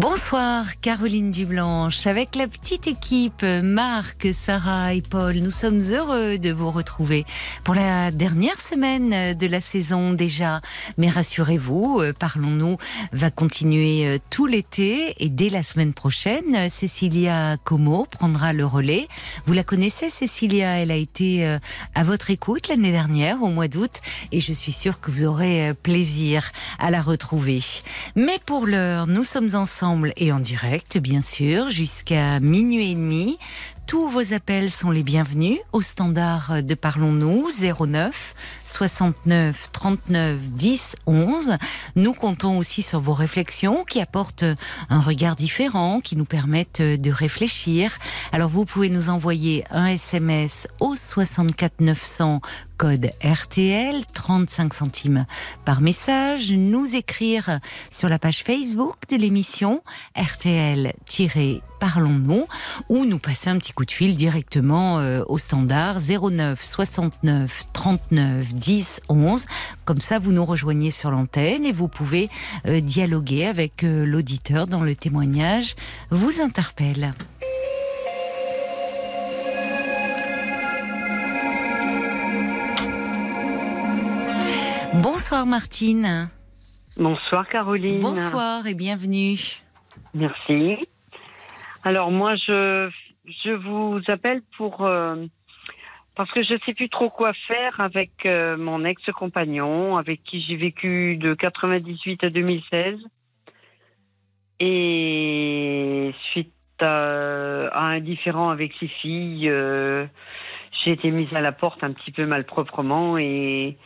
Bonsoir Caroline Dublanche. Avec la petite équipe Marc, Sarah et Paul, nous sommes heureux de vous retrouver pour la dernière semaine de la saison déjà. Mais rassurez-vous, euh, Parlons-nous va continuer euh, tout l'été et dès la semaine prochaine, Cécilia Como prendra le relais. Vous la connaissez Cécilia, elle a été euh, à votre écoute l'année dernière au mois d'août et je suis sûre que vous aurez plaisir à la retrouver. Mais pour l'heure, nous sommes ensemble et en direct, bien sûr, jusqu'à minuit et demi. Tous vos appels sont les bienvenus au standard de Parlons-nous 09 69 39 10 11. Nous comptons aussi sur vos réflexions qui apportent un regard différent, qui nous permettent de réfléchir. Alors vous pouvez nous envoyer un SMS au 64 900 code RTL, 35 centimes par message, nous écrire sur la page Facebook de l'émission RTL-Parlons-nous ou nous passer un petit coup de fil directement euh, au standard 09 69 39 10 11. Comme ça, vous nous rejoignez sur l'antenne et vous pouvez euh, dialoguer avec euh, l'auditeur dans le témoignage vous interpelle. Bonsoir Martine. Bonsoir Caroline. Bonsoir et bienvenue. Merci. Alors moi je je vous appelle pour euh, parce que je sais plus trop quoi faire avec euh, mon ex-compagnon avec qui j'ai vécu de 98 à 2016 et suite à, un différend avec ses filles euh, j'ai été mise à la porte un petit peu malproprement et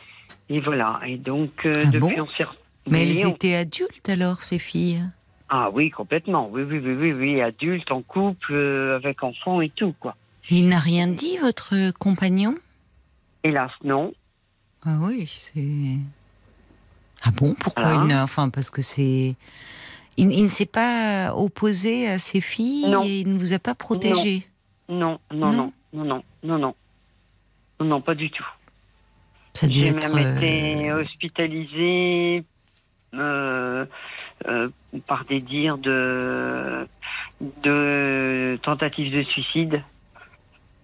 et voilà. Et donc, euh, ah depuis, on s'est. Mais elles étaient adultes alors, ces filles? Ah oui, complètement. Oui, oui, oui, oui, oui. Adultes, en couple, euh, avec enfants et tout, quoi. Il n'a rien dit, votre compagnon? Hélas, non. Ah oui, c'est. Ah bon Pourquoi il n'a. Enfin, parce que c'est. Il, ne s'est pas opposé à ses filles non. et il ne vous a pas protégé? Non. Non, non, non, non, non, non, non, non, non, pas du tout. J'ai même été euh, hospitalisée euh, euh, par des dires de, de tentatives de suicide.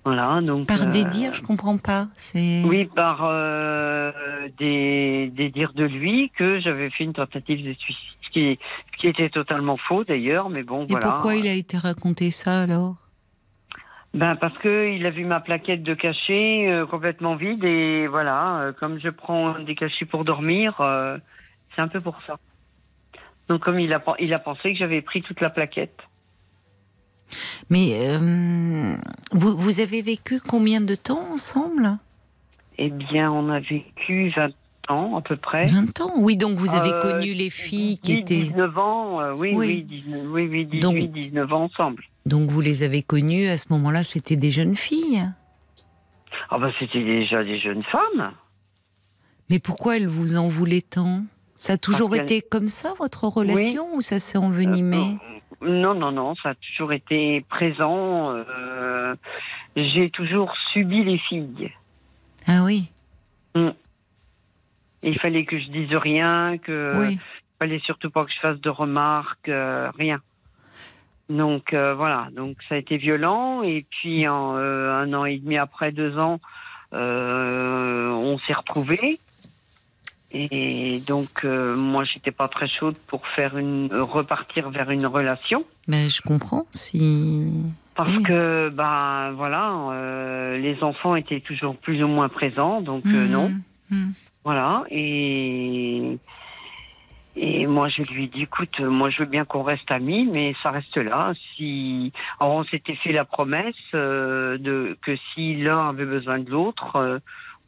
Voilà, donc, par des dires, je comprends pas. C'est oui, par des, des dires de lui que j'avais fait une tentative de suicide, ce qui, qui était totalement faux d'ailleurs, mais bon, Et Pourquoi il a été raconté ça alors? Ben parce que il a vu ma plaquette de cachet euh, complètement vide et voilà, euh, comme je prends des cachets pour dormir, euh, c'est un peu pour ça. Donc comme il a il a pensé que j'avais pris toute la plaquette. Mais vous vous avez vécu combien de temps ensemble? Eh bien, on a vécu 20 ans à peu près. 20 ans Oui, donc vous avez connu les filles qui étaient 19 ans, oui oui, 19, oui, oui 18 19 ans ensemble. Donc vous les avez connues à ce moment-là, c'était des jeunes filles Ah ben c'était déjà des jeunes femmes. Mais pourquoi elles vous en voulaient tant? Ça a toujours été comme ça votre relation ou ça s'est envenimé? Euh, Non, non, non, ça a toujours été présent. Euh, j'ai toujours subi les filles. Ah oui. Mm. Il fallait que je dise rien, que oui. fallait surtout pas que je fasse de remarques, euh, rien. Donc euh, voilà, donc ça a été violent. Et puis en, euh, un an et demi après, deux ans, on s'est retrouvés. Et donc moi, j'étais pas très chaude pour faire une repartir vers une relation. Mais je comprends si. Parce que bah voilà, les enfants étaient toujours plus ou moins présents, donc Mmh. non. Mmh. Voilà et et moi, je lui ai dit, écoute, moi, je veux bien qu'on reste amis, mais ça reste là. Si, alors, on s'était fait la promesse euh, de que si l'un avait besoin de l'autre, euh,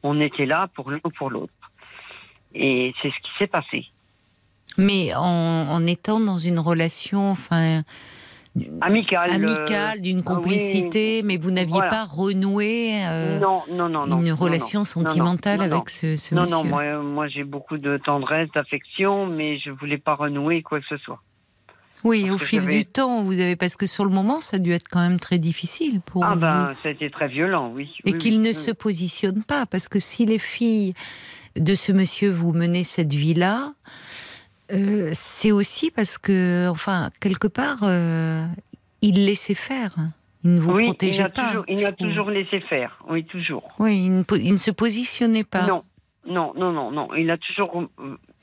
on était là pour l'un ou pour l'autre. Et c'est ce qui s'est passé. Mais en, en, étant dans une relation, enfin, Amical. Amical, d'une complicité, mais vous n'aviez pas renoué non, non, non, une relation sentimentale avec ce, ce non, monsieur. Non, moi, moi j'ai beaucoup de tendresse, d'affection, mais je voulais pas renouer quoi que ce soit. Oui, au fil du temps, vous avez parce que sur le moment, ça a dû être quand même très difficile pour. Ah ben, ça a été très violent, oui. Et qu'il ne se positionne pas, parce que si les filles de ce monsieur vous menez cette vie-là, euh, c'est aussi parce que, enfin, quelque part, euh, il laissait faire. Il ne vous protégeait il pas. Toujours, il a toujours laissé faire, oui, toujours. Oui, il ne, il ne, se positionnait pas. Non, non, non, non, non. Il a toujours,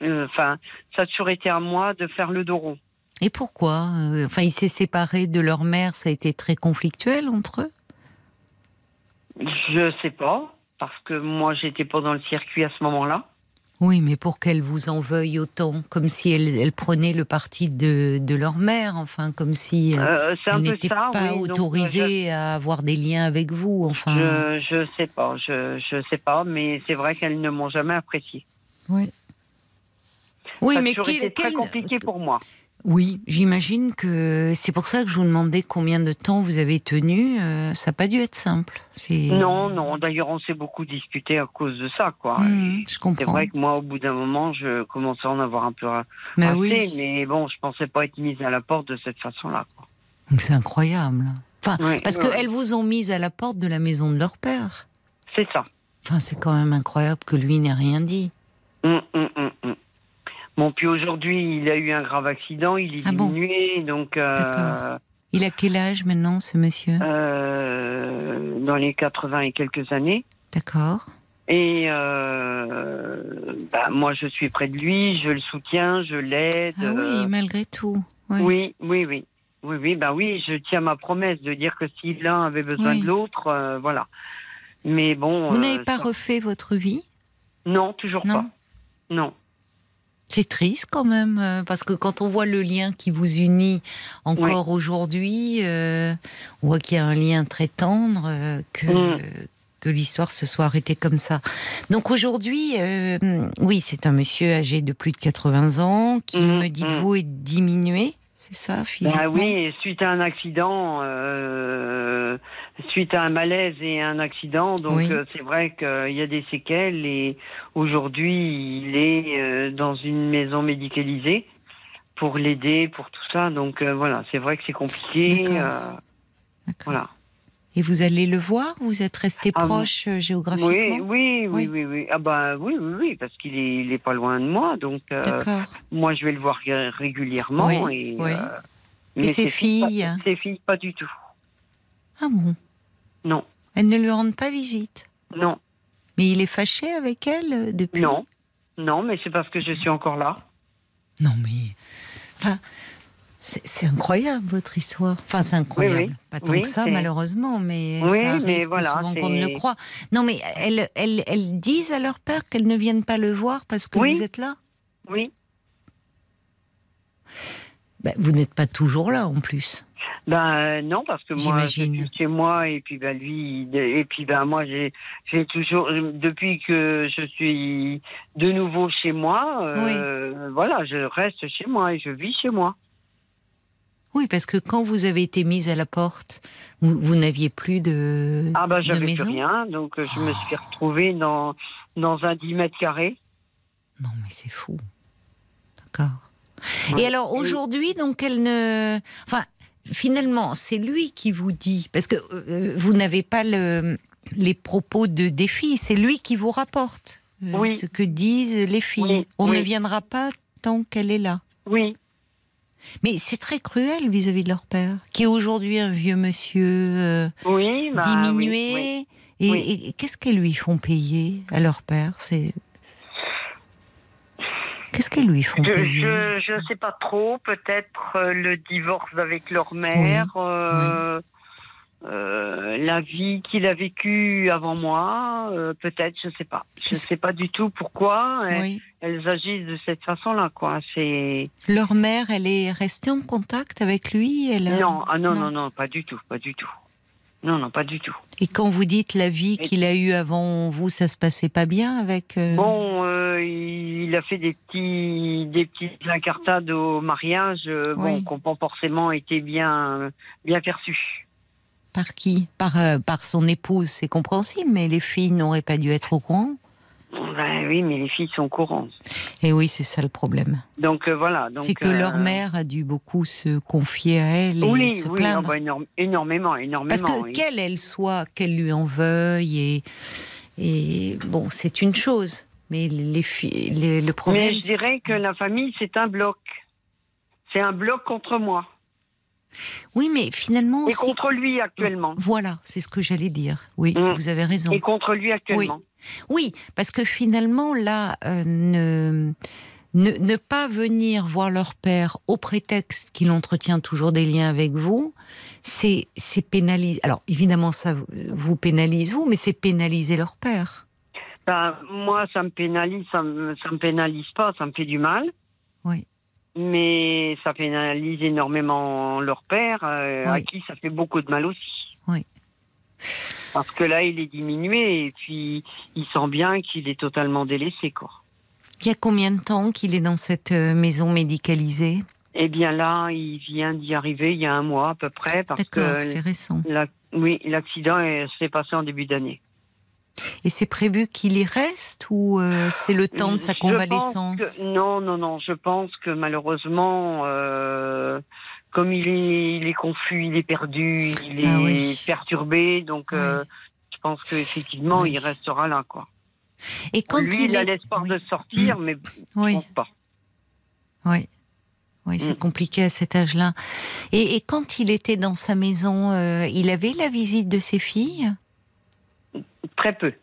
euh, enfin, ça a toujours été à moi de faire le dos rond. Et pourquoi Enfin, il s'est séparé de leur mère, ça a été très conflictuel entre eux? Je sais pas, parce que moi, j'étais pas dans le circuit à ce moment-là. Oui, mais pour qu'elle vous en veuille autant, comme si elle, elle prenait le parti de, de, leur mère, enfin, comme si euh, elle n'était pas oui, autorisée je... à avoir des liens avec vous, enfin. Je, je sais pas, je, je sais pas, mais c'est vrai qu'elles ne m'ont jamais apprécié. Oui. Oui, Ça mais quel, très compliqué pour moi. Oui, j'imagine que c'est pour ça que je vous demandais combien de temps vous avez tenu. Euh, ça n'a pas dû être simple. Non, non. D'ailleurs, on s'est beaucoup discuté à cause de ça, quoi. Mmh, je comprends. C'est vrai que moi, au bout d'un moment, je commençais à en avoir un peu mais assez, oui. mais bon, je pensais pas être mise à la porte de cette façon-là. C'est incroyable. Enfin, oui, parce oui. qu'elles vous ont mise à la porte de la maison de leur père. C'est ça. Enfin, c'est quand même incroyable que lui n'ait rien dit. Mmh, mmh, Bon, puis aujourd'hui, il a eu un grave accident, il est ah diminué, bon donc. Euh, il a quel âge maintenant, ce monsieur euh, Dans les 80 et quelques années. D'accord. Et euh, bah, moi, je suis près de lui, je le soutiens, je l'aide. Ah oui, malgré tout. Oui, oui, oui. oui. Oui, oui, bah oui, je tiens ma promesse de dire que si l'un avait besoin oui. de l'autre, euh, voilà. Mais bon. Vous n'avez pas ça... refait votre vie? Non, toujours non. pas. Non. C'est triste quand même, euh, parce que quand on voit le lien qui vous unit encore oui. aujourd'hui, euh, on voit qu'il y a un lien très tendre, euh, que, Mm. que l'histoire se soit arrêtée comme ça. Donc aujourd'hui, euh, oui, c'est un monsieur âgé de plus de 80 ans qui, Mm, me dites-vous, est diminué c'est ça, physiquement bah oui, suite à un accident, euh, suite à un malaise et un accident, donc Oui. euh, c'est vrai qu'il y a des séquelles et aujourd'hui il est euh, dans une maison médicalisée pour l'aider, pour tout ça, donc euh, voilà, c'est vrai que c'est compliqué. D'accord. euh, voilà. Et vous allez le voir Vous êtes resté Ah, proche euh, géographiquement Oui, oui, oui, Oui. Ah bah oui, oui, oui, parce qu'il est, il est pas loin de moi, donc euh, D'accord. moi je vais le voir ré- régulièrement. Et, euh, Et mais ses filles, filles pas, ses filles, pas du tout. Ah bon? Non, Elles ne lui rendent pas visite? Non, Mais il est fâché avec elle depuis? Non, non, mais c'est parce que je suis encore là. Non, mais. Enfin, c'est incroyable votre histoire. Enfin, c'est incroyable. Oui, oui. Pas tant Oui, que ça, malheureusement, mais Oui, ça arrive mais plus voilà, souvent qu'on ne le croit. Non, mais elles, elles, elles disent à leur père qu'elles ne viennent pas le voir parce que vous êtes là? Oui. Ben, Vous n'êtes pas toujours là, en plus. Ben euh, non, parce que moi, je chez moi et puis ben lui, et puis ben moi, j'ai, j'ai toujours, depuis que je suis de nouveau chez moi, euh, voilà, je reste chez moi et je vis chez moi. Oui, parce que quand vous avez été mise à la porte, vous, vous n'aviez plus de, Ah ben de j'avais plus rien, donc euh, je me suis retrouvée dans dans un 10 mètres carrés. Non, mais c'est fou. D'accord. Ouais. Et alors aujourd'hui, donc elle ne, enfin, finalement, c'est lui qui vous dit, parce que euh, vous n'avez pas le, les propos de des filles, c'est lui qui vous rapporte euh, Oui. ce que disent les filles. Oui, On ne viendra pas tant qu'elle est là. Oui. Mais c'est très cruel vis-à-vis de leur père, qui est aujourd'hui un vieux monsieur euh, Oui, bah, diminué. oui, oui. Et, Oui. et- et qu'est-ce qu'elles lui font payer à leur père C'est qu'est-ce qu'elles lui font payer? je, je sais pas trop, peut-être euh, le divorce avec leur mère, euh, euh, la vie qu'il a vécue avant moi, euh, peut-être, je sais pas. Je Qu'est-ce- sais pas du tout pourquoi elles, Oui. elles agissent de cette façon-là, quoi. C'est Leur mère, elle est restée en contact avec lui elle a- non, ah non, non. non, non, pas du tout, pas du tout. Non, non, pas du tout. Et quand vous dites la vie qu'il a eue avant vous, ça se passait pas bien avec euh, Bon, euh, il a fait des petits, des petites incartades au mariage, euh, bon, qui n'ont pas forcément été bien, bien perçues. Par qui? Par, par son épouse, c'est compréhensible, mais les filles n'auraient pas dû être au courant? Ben oui, mais les filles sont courantes. Et oui, c'est ça le problème. Donc euh, voilà. C'est que leur euh, mère a dû beaucoup se confier à elle et se oui, plaindre. Oui, énormément, énormément. Parce que qu'elle elle soit, qu'elle lui en veuille et et bon, c'est une chose, mais les filles, le problème. Mais je dirais que la famille c'est un bloc. C'est un bloc contre moi. Oui, mais finalement. Et contre lui actuellement. Voilà, c'est ce que j'allais dire. Oui, mm. vous avez raison. Et contre lui actuellement. Oui, parce que finalement, là, euh, ne, ne, pas venir voir leur père au prétexte qu'il entretient toujours des liens avec vous, c'est pénaliser. Alors, évidemment, ça vous pénalise vous, mais c'est pénaliser leur père. Ben, moi, ça me pénalise, ça me, ça me pénalise pas, ça me fait du mal. Oui mais ça pénalise énormément leur père, euh, à qui ça fait beaucoup de mal aussi. Oui. Parce que là, il est diminué et puis il sent bien qu'il est totalement délaissé. Quoi. Il y a combien de temps qu'il est dans cette euh, maison médicalisée? Eh bien là, il vient d'y arriver il y a un mois à peu près. D'accord, c'est récent. oui, l'accident s'est passé en début d'année. Et c'est prévu qu'il y reste ou euh, c'est le temps de sa convalescence? Non, non, non. Je pense que malheureusement, euh, comme il est, il est confus, il est perdu, il ah est perturbé, donc euh, je pense qu'effectivement, il restera là, quoi. Et quand Lui, il, a l'espoir de sortir, mais je pense pas. Oui. Oui, c'est mm. compliqué à cet âge-là. Et, et, quand il était dans sa maison, il avait la visite de ses filles? Très peu.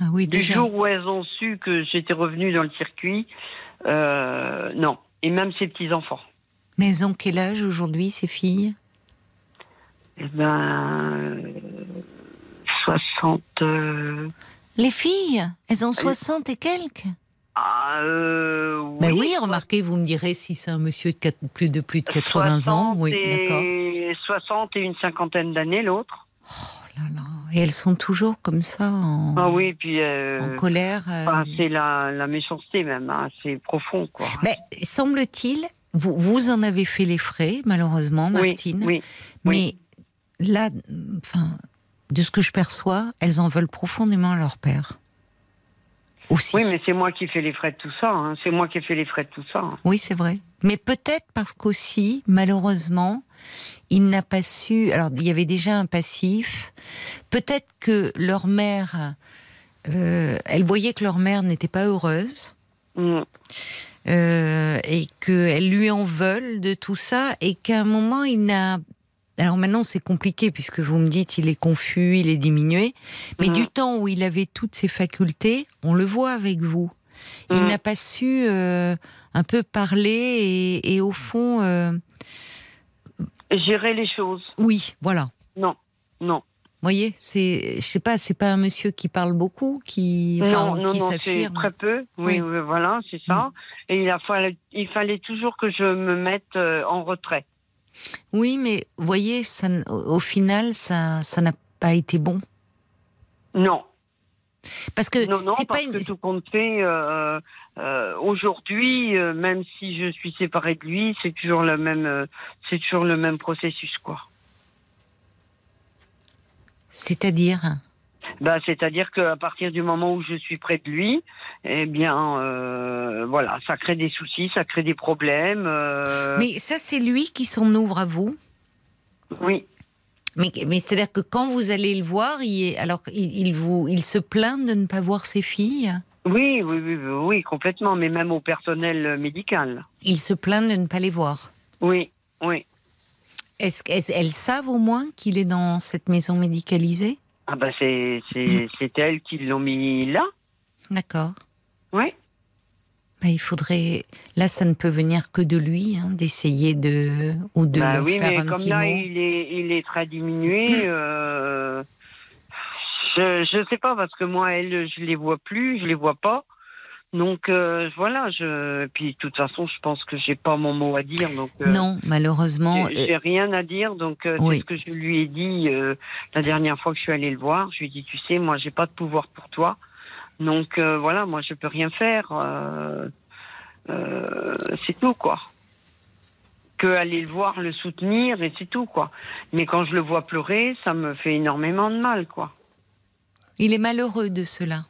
Ah oui, du jour où elles ont su que j'étais revenue dans le circuit, euh, non. Et même ses petits-enfants. Mais elles ont quel âge aujourd'hui, ces filles? Eh ben. 60. Euh, Les filles? Elles ont 60 et quelques? Ah, euh, oui, ben oui, remarquez, vous me direz si c'est un monsieur de plus de plus de 80 ans. Oui, d'accord. 60 et une cinquantaine d'années, l'autre. Oh là là. Et elles sont toujours comme ça en, ah oui, puis, euh, en colère. Euh. c'est la, la, méchanceté même, hein, c'est profond. Quoi. Mais semble-t-il, vous, vous en avez fait les frais, malheureusement, Martine. Oui, mais là, enfin, de ce que je perçois, elles en veulent profondément à leur père. Aussi. Oui, mais c'est moi qui fais les frais de tout ça. Hein. C'est moi qui ai fait les frais de tout ça. Hein. Oui, c'est vrai. Mais peut-être parce qu'aussi, malheureusement, il n'a pas su. Alors, il y avait déjà un passif. Peut-être que leur mère, euh, elle voyait que leur mère n'était pas heureuse. Mm. Euh, et qu'elle lui en veulent de tout ça, et qu'à un moment, il n'a. Alors maintenant, c'est compliqué puisque vous me dites il est confus, il est diminué. Mais mm. du temps où il avait toutes ses facultés, on le voit avec vous. Il mm. n'a pas su euh, un peu parler et, au fond gérer les choses. Oui, voilà. Non, non. Vous voyez, c'est, je sais pas, c'est pas un monsieur qui parle beaucoup, qui, non, non, non, c'est très peu. Oui, voilà, c'est ça. Mm. Et il, a fallu, il fallait toujours que je me mette euh, en retrait. Oui, mais vous voyez, ça, au final, ça, ça n'a pas été bon. Non. Parce que non, non, c'est pas que tout compte fait, euh, euh, aujourd'hui, euh, même si je suis séparée de lui, c'est toujours le même, euh, c'est toujours le même processus, quoi. C'est-à-dire bah, c'est-à-dire qu'à partir du moment où je suis près de lui, eh bien, voilà, ça crée des soucis, ça crée des problèmes. Mais ça, c'est lui qui s'en ouvre à vous? Oui. Mais, mais c'est-à-dire que quand vous allez le voir, il, alors il, vous, il se plaint de ne pas voir ses filles? Oui, oui, oui, oui, complètement, mais même au personnel médical. Ils se plaignent de ne pas les voir. Oui, oui. Est-ce qu'elles savent au moins qu'il est dans cette maison médicalisée? Ah bah c'est c'est elles qui l'ont mis là. D'accord. Oui. Bah, il faudrait. Là, ça ne peut venir que de lui, hein, d'essayer de ou de bah, oui, faire mais un comme là, il est il est très diminué. Euh, je ne sais pas parce que moi, elles, je les vois plus, je les vois pas. Donc euh, voilà, je puis de toute façon, je pense que j'ai pas mon mot à dire. Donc euh, non, malheureusement, j'ai rien à dire. Donc c'est ce que je lui ai dit la dernière fois que je suis allée le voir. Je lui ai dit, tu sais, moi j'ai pas de pouvoir pour toi. Donc voilà, moi je peux rien faire. c'est tout quoi que aller le voir, le soutenir et c'est tout quoi. Mais quand je le vois pleurer, ça me fait énormément de mal quoi. Il est malheureux de cela.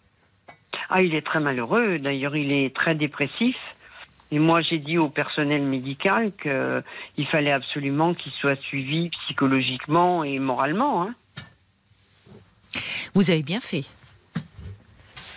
Ah, il est très malheureux. D'ailleurs, il est très dépressif. Et moi, j'ai dit au personnel médical qu'il fallait absolument qu'il soit suivi psychologiquement et moralement. Hein. Vous avez bien fait.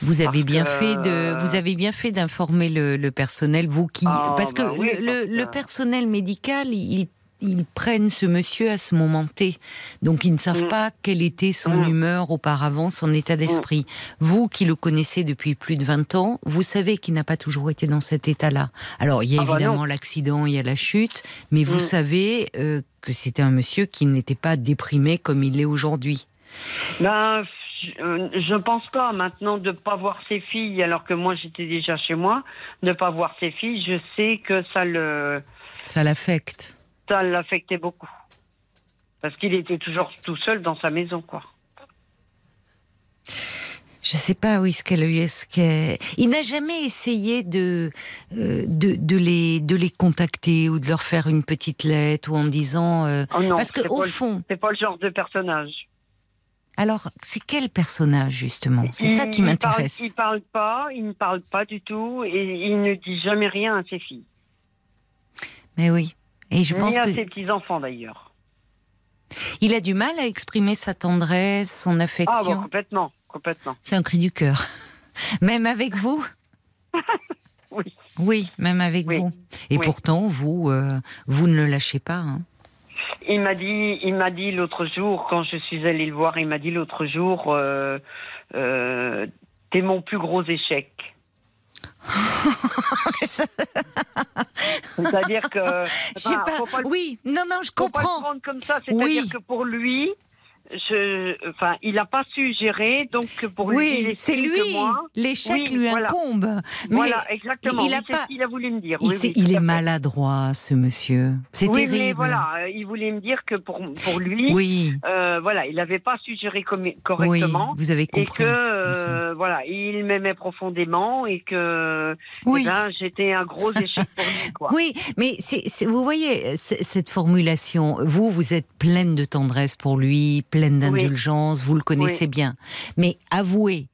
Vous avez bien fait de, vous avez bien fait d'informer le, personnel, vous qui, ah, parce que bah le, personnel médical, il ils prennent ce monsieur à ce moment T. Donc ils ne savent mm. pas quelle était son mm. humeur auparavant, son état d'esprit. Mm. Vous qui le connaissez depuis plus de 20 ans, vous savez qu'il n'a pas toujours été dans cet état-là. Alors il y a ah bah évidemment l'accident, il y a la chute, mais vous savez euh, que c'était un monsieur qui n'était pas déprimé comme il est aujourd'hui. Ben, euh, je ne pense pas maintenant de ne pas voir ses filles alors que moi j'étais déjà chez moi, de ne pas voir ses filles, je sais que ça le ça l'affecte. Ça l'affectait beaucoup parce qu'il était toujours tout seul dans sa maison quoi. Je sais pas où est-ce qu'elle est-ce qu'elle... Il n'a jamais essayé de, euh, de, de, les, de les contacter ou de leur faire une petite lettre ou en disant. Euh, oh non, parce que au fond. C'est pas le genre de personnage. Alors, c'est quel personnage justement? C'est ça qui m'intéresse. Il, ne parle pas, il ne parle pas du tout et il ne dit jamais rien à ses filles. Mais oui. Et je pense Ni à ses petits enfants d'ailleurs. Il a du mal à exprimer sa tendresse, son affection. Ah complètement, complètement. C'est un cri du cœur. Même avec vous Oui. Oui, même avec vous. Et pourtant, vous, euh, vous ne le lâchez pas. Hein. Il m'a dit, il m'a dit l'autre jour quand je suis allée le voir, il m'a dit l'autre jour, euh, euh, t'es mon plus gros échec. C'est-à-dire que. oui, non, non, je comprends. Pas le prendre comme ça. C'est-à-dire que pour lui, je, enfin, il n'a pas su gérer, donc pour oui, lui, c'est lui. L'échec lui incombe. voilà, exactement. Il a pas. Ce qu'il a voulu me dire. il est maladroit, ce monsieur. C'est oui, terrible. Mais voilà, euh, il voulait me dire que pour pour lui, oui. Euh, voilà, il n'avait pas su gérer correctement. vous avez compris. Et que euh, voilà, il m'aimait profondément et que oui. Eh ben, j'étais un gros échec pour lui. Quoi. Oui, mais vous voyez cette formulation. Vous, vous êtes pleine de tendresse pour lui, pleine d'indulgence, vous le connaissez bien. Mais avouez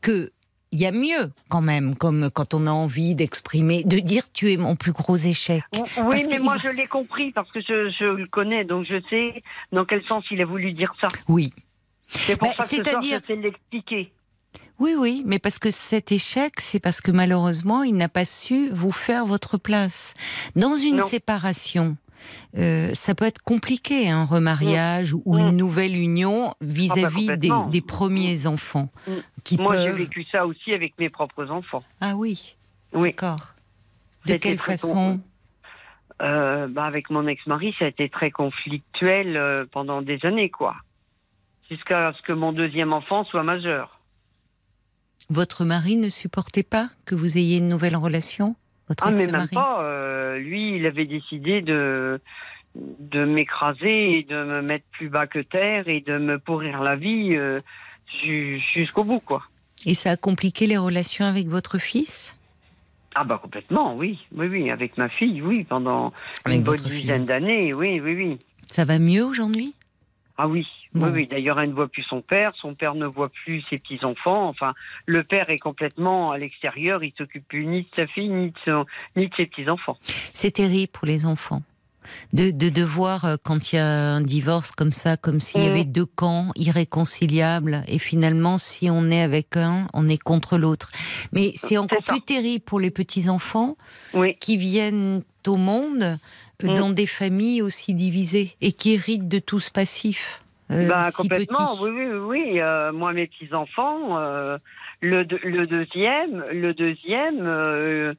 que il y a mieux quand même, comme quand on a envie d'exprimer, de dire tu es mon plus gros échec. Oui, mais moi je l'ai compris parce que je, le connais, donc je sais dans quel sens il a voulu dire ça. Oui. C'est pour bah, ça que c'est-à-dire... je l'expliquer. Oui, oui, mais parce que cet échec, c'est parce que malheureusement, il n'a pas su vous faire votre place. Dans une séparation, euh, ça peut être compliqué, un remariage ou une mm. nouvelle union vis-à-vis ah bah, des, premiers mm. enfants. Mm. Qui Moi, j'ai vécu ça aussi avec mes propres enfants. Ah oui, oui. D'accord. De quelle façon euh, bah Avec mon ex-mari, ça a été très conflictuel euh, pendant des années, quoi. Jusqu'à ce que mon deuxième enfant soit majeur. Votre mari ne supportait pas que vous ayez une nouvelle relation? Ah, mais même pas. Euh, lui, il avait décidé de de m'écraser et de me mettre plus bas que terre et de me pourrir la vie euh, jusqu'au bout, quoi. Et ça a compliqué les relations avec votre fils? Ah bah complètement, oui, oui, oui, avec ma fille, oui, pendant une bonne dizaine d'années, oui, oui, oui. Ça va mieux aujourd'hui? Ah oui, oui, oui. D'ailleurs, elle ne voit plus son père, son père ne voit plus ses petits-enfants. Enfin, le père est complètement à l'extérieur, il s'occupe plus ni de sa fille, ni de, ni de ses petits-enfants. C'est terrible pour les enfants. De, de devoir, euh, quand il y a un divorce comme ça, comme s'il y avait mm. deux camps irréconciliables, et finalement, si on est avec un, on est contre l'autre. Mais c'est encore plus terrible pour les petits-enfants qui viennent au monde Mm. dans des familles aussi divisées et qui héritent de tout ce passif. Euh, bah, complètement, oui, oui, oui. Euh, moi, mes petits enfants, euh, le, le, deuxième, le deuxième, je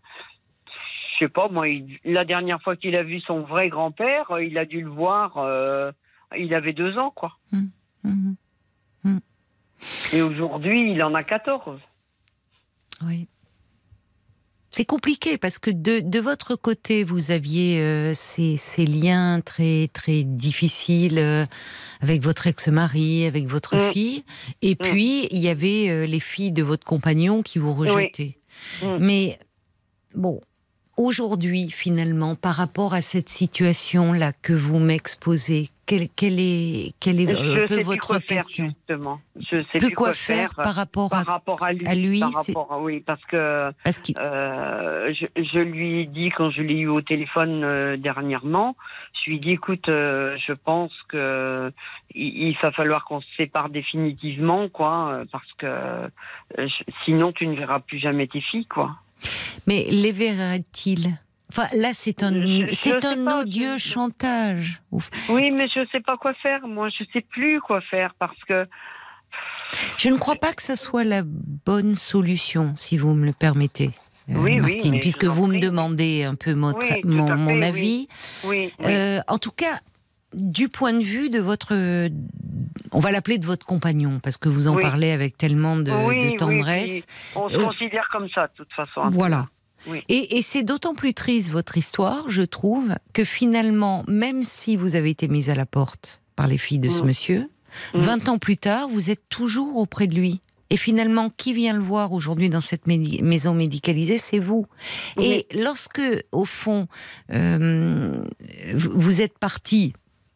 sais pas, moi, la dernière fois qu'il a vu son vrai grand-père, il a dû le voir, il avait deux ans, quoi. Mm. Mm. Et aujourd'hui, il en a 14. Oui. C'est compliqué parce que de, de, votre côté, vous aviez euh, ces, ces, liens très très difficiles euh, avec votre ex-mari, avec votre mm. fille, et mm. puis il y avait euh, les filles de votre compagnon qui vous rejetaient. Mm. Mais bon, aujourd'hui, finalement, par rapport à cette situation-là que vous m'exposez, quelle, quelle, est, quelle est un peu votre question justement. Je sais plus, quoi, faire, par rapport, par à, rapport à lui. À lui oui, parce que parce euh, je, je, lui ai dit quand je l'ai eu au téléphone euh, dernièrement, je lui ai dit écoute, euh, je pense que il, il va falloir qu'on se sépare définitivement, quoi, parce que euh, sinon tu ne verras plus jamais tes filles, quoi. Mais les verra-t-il Enfin, là, c'est un, c'est un odieux chantage. Oui, mais je ne sais pas quoi faire. Moi, je ne sais plus quoi faire parce que. Je ne crois pas que ça soit la bonne solution, si vous me le permettez. Euh, oui, Martine, puisque vous me demandez un peu mon, mon, avis. Oui. Euh, en tout cas, du point de vue de votre, on va l'appeler de votre compagnon, parce que vous en parlez avec tellement de, de tendresse. On se euh, considère comme ça, de toute façon. Voilà. Et, c'est d'autant plus triste votre histoire, je trouve, que finalement, même si vous avez été mise à la porte par les filles de ce mm. monsieur, 20 mm. ans plus tard, vous êtes toujours auprès de lui. Et finalement, qui vient le voir aujourd'hui dans cette maison médicalisée C'est vous. Et lorsque, au fond, euh, vous êtes parti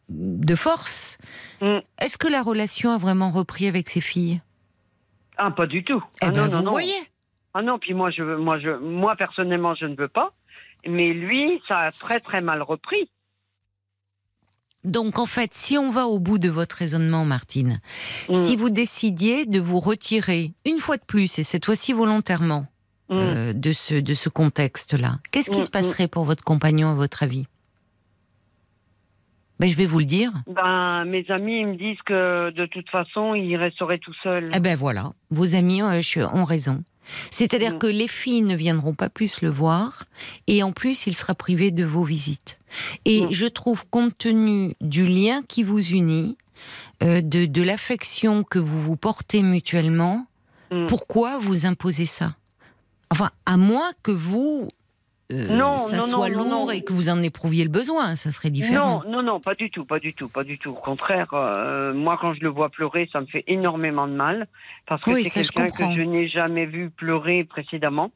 de force, mm. est-ce que la relation a vraiment repris avec ses filles? Ah, pas du tout. Eh ah, ben, vous voyez ah non, puis moi, je, moi, je, moi personnellement, je ne veux pas. Mais lui, ça a très très mal repris. Donc en fait, si on va au bout de votre raisonnement, Martine, mm. si vous décidiez de vous retirer une fois de plus, et cette fois-ci volontairement, mm. euh, de ce, de ce contexte-là, qu'est-ce qui mm, se passerait pour votre compagnon à votre avis? Ben, je vais vous le dire. Ben, mes amis me disent que de toute façon, il resterait tout seul. Eh ben voilà, vos amis euh, ont raison. C'est-à-dire mm. que les filles ne viendront pas plus le voir et en plus il sera privé de vos visites. Et mm. je trouve compte tenu du lien qui vous unit, euh, de, de l'affection que vous vous portez mutuellement, mm. pourquoi vous imposez ça? Enfin, à moins que vous euh, non, ça soit lourd et que vous en éprouviez le besoin, ça serait différent. Non, non, non, pas du tout, pas du tout, pas du tout. Au contraire, euh, moi quand je le vois pleurer, ça me fait énormément de mal parce que c'est quelqu'un que je n'ai jamais vu pleurer précédemment.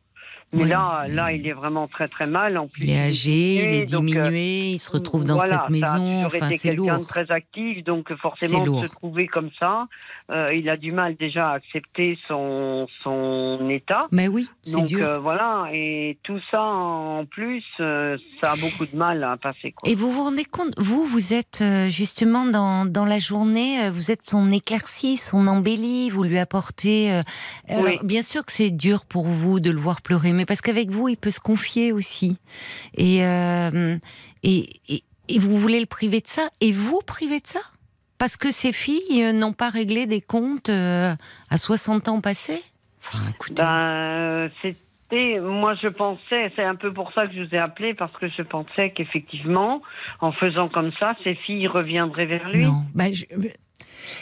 Mais là, là, il est vraiment très très mal. En plus, il est âgé, il est diminué, euh, il se retrouve dans cette maison. Enfin, c'est lourd. quelqu'un très actif, donc forcément se trouver comme ça, euh, il a du mal déjà à accepter son son état. Mais oui, c'est dur. Euh, voilà, et tout ça en plus, ça a beaucoup de mal à passer. Quoi. Et vous vous rendez compte, vous, vous êtes justement dans dans la journée, vous êtes son éclairci, son embelli, vous lui apportez. Alors, bien sûr que c'est dur pour vous de le voir pleurer, mais parce qu'avec vous, il peut se confier aussi. Euh, et, et, et, vous voulez le priver de ça? Et vous priver de ça? Parce que ces filles euh, n'ont pas réglé des comptes euh, à 60 ans passés? Enfin, écoutez. Ben, c'était, moi je pensais, c'est un peu pour ça que je vous ai appelé, parce que je pensais qu'effectivement, en faisant comme ça, ces filles reviendraient vers lui. Non, ben,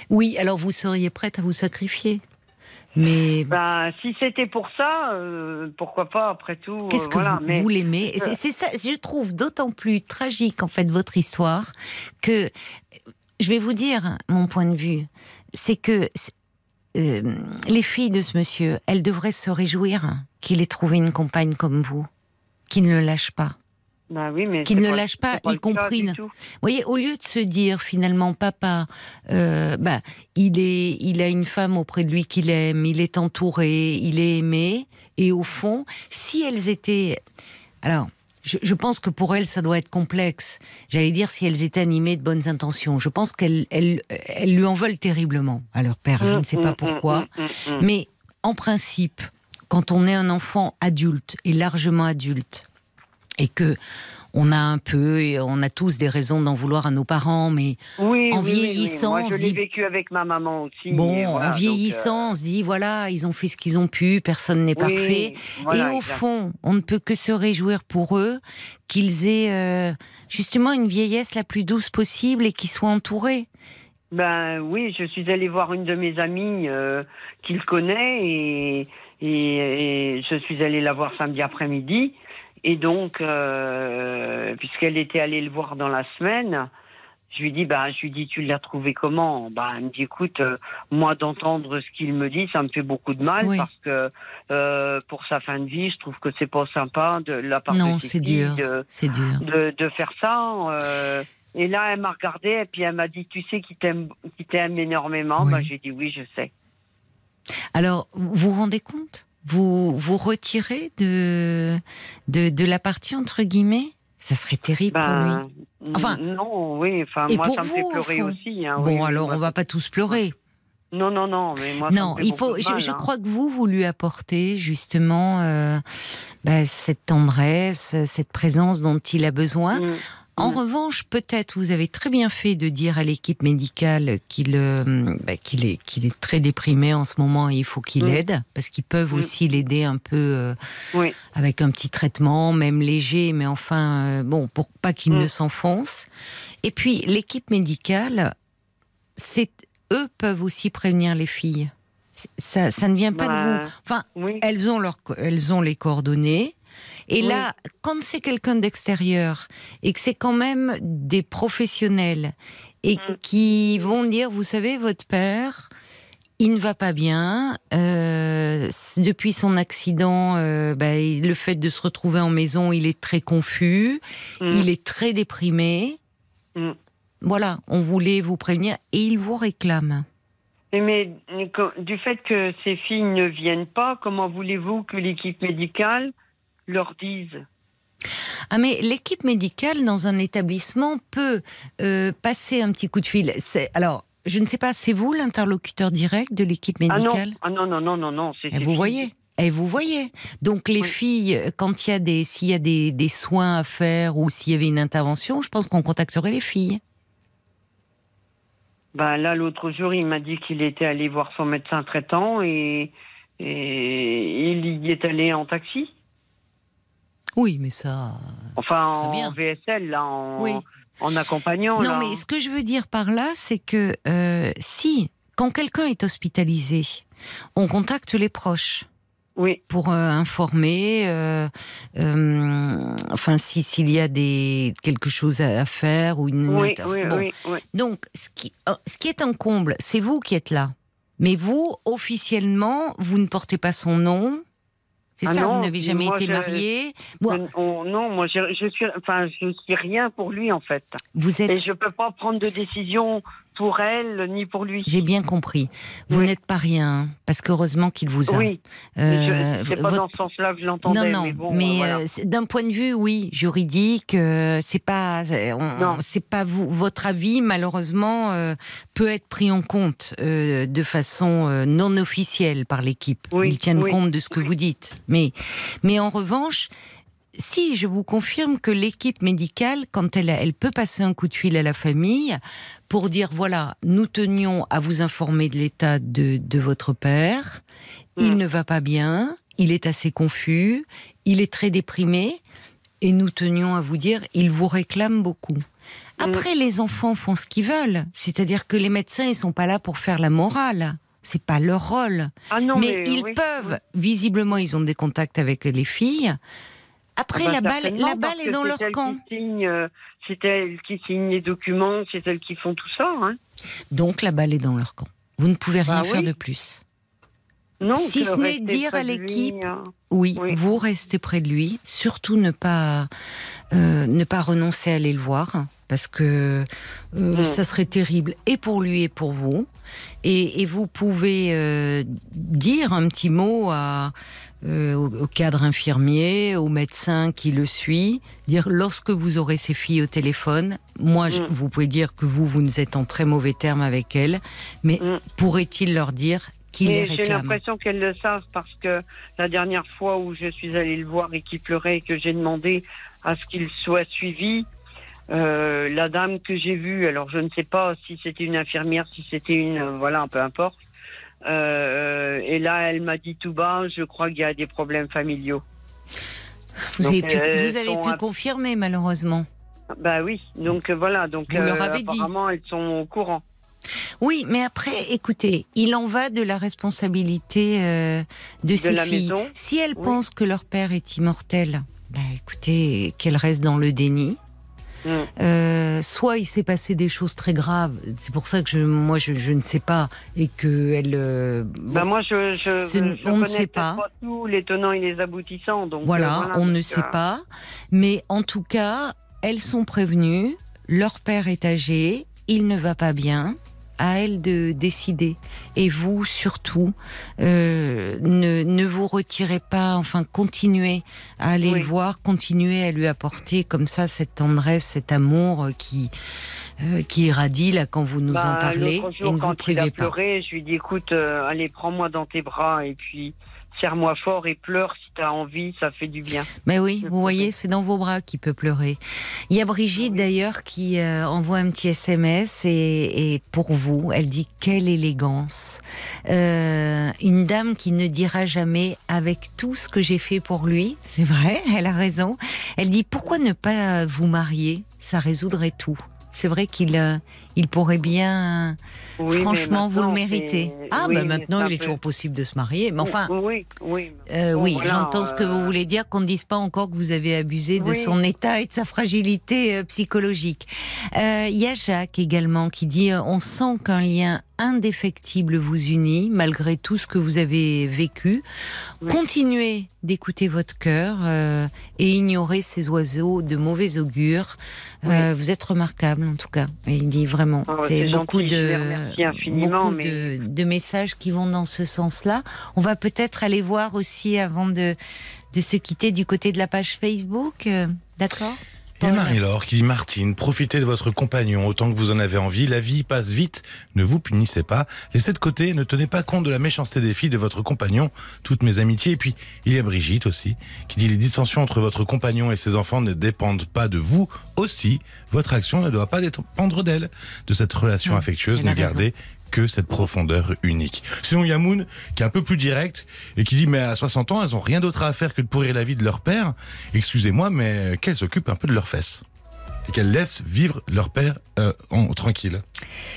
Oui, alors vous seriez prête à vous sacrifier mais bah, si c'était pour ça, euh, pourquoi pas après tout. Qu'est-ce que vous, l'aimez? C'est ça, je trouve d'autant plus tragique en fait votre histoire que je vais vous dire mon point de vue, c'est que euh, les filles de ce monsieur, elles devraient se réjouir qu'il ait trouvé une compagne comme vous, qui ne le lâche pas. Bah oui, mais qui ne lâche pas, y compris. Vous voyez, au lieu de se dire finalement, papa, euh, bah, il est, il a une femme auprès de lui qu'il aime, il est entouré, il est aimé, et au fond, si elles étaient, alors. Je, pense que pour elles, ça doit être complexe. J'allais dire si elles étaient animées de bonnes intentions. Je pense qu'elles elles, elles lui en veulent terriblement à leur père. Je ne sais pas pourquoi. Mais en principe, quand on est un enfant adulte et largement adulte, et que on a un peu, et on a tous des raisons d'en vouloir à nos parents, mais en vieillissant, Moi, je l'ai vécu avec ma maman aussi. Bon, en vieillissant, euh, on se dit voilà, ils ont fait ce qu'ils ont pu, personne n'est parfait. et au fond, on ne peut que se réjouir pour eux qu'ils aient euh, justement une vieillesse la plus douce possible et qu'ils soient entourés. Ben oui, je suis allée voir une de mes amies euh, qu'il connaît et et, je suis allée la voir samedi après-midi. Et donc, euh, puisqu'elle était allée le voir dans la semaine, je lui dis, bah, je lui dis, tu l'as trouvé comment? Bah, elle me dit, écoute, euh, moi d'entendre ce qu'il me dit, ça me fait beaucoup de mal parce que euh, pour sa fin de vie, je trouve que c'est pas sympa de la part non, de c'est dur, c'est dur de, de, faire ça. Euh, et là, elle m'a regardé et puis elle m'a dit, tu sais qui t'aime, qui t'aime énormément? Bah, j'ai dit oui, je sais. Alors, vous vous rendez compte? Vous vous retirez de, de, de la partie entre guillemets? Ça serait terrible pour lui. Ben, enfin, non, oui. Enfin, moi, ça me fait pleurer aussi. Hein, bon, alors, on va pas tous pleurer. Non, non, non, mais moi, non, il faut. je, je, hein. crois que vous, vous lui apportez justement euh, bah, cette tendresse, cette présence dont il a besoin. Mm. En revanche, peut-être vous avez très bien fait de dire à l'équipe médicale qu'il euh, bah, qu'il est, qu'il est très déprimé en ce moment et il faut qu'il mm. aide, parce qu'ils peuvent mm. aussi l'aider un peu euh, avec un petit traitement, même léger, mais enfin, euh, bon, pour pas qu'il ne mm. s'enfonce. Et puis, l'équipe médicale, c'est eux peuvent aussi prévenir les filles. Ça, ça ne vient pas de bah, vous. Enfin, elles, ont leur, elles ont les coordonnées. Et là, quand c'est quelqu'un d'extérieur et que c'est quand même des professionnels et mm. qui vont dire, vous savez, votre père, il ne va pas bien. Euh, depuis son accident, euh, bah, le fait de se retrouver en maison, il est très confus, mm. il est très déprimé. Mm. Voilà, on voulait vous prévenir et il vous réclame. Mais du fait que ces filles ne viennent pas, comment voulez-vous que l'équipe médicale leur disent. Ah mais l'équipe médicale dans un établissement peut euh, passer un petit coup de fil. Alors, je ne sais pas, c'est vous l'interlocuteur direct de l'équipe ah médicale? Ah non. non, non, non, non, Et vous voyez et vous voyez. Donc les filles, quand il y a des, s'il y a des, des, soins à faire ou s'il y avait une intervention, je pense qu'on contacterait les filles. Ben là, l'autre jour, il m'a dit qu'il était allé voir son médecin traitant et, et il y est allé en taxi. Oui, mais ça. Enfin, en VSL, là, en, en accompagnant. Non, mais ce que je veux dire par là, c'est que euh, si, quand quelqu'un est hospitalisé, on contacte les proches. Oui. Pour euh, informer, euh, enfin, si s'il y a des quelque chose à, faire ou une. Oui, oui, oui, Donc, ce qui, oh, ce qui est un comble, c'est vous qui êtes là. Mais vous, officiellement, vous ne portez pas son nom, c'est ah ça, vous n'avez jamais été marié Non, moi je, je, suis, enfin, je suis rien pour lui en fait. Vous êtes... Et je peux pas prendre de décision pour elle ni pour lui. J'ai bien compris. Vous n'êtes pas rien, parce qu'heureusement qu'il vous a. Oui. Euh, c'est pas dans ce sens-là que je l'entendais. Non, non. Mais, euh, d'un point de vue, oui, juridique, euh, c'est pas, c'est pas vous. Votre avis, malheureusement, euh, peut être pris en compte de façon non officielle par l'équipe. Ils tiennent compte de ce que vous dites. Mais, mais en revanche, si, je vous confirme que l'équipe médicale, quand elle, elle peut passer un coup de fil à la famille pour dire voilà, nous tenions à vous informer de l'état de, votre père, il mm. ne va pas bien, il est assez confus, il est très déprimé, et nous tenions à vous dire, il vous réclame beaucoup. Mm. Après, les enfants font ce qu'ils veulent, c'est-à-dire que les médecins, ils sont pas là pour faire la morale c'est pas leur rôle. Ah mais, ils peuvent, visiblement, ils ont des contacts avec les filles. Après, bah, la balle, la balle est dans leur camp. Euh, c'est elles qui signent les documents, c'est elles qui font tout ça. Hein. Donc la balle est dans leur camp. Vous ne pouvez rien bah faire de plus. Non, si ce n'est dire à l'équipe, hein. oui, vous restez près de lui, surtout ne pas euh, ne pas renoncer à aller le voir, parce que euh, mm. ça serait terrible et pour lui et pour vous. Et, vous pouvez dire un petit mot à euh, au, cadre infirmier, au médecin qui le suit, dire lorsque vous aurez ces filles au téléphone, moi, mm. vous pouvez dire que vous, vous êtes en très mauvais termes avec elles, mais mm. pourrait-il leur dire qu'il les réclame J'ai l'impression qu'elles le savent parce que la dernière fois où je suis allée le voir et qu'il pleurait et que j'ai demandé à ce qu'il soit suivi, euh, la dame que j'ai vue, alors je ne sais pas si c'était une infirmière, si c'était une, euh, voilà, peu importe, euh, et là, elle m'a dit tout bas, je crois qu'il y a des problèmes familiaux. Vous avez pu, vous avez pu confirmer, malheureusement. Bah oui, donc euh, voilà, donc vous leur euh, avez apparemment, elles sont au courant. Oui, mais après, écoutez, il en va de la responsabilité euh, de, ses filles. Si elles pensent que leur père est immortel, bah, écoutez, qu'elles restent dans le déni. Euh, soit il s'est passé des choses très graves, c'est pour ça que je, moi je, ne sais pas et que elle. Euh, bah, moi je, je, on ne sait pas. tous les tenants et les aboutissants donc. Voilà, on ne sait pas, mais en tout cas elles sont prévenues. Leur père est âgé, il ne va pas bien à elle de décider. Et vous, surtout, euh, ne, ne, vous retirez pas, enfin, continuez à aller le voir, continuez à lui apporter comme ça cette tendresse, cet amour qui, euh, qui irradie là quand vous nous en bah, parlez. et ne quand vous il a pleuré, je lui dis écoute, euh, allez, prends-moi dans tes bras et puis serre-moi fort et pleure si tu as envie, ça fait du bien. Mais oui, vous voyez, c'est dans vos bras qu'il peut pleurer. Il y a Brigitte d'ailleurs qui euh, envoie un petit SMS et, pour vous, elle dit quelle élégance. Euh, une dame qui ne dira jamais avec tout ce que j'ai fait pour lui, c'est vrai, elle a raison. Elle dit pourquoi ne pas vous marier, ça résoudrait tout. C'est vrai qu'il euh, il pourrait bien. franchement, vous le méritez. Ah, ben maintenant, il est toujours possible de se marier. Mais enfin. Oui, oui. Euh, oui, j'entends ce que vous euh, voulez dire, qu'on ne dise pas encore que vous avez abusé de son état et de sa fragilité psychologique. Il y a Jacques également qui dit On sent qu'un lien indéfectible vous unit, malgré tout ce que vous avez vécu. Continuez d'écouter votre cœur et ignorez ces oiseaux de mauvais augure. vous êtes remarquable, en tout cas. il dit vraiment Oh, c'est beaucoup, de, de, messages qui vont dans ce sens-là. On va peut-être aller voir aussi avant de, de se quitter du côté de la page Facebook. Euh, d'accord? Il y a Marie-Laure qui dit Martine, profitez de votre compagnon autant que vous en avez envie. La vie passe vite, ne vous punissez pas. Laissez de côté, ne tenez pas compte de la méchanceté des filles de votre compagnon. Toutes mes amitiés. Et puis, il y a Brigitte aussi, qui dit les dissensions entre votre compagnon et ses enfants ne dépendent pas de vous aussi. Votre action ne doit pas dépendre d'elle. De cette relation affectueuse, ne gardez que cette profondeur unique. Sinon, Yamoun, qui est un peu plus direct et qui dit mais à 60 ans, elles ont rien d'autre à faire que de pourrir la vie de leur père. Excusez-moi, mais qu'elles s'occupent un peu de leurs fesses et qu'elles laissent vivre leur père euh, en, tranquille.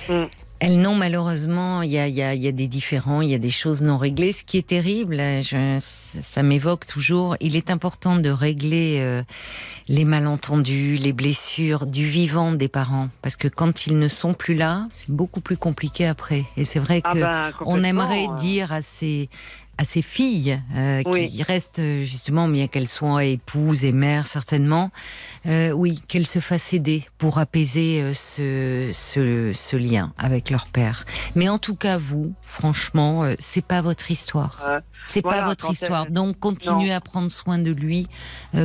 Mm. Elles n'ont malheureusement, il y a, des différends, il y a des choses non réglées. Ce qui est terrible, ça m'évoque toujours, il est important de régler euh, les malentendus, les blessures du vivant des parents. Parce que quand ils ne sont plus là, c'est beaucoup plus compliqué après. Et c'est vrai ah qu'on bah, on aimerait hein. dire à ces, à ses filles, euh, qui restent justement, bien qu'elles soient épouses et mères certainement, euh, oui, qu'elles se fassent aider pour apaiser euh, ce, ce, ce, lien avec leur père. Mais en tout cas, vous, franchement, c'est pas votre histoire. c'est pas votre histoire. Donc, continuez à prendre soin de lui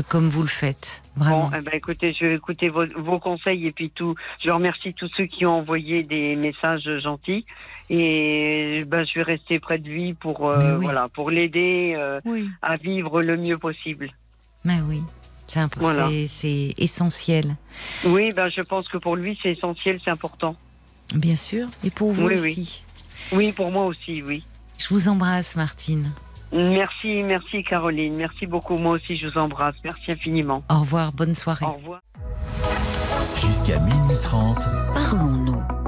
comme vous le faites. Vraiment. Bon, eh ben, écoutez, je vais écouter vos, vos, conseils et puis tout. Je remercie tous ceux qui ont envoyé des messages gentils et ben, je vais rester près de lui pour euh, voilà pour l'aider euh, à vivre le mieux possible. Mais oui, c'est c'est essentiel. Oui, ben je pense que pour lui c'est essentiel, c'est important. Bien sûr, et pour vous aussi. Oui. pour moi aussi, oui. Je vous embrasse, Martine. Merci, merci Caroline, merci beaucoup. Moi aussi, je vous embrasse. Merci infiniment. Au revoir, bonne soirée. Au revoir. Jusqu'à minuit 30, parlons-nous.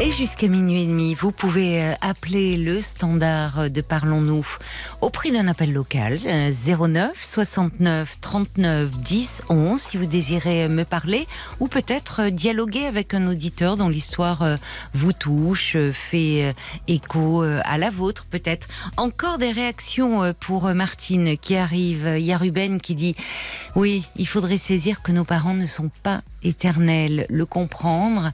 Et jusqu'à minuit et demi, vous pouvez euh, appeler le standard de Parlons-nous au prix d'un appel local 09 69 39 10 11 si vous désirez me parler ou peut-être euh, dialoguer avec un auditeur dont l'histoire euh, vous touche, fait écho à la vôtre peut-être. Encore des réactions pour Martine qui arrive. Il y a Ruben qui dit oui, il faudrait saisir que nos parents ne sont pas éternels, le comprendre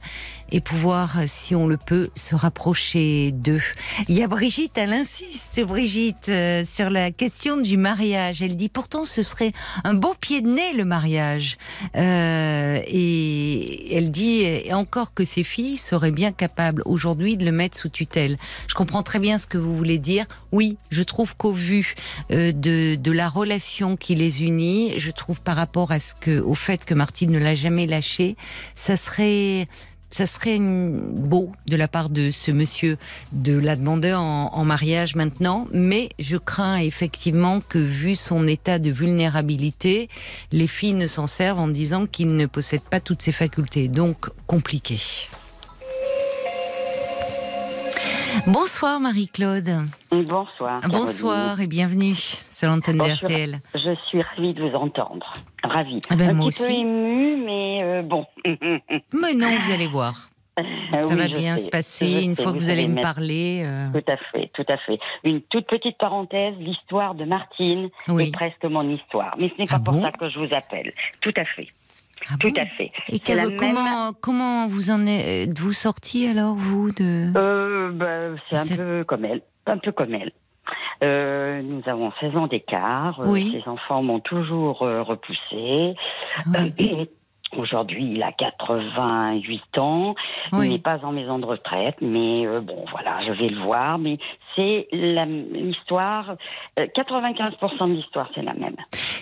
et pouvoir, si on le peut, se rapprocher d'eux. Il y a Brigitte, elle insiste, Brigitte, euh, sur la question du mariage. Elle dit pourtant ce serait un beau pied de nez le mariage. Euh, et elle dit encore que ses filles seraient bien capables aujourd'hui de le mettre sous tutelle. Je comprends très bien ce que vous voulez dire. Oui, je trouve qu'au vu euh, de, de la relation qui les unit, je trouve par rapport à ce que, au fait que Martine ne l'a jamais lâché, ça serait ça serait beau de la part de ce monsieur de la demander en, mariage maintenant, mais je crains effectivement que vu son état de vulnérabilité, les filles ne s'en servent en disant qu'il ne possède pas toutes ses facultés. Donc compliqué. Bonsoir Marie-Claude. Bonsoir. Bonsoir et bienvenue sur l'antenne d'RTL. Je suis ravie de vous entendre. Ravie. Ah ben, Un moi petit aussi. peu émue, mais euh, bon. mais non, vous allez voir. Ça va bien se passer une fois que vous, allez me parler. Euh. Tout à fait, tout à fait. Une toute petite parenthèse, l'histoire de Martine est presque mon histoire. Mais ce n'est pas ah pour ça que je vous appelle. Tout à fait. Ah Tout à fait. Et comment, comment vous en êtes-vous sorti alors, vous de... Euh, bah, c'est un peu comme elle. Un peu comme elle. Euh, nous avons 16 ans d'écart. Euh, oui. Ces enfants m'ont toujours euh, repoussé. Ah Aujourd'hui, il a 88 ans. Il n'est pas en maison de retraite, mais euh, bon, voilà, je vais le voir. Mais c'est l'histoire. 95% euh, de l'histoire, c'est la même.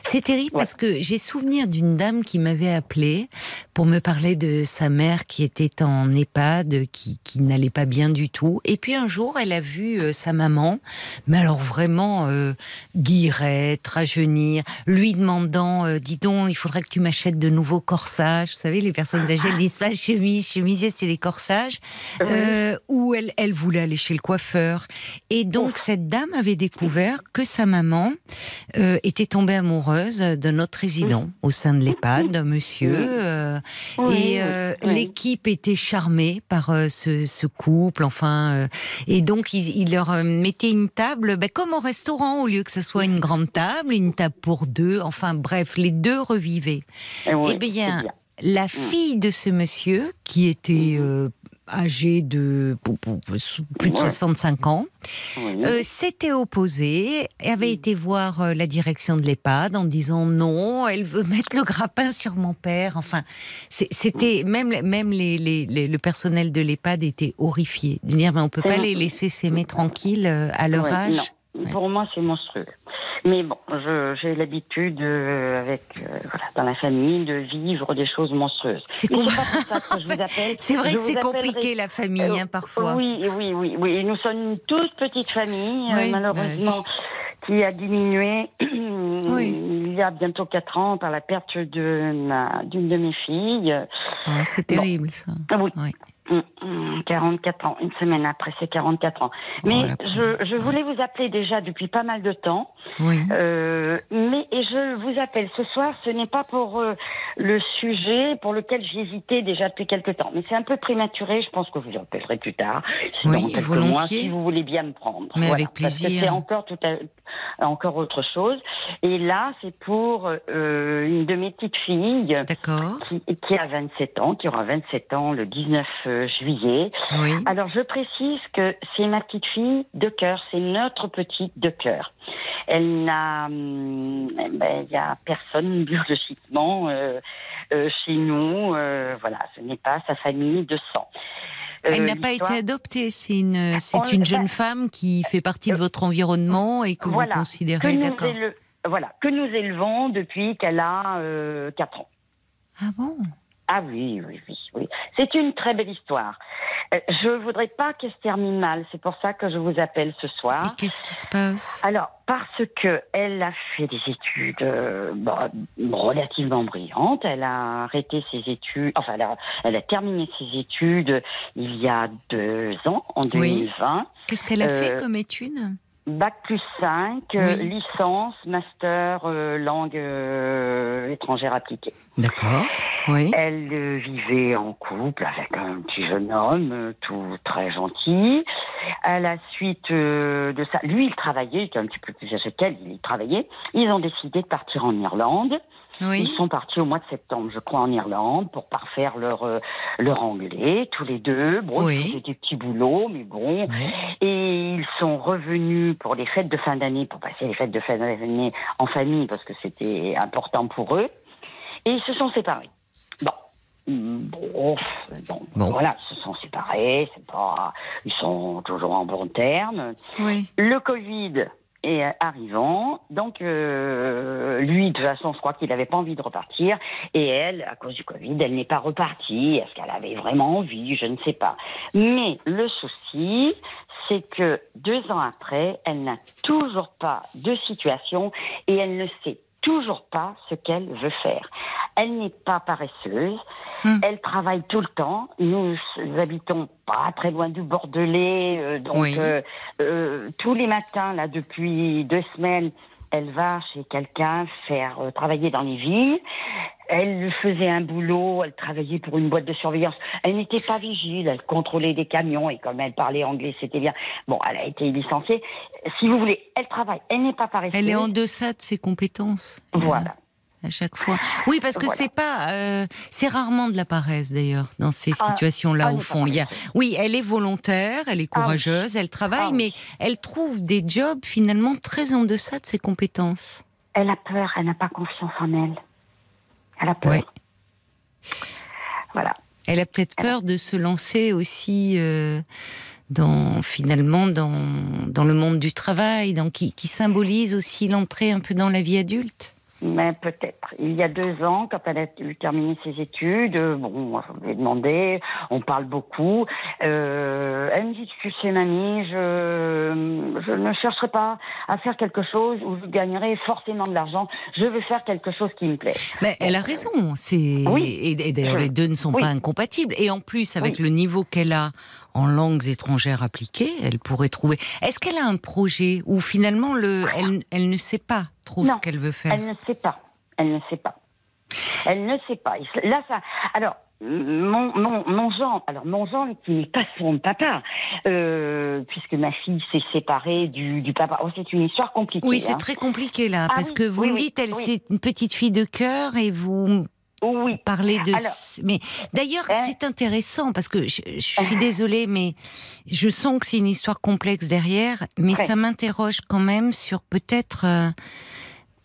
C'est terrible parce que j'ai souvenir d'une dame qui m'avait appelée pour me parler de sa mère qui était en EHPAD, qui, qui n'allait pas bien du tout. Et puis un jour, elle a vu euh, sa maman, mais alors vraiment euh, guirette, rajeunir, lui demandant, euh, dis donc, il faudrait que tu m'achètes de nouveaux corsages. Vous savez, les personnes âgées, elles disent pas chemise, chemisier, c'est des corsages. Ou elle, elle voulait aller chez le coiffeur. Et donc, cette dame avait découvert que sa maman euh, était tombée amoureuse d'un autre résident au sein de l'EHPAD, d'un monsieur. Euh, et euh, l'équipe était charmée par ce, ce, couple, enfin. et donc, il, il leur mettait une table, ben, comme au restaurant, au lieu que ce soit une grande table, une table pour deux. Enfin, bref, les deux revivaient. Eh eh bien, la mm. fille de ce monsieur, qui était mm-hmm âgé de plus de 65 ans, euh, s'était opposé et avait été voir euh, la direction de l'EHPAD en disant non, elle veut mettre le grappin sur mon père. Enfin, c'était même même les, les, le personnel de l'EHPAD était horrifié. De dire mais on peut pas les laisser s'aimer tranquilles euh, à leur âge? Pour moi, c'est monstrueux. Mais bon, j'ai l'habitude, euh, avec euh, voilà, dans la famille, de vivre des choses monstrueuses. C'est vrai que c'est compliqué la famille, hein, parfois. Oui, oui, oui, oui. nous sommes une toute petite famille, euh, malheureusement. qui a diminué il y a bientôt 4 ans par la perte d'une de mes filles. Ah, c'est terrible ça. Oui. 44 ans, une semaine après, c'est 44 ans. Mais je, je, voulais vous appeler déjà depuis pas mal de temps. Oui. Euh, mais et je vous appelle ce soir, ce n'est pas pour euh, le sujet pour lequel j'hésitais déjà depuis quelque temps. Mais c'est un peu prématuré, je pense que vous appellerez plus tard. Oui, volontiers. si vous voulez bien me prendre. Mais avec plaisir. c'est encore, tout encore autre chose. Et là, c'est pour euh, une de mes petites filles. Qui, qui a 27 ans, qui aura 27 ans le 19 juillet. Alors je précise que c'est ma petite fille de cœur, c'est notre petite de cœur. Elle n'a, hum, ben, il y a personne biologiquement euh, euh, chez nous. Euh, voilà, ce n'est pas sa famille de sang. Elle n'a pas été adoptée, c'est une, c'est une jeune femme qui fait partie de votre environnement et que vous considérez, d'accord. Voilà, que nous élevons depuis qu'elle a 4 ans. Ah bon? Ah oui, oui, oui, oui. C'est une très belle histoire. Euh, je voudrais pas qu'elle se termine mal. C'est pour ça que je vous appelle ce soir. Qu'est-ce qui se passe? Alors, parce que elle a fait des études euh, relativement brillantes. Elle a arrêté ses études. Enfin, elle a, terminé ses études il y a deux ans, en 2020. Qu'est-ce qu'elle a fait euh, comme études Bac plus 5, euh, licence, master, euh, langue euh, étrangère appliquée. D'accord. Oui. Elle vivait en couple avec un petit jeune homme, tout très gentil. À la suite de ça, lui, il travaillait, il était un petit peu plus âgé qu'elle, il travaillait. Ils ont décidé de partir en Irlande. Ils sont partis au mois de septembre, je crois, en Irlande pour parfaire leur euh, leur anglais, tous les deux. Bon, c'était des petits boulots, mais bon. Et ils sont revenus pour les fêtes de fin d'année, pour passer les fêtes de fin d'année en famille, parce que c'était important pour eux. Et ils se sont séparés. Bon. Bon, bon, voilà, ils se sont séparés, c'est pas, ils sont toujours en bon terme. Oui. Le Covid euh, arrivant, donc euh, lui, de toute façon, je crois qu'il n'avait pas envie de repartir. Et elle, à cause du Covid, elle n'est pas repartie. Est-ce qu'elle avait vraiment envie? Je ne sais pas. Mais le souci, c'est que deux ans après, elle n'a toujours pas de situation et elle ne sait toujours pas ce qu'elle veut faire. Elle n'est pas paresseuse, hmm. elle travaille tout le temps. Nous, habitons pas très loin du Bordelais, euh, donc euh, euh, tous les matins, là, depuis deux semaines, elle va chez quelqu'un faire travailler dans les villes. Elle faisait un boulot, elle travaillait pour une boîte de surveillance. Elle n'était pas vigile, elle contrôlait des camions et comme elle parlait anglais, c'était bien. Bon, elle a été licenciée. Si vous voulez, elle travaille, elle n'est pas paresseuse. Elle est en deçà de ses compétences. Voilà. À chaque fois. Oui, parce que c'est pas, euh, c'est rarement de la paresse d'ailleurs dans ces ah, situations-là au fond. Il y a, oui, elle est volontaire, elle est ah courageuse, elle travaille, ah mais elle trouve des jobs finalement très en deçà de ses compétences. Elle a peur, elle n'a pas confiance en elle. Elle a peur. Voilà. Elle a peut-être peur de se lancer aussi euh, dans finalement dans, dans le monde du travail, dans, qui, qui symbolise aussi l'entrée un peu dans la vie adulte. Mais peut-être. Il y a deux ans, quand elle a eu terminé ses études, bon, je lui ai demandé, on parle beaucoup. Euh, elle me dit, tu sais, mamie, je, je ne chercherai pas à faire quelque chose où je gagnerai forcément de l'argent. Je veux faire quelque chose qui me plaît. Mais elle a raison. C'est oui. et, d'ailleurs les deux ne sont pas incompatibles. Et en plus, avec le niveau qu'elle a en langues étrangères appliquées, elle pourrait trouver. Est-ce qu'elle a un projet où finalement le, elle, elle ne sait pas trop ce qu'elle veut faire? Elle ne sait pas. Elle ne sait pas. Elle ne sait pas. Là, ça. Alors, mon, mon, mon genre, alors mon genre qui n'est pas son papa, euh, puisque ma fille s'est séparée du, du papa. Oh, c'est une histoire compliquée. Oui, c'est hein. très compliqué là, ah parce que vous me dites, elle c'est une petite fille de cœur et vous oui. Parler de. mais d'ailleurs, hein? c'est intéressant parce que je, suis ah. désolée, mais je sens que c'est une histoire complexe derrière, mais ça m'interroge quand même sur peut-être. Euh,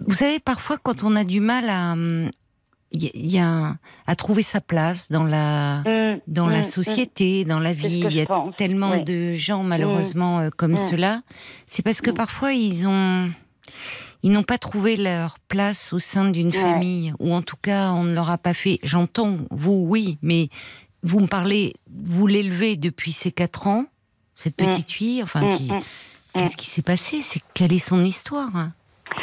vous savez, parfois, quand on a du mal à, il y a à trouver sa place dans la mmh, dans la mmh, mmh. société, dans la vie. Il y a tellement de gens malheureusement euh, comme cela. C'est parce que parfois ils ont ils n'ont pas trouvé leur place au sein d'une famille, ou en tout cas, on ne leur a pas fait. J'entends, vous, oui, mais vous me parlez, vous l'élevez depuis ces quatre ans, cette mm. petite fille, enfin, mm, qui, mm, qu'est-ce qui s'est passé? C'est quelle est son histoire hein?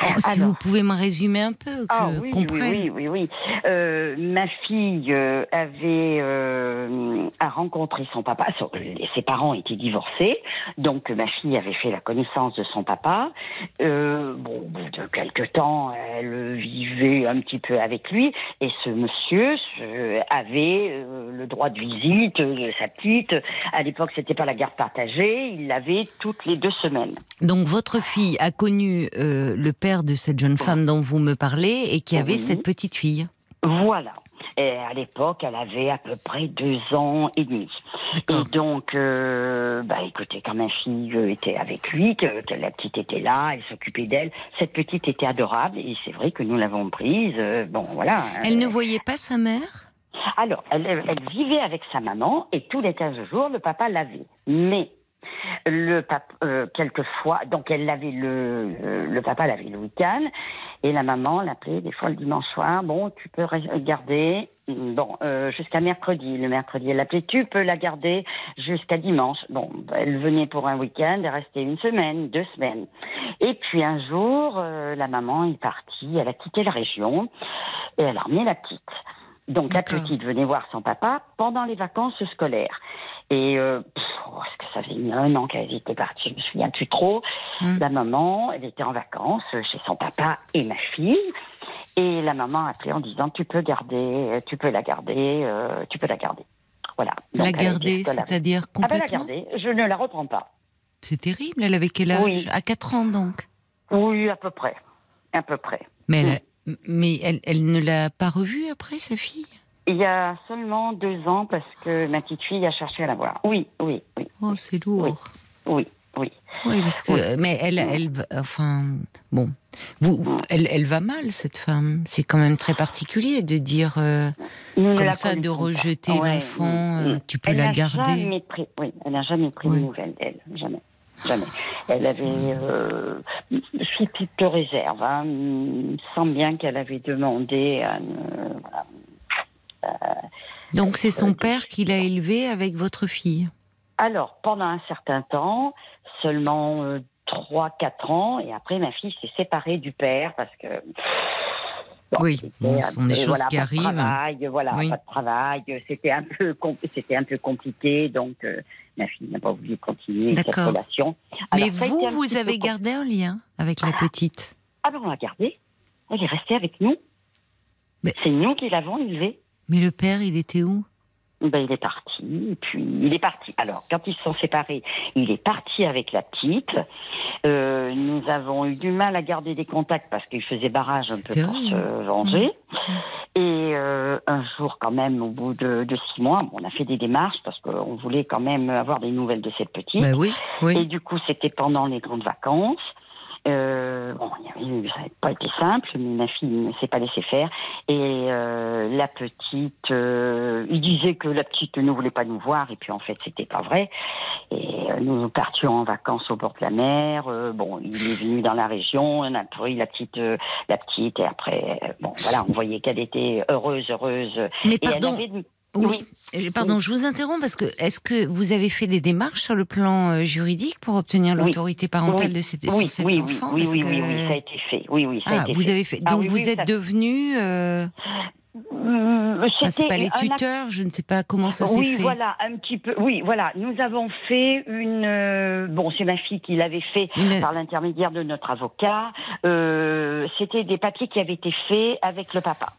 Oh, si vous pouvez me résumer un peu, que ah, oui, oui, oui, oui, euh, ma fille euh, avait euh, a rencontré son papa. Ses parents étaient divorcés, donc ma fille avait fait la connaissance de son papa. bon, au bout de quelques temps, elle vivait un petit peu avec lui, et ce monsieur avait le droit de visite de sa petite. À l'époque, c'était pas la garde partagée. Il l'avait toutes les deux semaines. Donc votre fille a connu le père de cette jeune femme dont vous me parlez et qui avait cette petite fille. Voilà. Et à l'époque, elle avait à peu près deux ans et demi. Et donc, euh, bah écoutez, quand ma fille était avec lui, que, la petite était là, elle s'occupait d'elle, cette petite était adorable et c'est vrai que nous l'avons prise. Euh, bon, voilà. Elle ne voyait pas sa mère? Alors, elle, elle, vivait avec sa maman et tous les 15 jours, le papa l'avait. Mais le papa, euh, quelquefois, donc elle l'avait le, le, papa l'avait le week-end et la maman l'appelait des fois le dimanche soir. Bon, tu peux garder bon euh, jusqu'à mercredi. Le mercredi, elle l'appelait. Tu peux la garder jusqu'à dimanche. Bon, elle venait pour un week-end, elle restait une semaine, deux semaines. Et puis un jour, euh, la maman est partie. Elle a quitté la région et elle a emmené la petite. Donc la petite venait voir son papa pendant les vacances scolaires. Et euh, oh, que ça fait un an qu'elle était partie, je me souviens plus trop. Hmm. La maman, elle était en vacances chez son papa et ma fille. Et la maman a appelé en disant tu peux garder, tu peux la garder, euh, tu peux la garder. Voilà. la garder, c'est-à-dire complètement. Ah ben la garder, je ne la reprends pas. C'est terrible. Elle avait quel âge? À 4 ans donc. Oui, à peu près, à peu près. Mais elle, mais elle, elle ne l'a pas revue après sa fille? Il y a seulement deux ans, parce que ma petite fille a cherché à la voir. Oui, oui, oui. Oh, c'est lourd. Oui, oui. Oui, parce que, mais elle, elle, enfin, bon, vous, elle, elle va mal cette femme. C'est quand même très particulier de dire euh, comme ça, de rejeter l'enfant. Mm, mm. Euh, tu peux la garder. Jamais pris, oui, elle n'a jamais pris de nouvelles d'elle, jamais. jamais. Elle avait, euh, sous toute réserve, hein, sans bien qu'elle avait demandé à. Euh, Donc c'est son père qui l'a élevée avec votre fille Alors, pendant un certain temps, seulement 3-4 ans, et après ma fille s'est séparée du père parce que oui, ce sont des choses qui arrivent. Travail, voilà, pas de travail. C'était un peu, c'était un peu compliqué, donc euh, ma fille n'a pas voulu continuer cette relation. Mais vous, vous avez gardé un lien avec la petite? Ah ben on l'a gardé. Elle est restée avec nous. C'est nous qui l'avons élevée. Mais le père, il était où? Ben, il est parti. Et puis, il est parti. Alors, quand ils se sont séparés, il est parti avec la petite. Euh, nous avons eu du mal à garder des contacts parce qu'il faisait barrage un peu pour se venger. Et euh, un jour, quand même, au bout de, de six mois, on a fait des démarches parce qu'on voulait quand même avoir des nouvelles de cette petite. Ben oui, oui. Et du coup, c'était pendant les grandes vacances. Euh, bon, ça n'a pas été simple, mais ma fille ne s'est pas laissée faire. Et euh, la petite, euh, il disait que la petite ne voulait pas nous voir, et puis en fait, c'était pas vrai. Et euh, nous partions en vacances au bord de la mer. Euh, bon, il est venu dans la région, on a pris la petite, la petite, et après, bon, voilà, on voyait qu'elle était heureuse, heureuse. Mais pardon. Oui. Pardon, je vous interromps parce que est-ce que vous avez fait des démarches sur le plan euh, juridique pour obtenir l'autorité parentale de cet, oui, enfant? oui, oui, oui, ça a été fait. Oui, oui, ça ah, a été vous fait. avez fait. Donc vous êtes devenu. Euh... Hum, c'est pas les tuteurs, je ne sais pas comment ça s'est oui, fait. Oui, voilà, un petit peu. Oui, voilà, nous avons fait une. Euh, bon, c'est ma fille qui l'avait fait par l'intermédiaire de notre avocat. Euh, C'était des papiers qui avaient été faits avec le papa.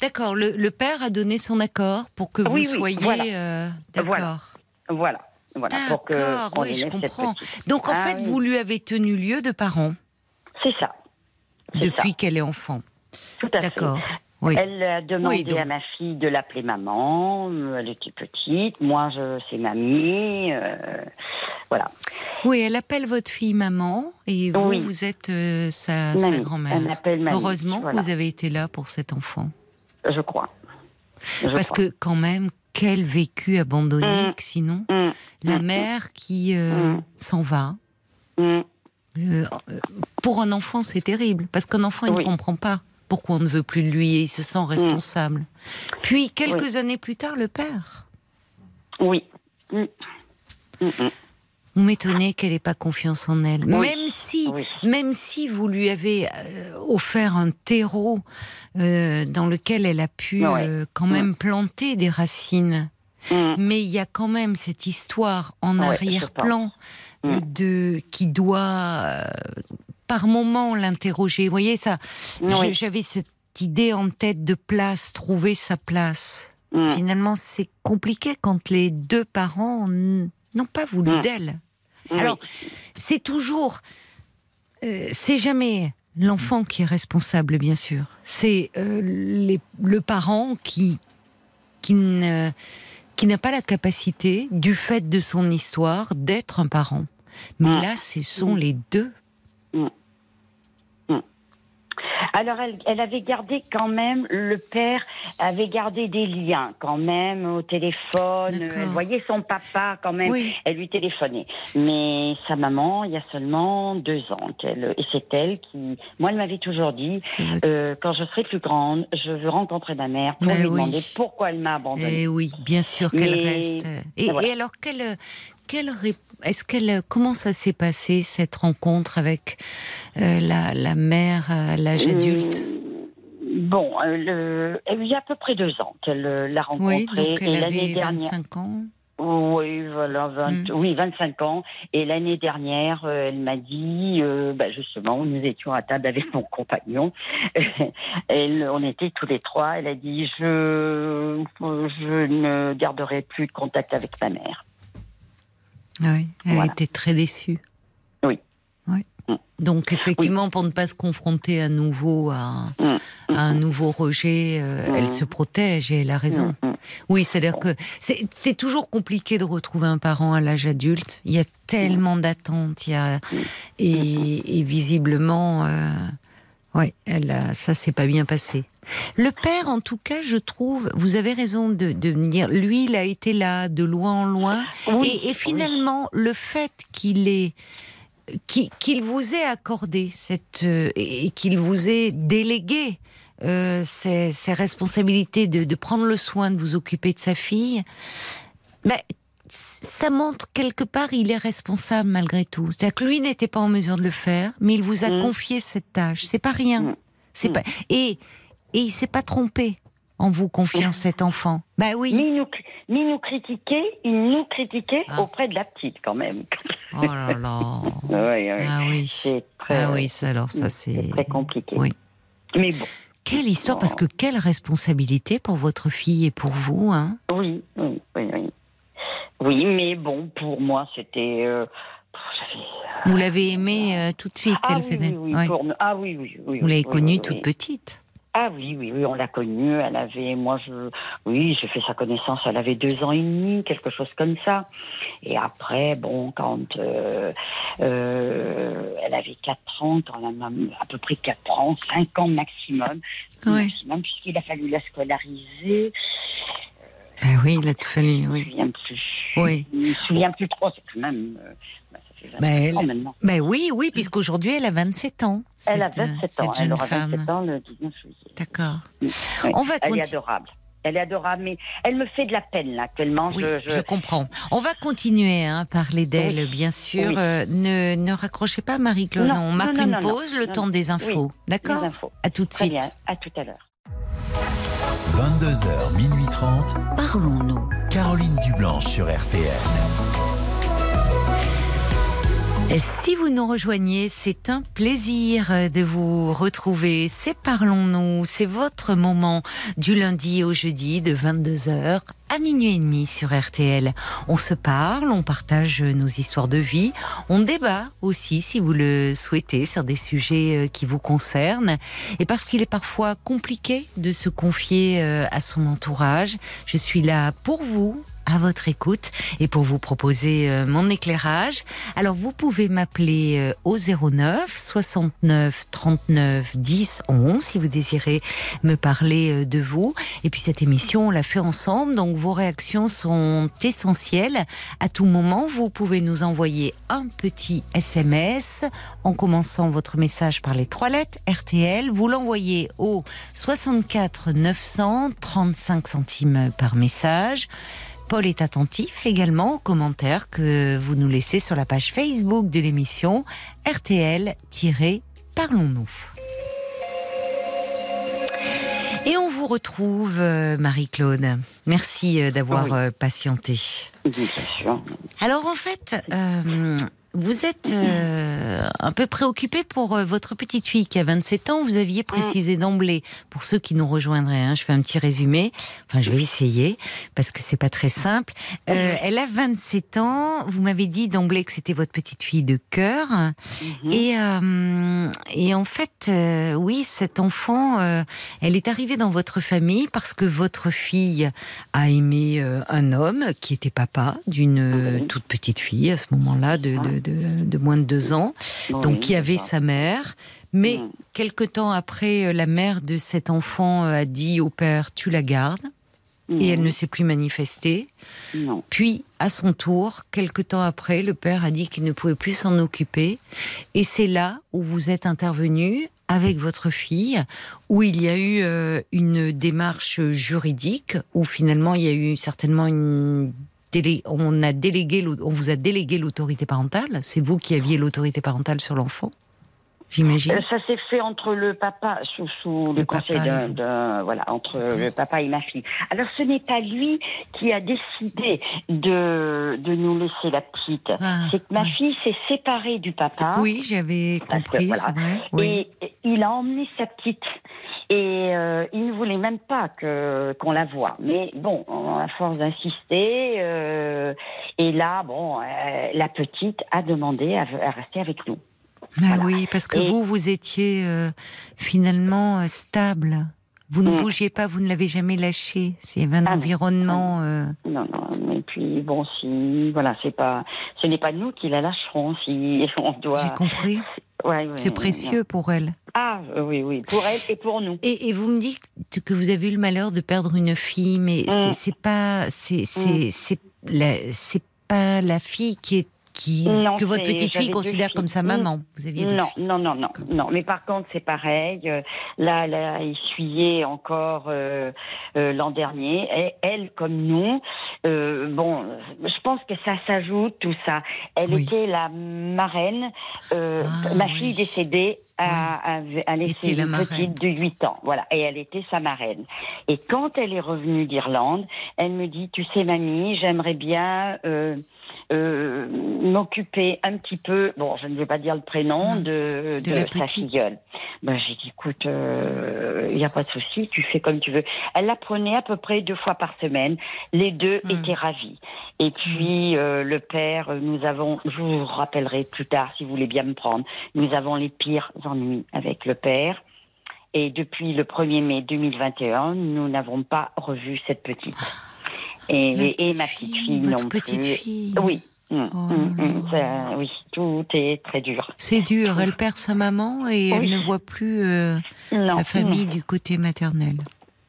D'accord, le, père a donné son accord pour que vous soyez. Euh, d'accord. Voilà. Voilà. D'accord, oui, je comprends. Donc en ah fait, vous lui avez tenu lieu de parents. C'est ça. Depuis qu'elle est enfant. Tout à fait. D'accord. Oui. Elle a demandé à ma fille de l'appeler maman. Elle était petite. Moi, je, c'est mamie. Euh, voilà. Oui, elle appelle votre fille maman et vous, vous êtes euh, sa, grand-mère. Elle m'appelle mamie. Heureusement que vous avez été là pour cet enfant. Je crois. Parce que quand même, quel vécu abandonné, mm. sinon mm. la mm. mère qui euh, s'en va. Euh, pour un enfant, c'est terrible, parce qu'un enfant, il ne comprend pas pourquoi on ne veut plus de lui et il se sent responsable. Puis, quelques années plus tard, le père. Oui. Vous m'étonnez qu'elle n'ait pas confiance en elle. Même si, même si vous lui avez euh, offert un terreau euh, dans lequel elle a pu euh, quand même planter des racines. Mm. Mais il y a quand même cette histoire en arrière-plan mm. de qui doit par moment l'interroger. Vous voyez ça J'avais cette idée en tête de place, trouver sa place. Mm. Finalement, c'est compliqué quand les deux parents n'ont pas voulu mmh. d'elle. Alors, c'est toujours, euh, c'est jamais l'enfant qui est responsable, bien sûr. C'est euh, le parent qui qui ne qui n'a pas la capacité, du fait de son histoire, d'être un parent. Mais mmh. là, ce sont les deux. Alors, elle, avait gardé quand même, le père avait gardé des liens quand même au téléphone. Elle voyait son papa quand même. Elle lui téléphonait. Mais sa maman, il y a seulement deux ans. et c'est elle qui, moi, elle m'avait toujours dit, euh, quand je serai plus grande, je veux rencontrer ma mère pour lui demander pourquoi elle m'a abandonnée. Et eh oui, bien sûr qu'elle reste. Et, et alors, quelle, quelle réponse est-ce qu'elle, comment ça s'est passé cette rencontre avec euh, la, la, mère à l'âge adulte? Bon, euh, elle y a à peu près deux ans qu'elle euh, l'a rencontrée. Oui, donc elle avait 25 ans. Oui, voilà, 20, mmh. oui, 25 ans. Et l'année dernière, elle m'a dit, bah justement, nous étions à table avec mon compagnon. elle, on était tous les trois. Elle a dit, je, je ne garderai plus de contact avec ma mère. Oui, elle était très déçue. Oui. oui. Mm. Donc effectivement, pour ne pas se confronter à nouveau à, mm. un nouveau rejet, euh, elle mm. se protège et elle a raison. Oui, c'est-à-dire que c'est toujours compliqué de retrouver un parent à l'âge adulte. Il y a tellement d'attentes, il y a et, visiblement, euh, ouais, elle a, ça s'est pas bien passé. Le père, en tout cas, je trouve, vous avez raison de, de me dire, lui, il a été là, de loin en loin, et, finalement, le fait qu'il ait qu'il vous ait accordé cette euh, et qu'il vous ait délégué euh, ces, responsabilités de, de, prendre le soin de vous occuper de sa fille, ben, ça montre quelque part il est responsable malgré tout. C'est-à-dire que lui n'était pas en mesure de le faire, mais il vous a mm. confié cette tâche. C'est pas rien. Mm. C'est mm. pas et et il s'est pas trompé en vous confiant cet enfant. Bah oui. Ni nous, ni nous critiquer, il nous critiquait ah. auprès de la petite quand même. Oh là là. Ah oui. C'est très, ah oui, ça alors ça c'est très compliqué. Oui. Mais bon. Quelle histoire, parce que quelle responsabilité pour votre fille et pour vous, hein? Oui, oui, oui, oui. Oui, mais bon, pour moi, c'était. Euh, vous l'avez aimée euh, tout de suite, ah, elle oui, faisait. Oui, oui, ah oui, oui, oui. Vous l'avez connue toute petite. Ah oui, oui, oui, on l'a connue. Elle avait, moi, je, oui, j'ai fait sa connaissance. Elle avait deux ans et demi, quelque chose comme ça. Et après, bon, quand euh, euh, elle avait quatre ans, quand elle a à peu près quatre ans, cinq ans maximum, maximum puisqu'il a fallu la scolariser. Ah oui, il a tout fallu. Oui. Je me souviens plus. Oui. Je me souviens plus trop. C'est quand même. Euh, mais ben oui, oui, puisqu'aujourd'hui elle a 27 ans. Elle a 27 ans, elle aura 27 ans le 19 juillet. D'accord. On va Elle est adorable. Elle est adorable, mais elle me fait de la peine là actuellement. Oui, je, comprends. On va continuer à hein, parler d'elle, bien sûr. Euh, ne, ne, raccrochez pas, Marie-Claude. On marque une pause, le temps des infos. D'accord À tout de suite. Bien. À tout à l'heure. 22h, minuit 30. Parlons-nous. Caroline Dublanche sur RTN. Si vous nous rejoignez, c'est un plaisir de vous retrouver. C'est Parlons-nous, c'est votre moment du lundi au jeudi de 22h à minuit et demi sur RTL. On se parle, on partage nos histoires de vie, on débat aussi si vous le souhaitez sur des sujets euh, qui vous concernent. Et parce qu'il est parfois compliqué de se confier euh, à son entourage, je suis là pour vous à votre écoute et pour vous proposer euh, mon éclairage. Alors vous pouvez m'appeler euh, au 09 69 39 10 11 si vous désirez me parler euh, de vous. Et puis cette émission, on l'a fait ensemble, donc vos réactions sont essentielles. À tout moment, vous pouvez nous envoyer un petit SMS en commençant votre message par les trois lettres RTL. Vous l'envoyez au 64 900 35 centimes par message. Paul est attentif également aux commentaires que vous nous laissez sur la page Facebook de l'émission RTL-Parlons-nous. Et on vous retrouve, euh, Marie-Claude. Merci euh, d'avoir euh, patienté. Alors en fait, vous êtes euh, un peu préoccupé pour euh, votre petite fille qui a 27 ans. Vous aviez précisé d'emblée, pour ceux qui nous rejoindraient, hein, je fais un petit résumé. Enfin, je vais essayer parce que c'est pas très simple. Euh, elle a 27 ans. Vous m'avez dit d'emblée que c'était votre petite fille de cœur. Mhm. Et, et en fait, oui, cet enfant, elle est arrivée dans votre famille parce que votre fille a aimé un homme qui était papa d'une toute petite fille à ce moment-là de, de de, moins de deux ans, donc qui avait sa mère. Mais mm. quelque temps après, euh, la mère de cet enfant euh, a dit au père Tu la gardes. Et elle ne s'est plus manifestée. Puis, à son tour, quelque temps après, le père a dit qu'il ne pouvait plus s'en occuper. Et c'est là où vous êtes intervenu avec votre fille, où il y a eu euh, une démarche juridique, où finalement il y a eu certainement une on, a délégué, on vous a délégué l'autorité parentale. C'est vous qui aviez l'autorité parentale sur l'enfant J'imagine. Euh, ça s'est fait entre le papa, sous, sous le, conseil d'un, voilà, entre le papa et ma fille. Alors ce n'est pas lui qui a décidé de, de nous laisser la petite. Ah, c'est que ma fille s'est séparée du papa. Oui, j'avais compris. vrai. Et il a emmené sa petite. Et euh, il ne voulait même pas que qu'on la voie. Mais bon, à force d'insister, euh, et là, bon, euh, la petite a demandé à, rester avec nous. Bah oui, parce que vous, vous étiez finalement stable. Vous ne mm. bougiez pas, vous ne l'avez jamais lâché. C'est un ah environnement. Non, non, mais puis bon, si voilà, c'est pas, ce n'est pas nous qui la lâcherons si on doit. J'ai compris. c'est précieux pour elle. Ah oui, oui, pour elle et pour nous. Et, vous me dites que vous avez eu le malheur de perdre une fille, mais mm. c'est pas, c'est mm. c'est pas la fille qui est qui, que votre petite fille considère comme sa maman. Vous aviez non, non, non, non, non. Mais par contre, c'est pareil. Euh, là, elle a essuyé encore euh, euh, l'an dernier. Et elle, comme nous, bon, je pense que ça s'ajoute tout ça. Elle était la marraine. Ah, ma fille décédée a, a, laissé une petite de 8 ans. Voilà. Et elle était sa marraine. Et quand elle est revenue d'Irlande, elle me dit, tu sais, mamie, j'aimerais bien euh, m'occuper un petit peu, bon, je ne vais pas dire le prénom, de, de, sa filleule. Ben, j'ai dit, écoute, il euh, n'y a pas de souci, tu fais comme tu veux. Elle la prenait à peu près deux fois par semaine. Les deux hmm. étaient ravis. Et puis, euh, le père, nous avons, je vous rappellerai plus tard si vous voulez bien me prendre, nous avons les pires ennuis avec le père. Et depuis le 1er mai 2021, nous n'avons pas revu cette petite. Et, ma petite fille non petite Fille. Oui. Mm, oh mm, mm, oui, tout est très dur. C'est dur. Elle perd sa maman et elle ne voit plus euh, sa famille du côté maternel.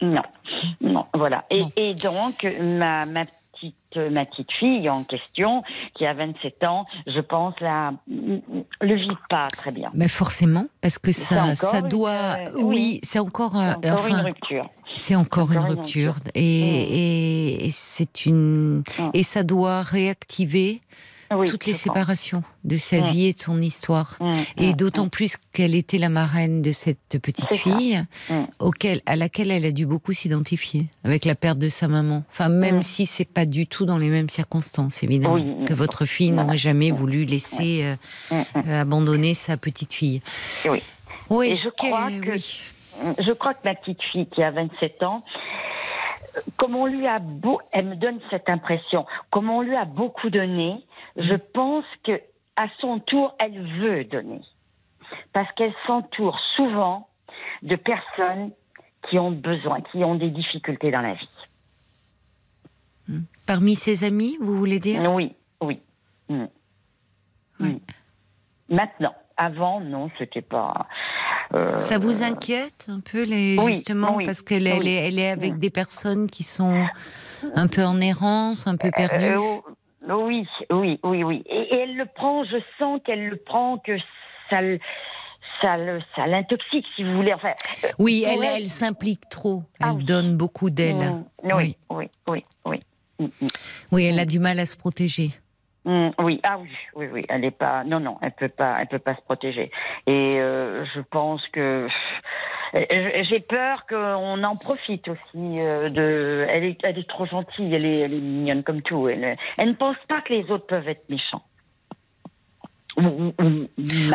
Non, non, voilà. Et, donc, ma, ma petite, ma petite fille en question, qui a 27 ans, je pense, la, le vit pas très bien. Mais forcément, parce que ça, ça doit. Euh, oui, c'est encore, encore une rupture. C'est encore une rupture. mm. et, c'est une et ça doit réactiver toutes les séparations de sa vie et de son histoire. Et d'autant plus qu'elle était la marraine de cette petite fille auquel, à laquelle elle a dû beaucoup s'identifier avec la perte de sa maman. Enfin, même si c'est pas du tout dans les mêmes circonstances, évidemment, que votre fille n'aurait jamais voulu laisser euh, euh, abandonner sa petite fille. Oui. Oui, je crois que je crois que ma petite fille qui a 27 ans, comme on lui a beau, elle me donne cette impression, comme on lui a beaucoup donné, je pense que à son tour, elle veut donner. Parce qu'elle s'entoure souvent de personnes qui ont besoin, qui ont des difficultés dans la vie. Hmm. Parmi ses amis, vous voulez dire? Oui, oui. Hmm. Hmm. Maintenant, avant, non, c'était pas. Euh, ça vous inquiète un peu, les, justement, parce qu'elle elle est, elle est avec des personnes qui sont un peu en errance, un peu euh, perdues? euh, Oui, oui, oui, oui. Et, elle le prend, je sens qu'elle le prend, que ça ça, ça l'intoxique, si vous voulez. Enfin, oui, elle, elle, s'implique trop. Ah elle donne beaucoup d'elle. Mm. oui, oui, oui, oui. Mm, mm. Oui, elle a du mal à se protéger. Mm, oui, ah oui, oui, oui, elle est pas, non, non, elle peut pas, elle peut pas se protéger. Et euh, je pense que j'ai peur qu'on en profite aussi euh, de. Elle est, elle est trop gentille, elle est, elle est mignonne comme tout. Elle, elle ne pense pas que les autres peuvent être méchants.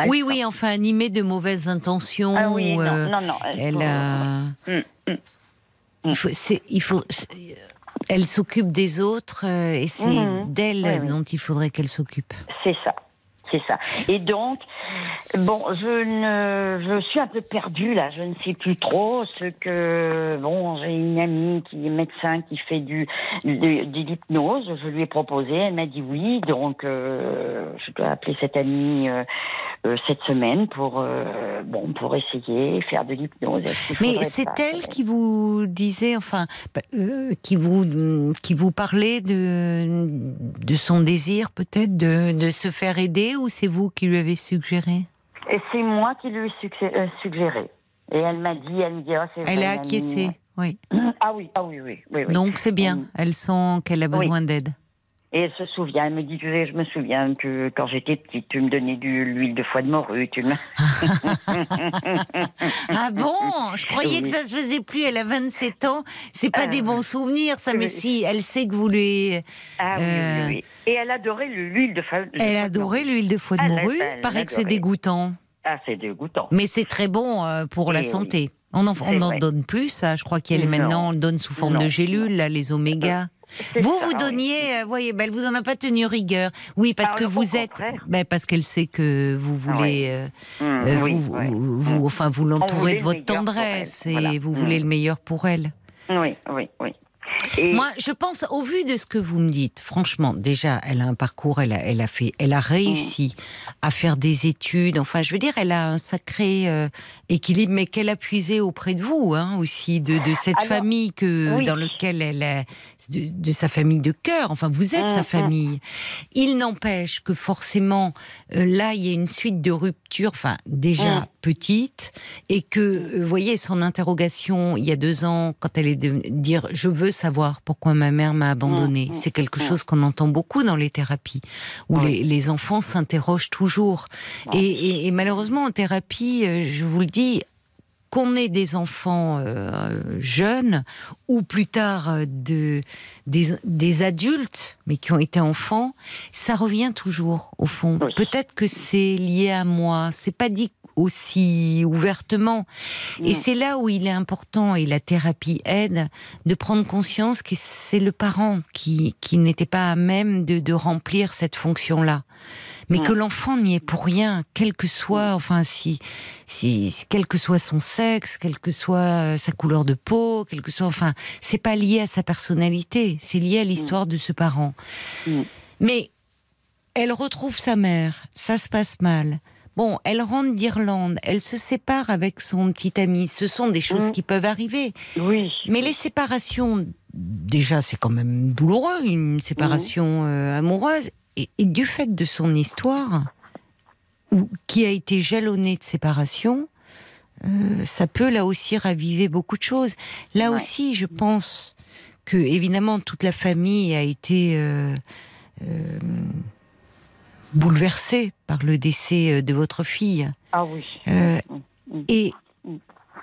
oui, oui, enfin animée de mauvaises intentions. Ah oui, non, euh, non, non, Elle, a. Mm, mm. Il faut, il faut elle s'occupe des autres euh, et c'est mhm. d'elle dont il faudrait qu'elle s'occupe. C'est ça. C'est ça. Et donc, bon, je ne, je suis un peu perdue là. Je ne sais plus trop ce que. Bon, j'ai une amie qui est médecin qui fait du de, l'hypnose. Je lui ai proposé. Elle m'a dit oui. Donc, euh, je dois appeler cette amie euh, euh, cette semaine pour bon pour essayer faire de l'hypnose. Mais c'est elle qui vous disait, enfin, bah, qui vous qui vous parlait de de son désir peut-être de de se faire aider ou c'est vous qui lui avez suggéré? C'est moi qui lui ai euh, suggéré. Et elle m'a dit, elle me dit, oh, c'est Elle a acquiescé, oui. Ah oui, ah oui, oui. oui, Donc c'est bien, elle sent qu'elle a besoin d'aide. Et elle se souvient, elle me dit, tu sais, je me souviens que quand j'étais petite, tu me donnais de l'huile de foie de morue. Tu me... ah bon? Je croyais que ça se faisait plus. Elle a 27 ans. C'est pas des bons souvenirs, ça, mais si, elle sait que vous lui. Ah oui, oui, euh, oui. Et elle adorait l'huile de foie de morue. Elle adorait l'huile de foie de morue. Il paraît que c'est dégoûtant. Ah, c'est dégoûtant. Mais c'est très bon euh, pour la santé. On en, on en donne plus, je crois qu'il y a maintenant, on le donne sous forme de gélules, là, les oméga. Vous, vous donniez, vous voyez, ben, elle vous en a pas tenu rigueur. Oui, parce que vous êtes, ben, parce qu'elle sait que vous voulez, euh, mmh, euh, vous, vous, enfin, vous l'entourez de votre tendresse et vous mmh. voulez le meilleur pour elle. Oui, oui, oui. Moi, je pense, au vu de ce que vous me dites, franchement, déjà, elle a un parcours, elle a, elle a fait, elle a réussi à faire des études. Enfin, je veux dire, elle a un sacré euh, équilibre, mais qu'elle a puisé auprès de vous, hein, aussi, de, de cette famille que dans lequel elle est, de, sa famille de cœur. Enfin, vous êtes sa mm, mm. famille. Il n'empêche que forcément, euh, là, il y a une suite de ruptures. Enfin, déjà. Mm petite et que, euh, vous voyez, son interrogation il y a deux ans, quand elle est de dire je veux savoir pourquoi ma mère m'a abandonnée, mmh, mmh, c'est quelque mmh. chose qu'on entend beaucoup dans les thérapies, où les, enfants s'interrogent toujours. Et, malheureusement, en thérapie, euh, je vous le dis, qu'on ait des enfants euh, jeunes ou plus tard de, des, des, adultes, mais qui ont été enfants, ça revient toujours au fond. Peut-être que c'est lié à moi. C'est pas dit aussi ouvertement. Et c'est là où il est important, et la thérapie aide, de prendre conscience que c'est le parent qui, qui n'était pas à même de, de remplir cette fonction-là. Mais que l'enfant n'y est pour rien, quel que soit, enfin, si, si, quel que soit son sexe, quelle que soit sa couleur de peau, quel que soit, enfin, c'est pas lié à sa personnalité, c'est lié à l'histoire de ce parent. Mais elle retrouve sa mère, ça se passe mal. Bon, elle rentre d'Irlande, elle se sépare avec son petit ami. Ce sont des choses mm. qui peuvent arriver. Oui. Mais les séparations, déjà, c'est quand même douloureux, une séparation mm. euh, amoureuse. Et, du fait de son histoire, ou, qui a été jalonnée de séparation, euh, ça peut là aussi raviver beaucoup de choses. Là aussi, je pense que évidemment toute la famille a été euh, bouleversée par le décès euh, de votre fille. Ah oui. Euh, mm, mm. et,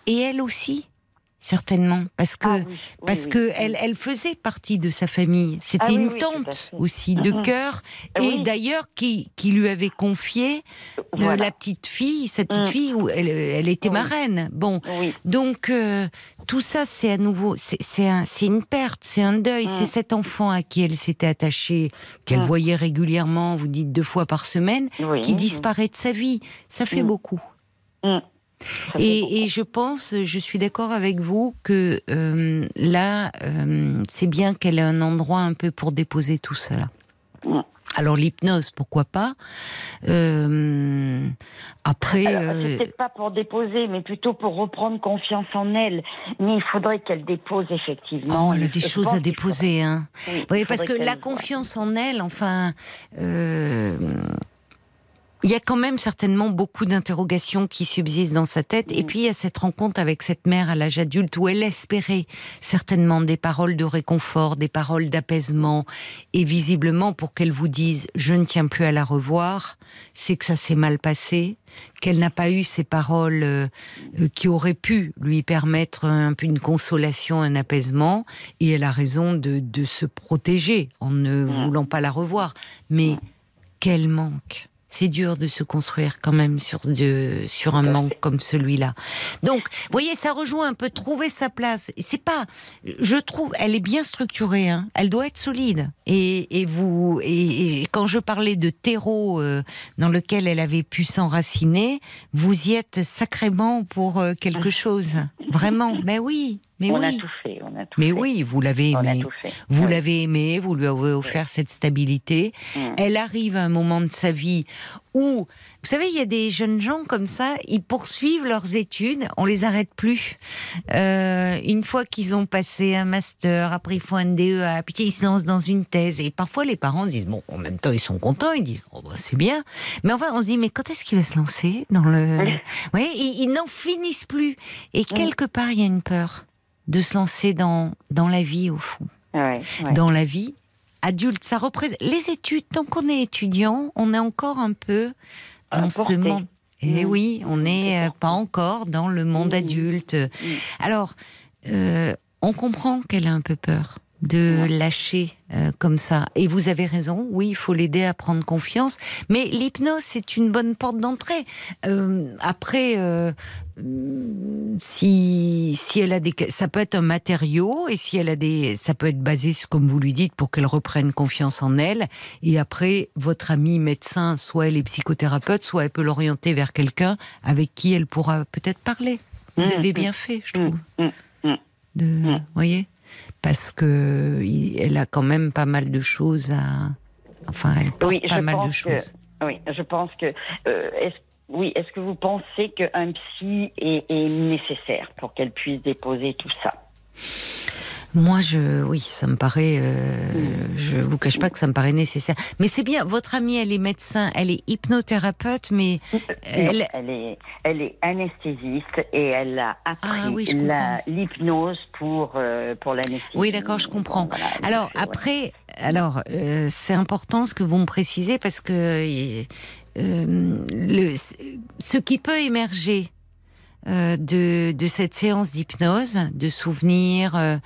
et elle aussi, certainement, parce que ah parce que Elle, elle faisait partie de sa famille. C'était ah une tante aussi de cœur, ah et d'ailleurs qui, qui lui avait confié euh, la petite fille, sa petite fille où elle, elle était marraine. Bon, donc tout ça, c'est à nouveau, c'est un, une perte, c'est un deuil. C'est mm. cet enfant à qui elle s'était attachée, qu'elle mm. voyait régulièrement, vous dites deux fois par semaine, qui disparaît de sa vie. Ça fait mm. beaucoup. Et, je pense, je suis d'accord avec vous que euh, là, euh, c'est bien qu'elle ait un endroit un peu pour déposer tout cela. Alors l'hypnose, pourquoi pas? Euh, Après, euh... peut-être pas pour déposer, mais plutôt pour reprendre confiance en elle. Mais il faudrait qu'elle dépose effectivement. Oh, elle a des choses à déposer, hein. Oui, parce que la confiance en elle, enfin. Euh il y a quand même certainement beaucoup d'interrogations qui subsistent dans sa tête. Et mm. puis il y a cette rencontre avec cette mère à l'âge adulte où elle espérait certainement des paroles de réconfort, des paroles d'apaisement. Et visiblement, pour qu'elle vous dise je ne tiens plus à la revoir, c'est que ça s'est mal passé, qu'elle n'a pas eu ces paroles euh, euh, qui auraient pu lui permettre un une consolation, un apaisement. Et elle a raison de, de se protéger en ne mm. voulant pas la revoir. Mais quel manque c'est dur de se construire quand même sur, de, sur un manque comme celui-là. Donc, vous voyez, ça rejoint un peu trouver sa place. C'est pas, je trouve, elle est bien structurée. Hein. Elle doit être solide. Et, et vous, et, quand je parlais de terreau euh, dans lequel elle avait pu s'enraciner, vous y êtes sacrément pour euh, quelque chose. Vraiment. Mais oui. Mais on oui. a tout fait, on a tout Mais fait. oui, vous l'avez aimé. Vous l'avez aimé, vous lui avez offert cette stabilité. Mm. Elle arrive à un moment de sa vie où, vous savez, il y a des jeunes gens comme ça, ils poursuivent leurs études, on les arrête plus. Euh, une fois qu'ils ont passé un master, après ils font un DEA, puis ils se lancent dans une thèse. Et parfois les parents disent, bon, en même temps ils sont contents, ils disent, oh, bah, c'est bien. Mais enfin, on se dit, mais quand est-ce qu'il va se lancer dans le... Oui, ils, ils n'en finissent plus. Et quelque part, il y a une peur de se lancer dans, dans la vie, au fond. Dans la vie adulte, ça représente. Les études, tant qu'on est étudiant, on est encore un peu dans ce monde. Eh mmh. oui, on n'est euh, pas encore dans le monde mmh. adulte. Mmh. Alors, euh, on comprend qu'elle a un peu peur de lâcher euh, comme ça. Et vous avez raison, oui, il faut l'aider à prendre confiance. Mais l'hypnose, c'est une bonne porte d'entrée. Euh, après, euh, si, si elle a des, ça peut être un matériau et si elle a des, ça peut être basé, comme vous lui dites, pour qu'elle reprenne confiance en elle. Et après, votre ami médecin, soit elle est psychothérapeute, soit elle peut l'orienter vers quelqu'un avec qui elle pourra peut-être parler. Vous mmh, avez mmh. bien fait, je trouve. Mmh, de, voyez? Parce que elle a quand même pas mal de choses à. Enfin, elle porte pas mal de choses. oui, je pense que. Euh, est oui, est-ce que vous pensez qu'un psy est, est nécessaire pour qu'elle puisse déposer tout ça? Moi, je, oui, ça me paraît. Euh, mm. Je vous cache pas que ça me paraît nécessaire. Mais c'est bien. Votre amie, elle est médecin, elle est hypnothérapeute, mais elle, elle est, elle est anesthésiste et elle a appris ah l'hypnose pour euh, pour l'anesthésie. Oui, d'accord, je comprends. alors après, alors euh, c'est important ce que vous me précisez parce que euh, le, ce qui peut émerger euh, de, de, cette séance d'hypnose, de souvenirs, euh,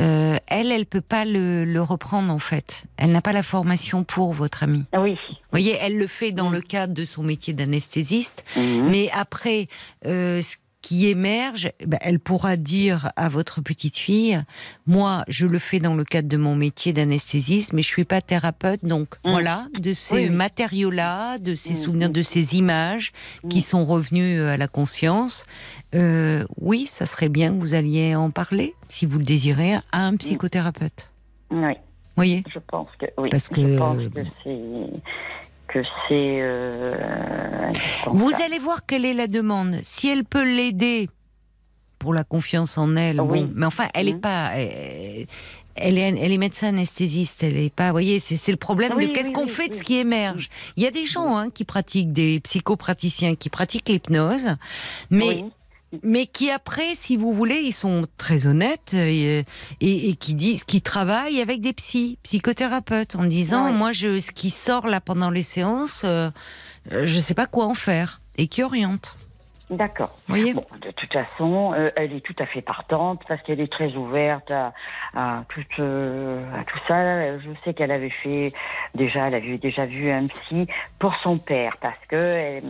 euh, elle, elle peut pas le, le, reprendre en fait. Elle n'a pas la formation pour votre amie. Oui. Vous voyez, elle le fait dans le cadre de son métier d'anesthésiste, mhm. mais après, euh, qui émerge, ben, elle pourra dire à votre petite fille, moi, je le fais dans le cadre de mon métier d'anesthésiste, mais je suis pas thérapeute, donc mm. voilà, de ces matériaux-là, de ces mm. souvenirs, de ces images qui mm. sont revenus euh, à la conscience. Euh, oui, ça serait bien que vous alliez en parler, si vous le désirez, à un psychothérapeute. Oui. Vous voyez Je pense que oui. Parce que, je pense que c'est que c'est. Euh, Vous allez voir quelle est la demande. Si elle peut l'aider pour la confiance en elle, bon, mais enfin, elle n'est mmh. pas. Elle, est, elle est médecin anesthésiste, elle est pas. Vous voyez, c'est le problème de qu'est-ce qu'on fait de ce qui émerge. Il y a des gens hein, qui pratiquent, des psychopraticiens qui pratiquent l'hypnose, mais mais qui après, si vous voulez, ils sont très honnêtes et, et, qui disent, qui travaillent avec des psys, psychothérapeutes, en disant, moi, je, ce qui sort là pendant les séances, euh, je sais pas quoi en faire, et qui oriente. D'accord. Voyez bon, de toute façon, euh, elle est tout à fait partante parce qu'elle est très ouverte à, à, tout, euh, à tout ça. Je sais qu'elle avait fait déjà, elle avait déjà vu un psy pour son père parce que euh,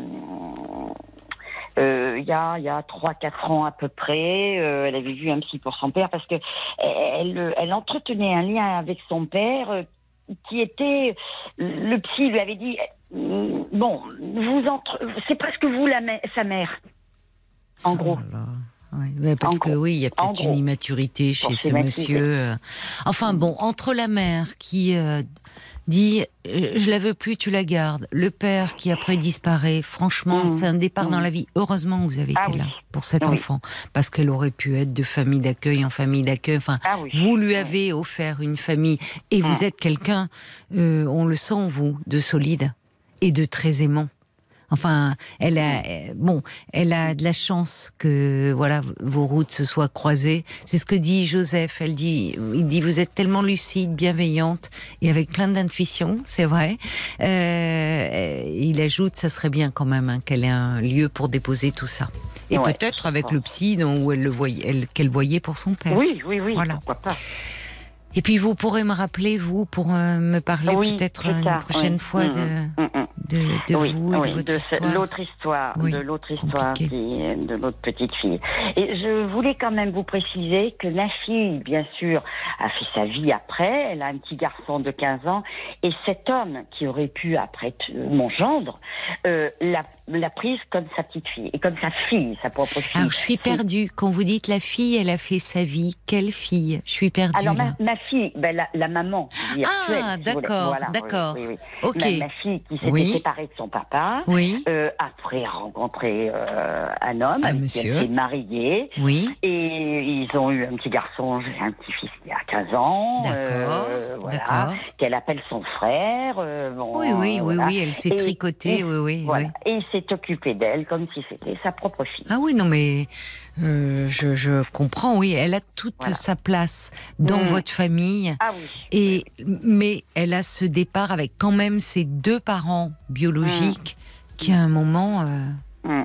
il y a il y a trois quatre ans à peu près, euh, elle avait vu un psy pour son père parce que elle, elle entretenait un lien avec son père euh, qui était le psy lui avait dit bon vous entre c'est presque vous la sa mère en gros. Oui, parce que oui, il y a peut-être une immaturité chez ce monsieur. Enfin bon, entre la mère qui dit euh, je la veux plus, tu la gardes. Le père qui après disparaît, franchement, mmh. c'est un départ dans mmh. la vie. Heureusement vous avez ah été là pour cet enfant, parce qu'elle aurait pu être de famille d'accueil en famille d'accueil. Enfin, ah vous lui avez offert une famille et vous mmh. êtes quelqu'un, euh, on le sent vous, de solide et de très aimant. Enfin, elle a, bon, elle a de la chance que voilà vos routes se soient croisées. C'est ce que dit Joseph. Elle dit, il dit, vous êtes tellement lucide, bienveillante et avec plein d'intuition, c'est vrai. Euh, il ajoute, ça serait bien quand même hein, qu'elle ait un lieu pour déposer tout ça. Et peut-être avec le psy dont, où elle le voyait, qu'elle voyait pour son père. Oui, oui, oui. Voilà. Pourquoi pas. Et puis vous pourrez me rappeler, vous, pour euh, me parler peut-être une prochaine fois de, mm, mm, mm, de, de vous et de votre histoire. L'autre histoire, de l'autre histoire, de l'autre petite fille. Et je voulais quand même vous préciser que ma fille, bien sûr, a fait sa vie après. Elle a un petit garçon de 15 ans. Et cet homme qui aurait pu, après mon gendre, euh, l'a l'a prise comme sa petite fille et comme sa fille, sa propre fille. Alors je suis perdue. Quand vous dites la fille, elle a fait sa vie. Quelle fille? Je suis perdue. Alors ma, fille, ben, la, la, maman. Ah d'accord, d'accord. ok. Ma, fille qui s'était séparée de son papa. Oui. Euh, après a rencontré euh, un homme, un qui s'est marié. Oui. Et ils ont eu un petit garçon, un petit fils il y a 15 ans. D'accord. Euh, voilà. Qu'elle appelle son frère. Euh, oui, oui, oui, oui. Elle s'est tricotée. oui, oui. Voilà. Et s'occuper d'elle comme si c'était sa propre fille. Ah oui, non mais euh, je, comprends, oui, elle a toute sa place dans mm. votre famille. Ah oui. Et, mais elle a ce départ avec quand même ses deux parents biologiques mm. qui à un moment... Euh, mm.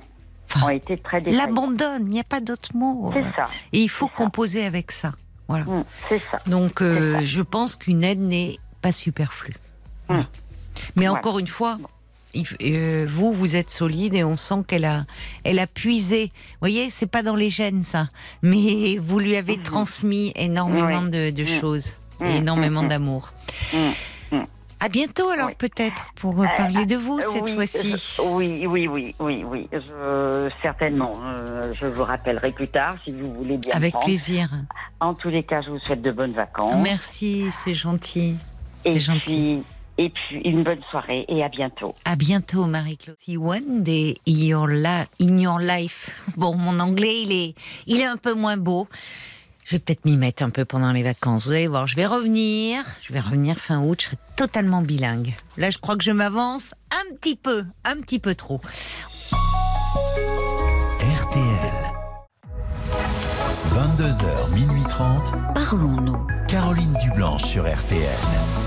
ont été très L'abandonne, il n'y a pas d'autre mot. C'est ça. Et il faut composer avec ça. Voilà. c'est ça. Donc euh, je pense qu'une aide n'est pas superflue. Mais encore une fois, euh, vous, vous êtes solide et on sent qu'elle a, elle a puisé. Vous voyez, c'est pas dans les gènes ça, mais vous lui avez transmis énormément de, mm. choses et mm. énormément d'amour. À bientôt alors peut-être pour euh, parler de vous cette fois-ci. oui, oui, oui, oui, oui. certainement. je vous rappellerai plus tard si vous voulez bien. Avec plaisir. En tous les cas, je vous souhaite de bonnes vacances. Merci, c'est gentil. C'est gentil. Et puis une bonne soirée et à bientôt. À bientôt, Marie-Claude. One day in your, in your life. Bon, mon anglais, il est, il est un peu moins beau. Je vais peut-être m'y mettre un peu pendant les vacances. Vous allez voir, je vais revenir. Je vais revenir fin août. Je serai totalement bilingue. Là, je crois que je m'avance un petit peu, un petit peu trop. RTL. 22h, minuit 30. Parlons-nous. Caroline Dublanche sur RTL.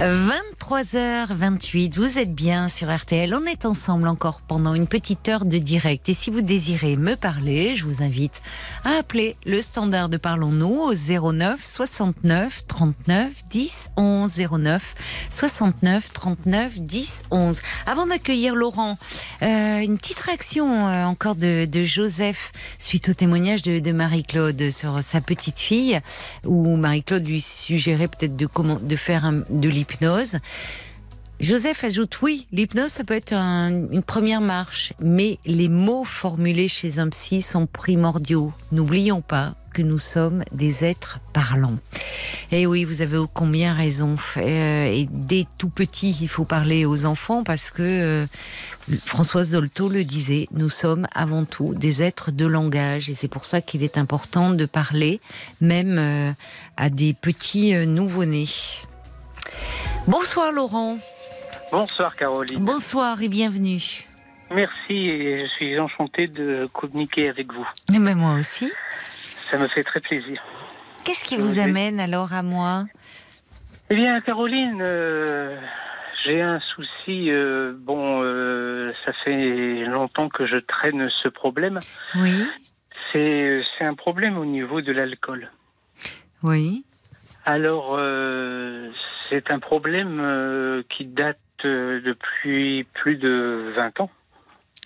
20 23h28, vous êtes bien sur RTL. On est ensemble encore pendant une petite heure de direct. Et si vous désirez me parler, je vous invite à appeler le standard de Parlons-nous au 09 69 39 10 11 09 69 39 10 11. Avant d'accueillir Laurent, euh, une petite réaction euh, encore de, Joseph suite au témoignage de, Marie-Claude sur sa petite fille, où Marie-Claude lui suggérait peut-être de, faire de l'hypnose. Joseph ajoute oui, l'hypnose ça peut être une première marche, mais les mots formulés chez un psy sont primordiaux. N'oublions pas que nous sommes des êtres parlants. Et oui, vous avez combien raison. Euh, et dès tout petit, il faut parler aux enfants parce que euh, Françoise Dolto le disait, nous sommes avant tout des êtres de langage et c'est pour ça qu'il est important de parler même euh, à des petits nouveau-nés. Bonsoir Laurent. Bonsoir Caroline. Bonsoir et bienvenue. Merci et je suis enchanté de communiquer avec vous. Mais moi aussi. Ça me fait très plaisir. Qu'est-ce qui vous amène alors à moi? Eh bien Caroline, euh, j'ai un souci. Euh, bon, euh, ça fait longtemps que je traîne ce problème. Oui. C'est un problème au niveau de l'alcool. Oui. Alors, c'est un problème euh, qui date euh, depuis plus de 20 ans.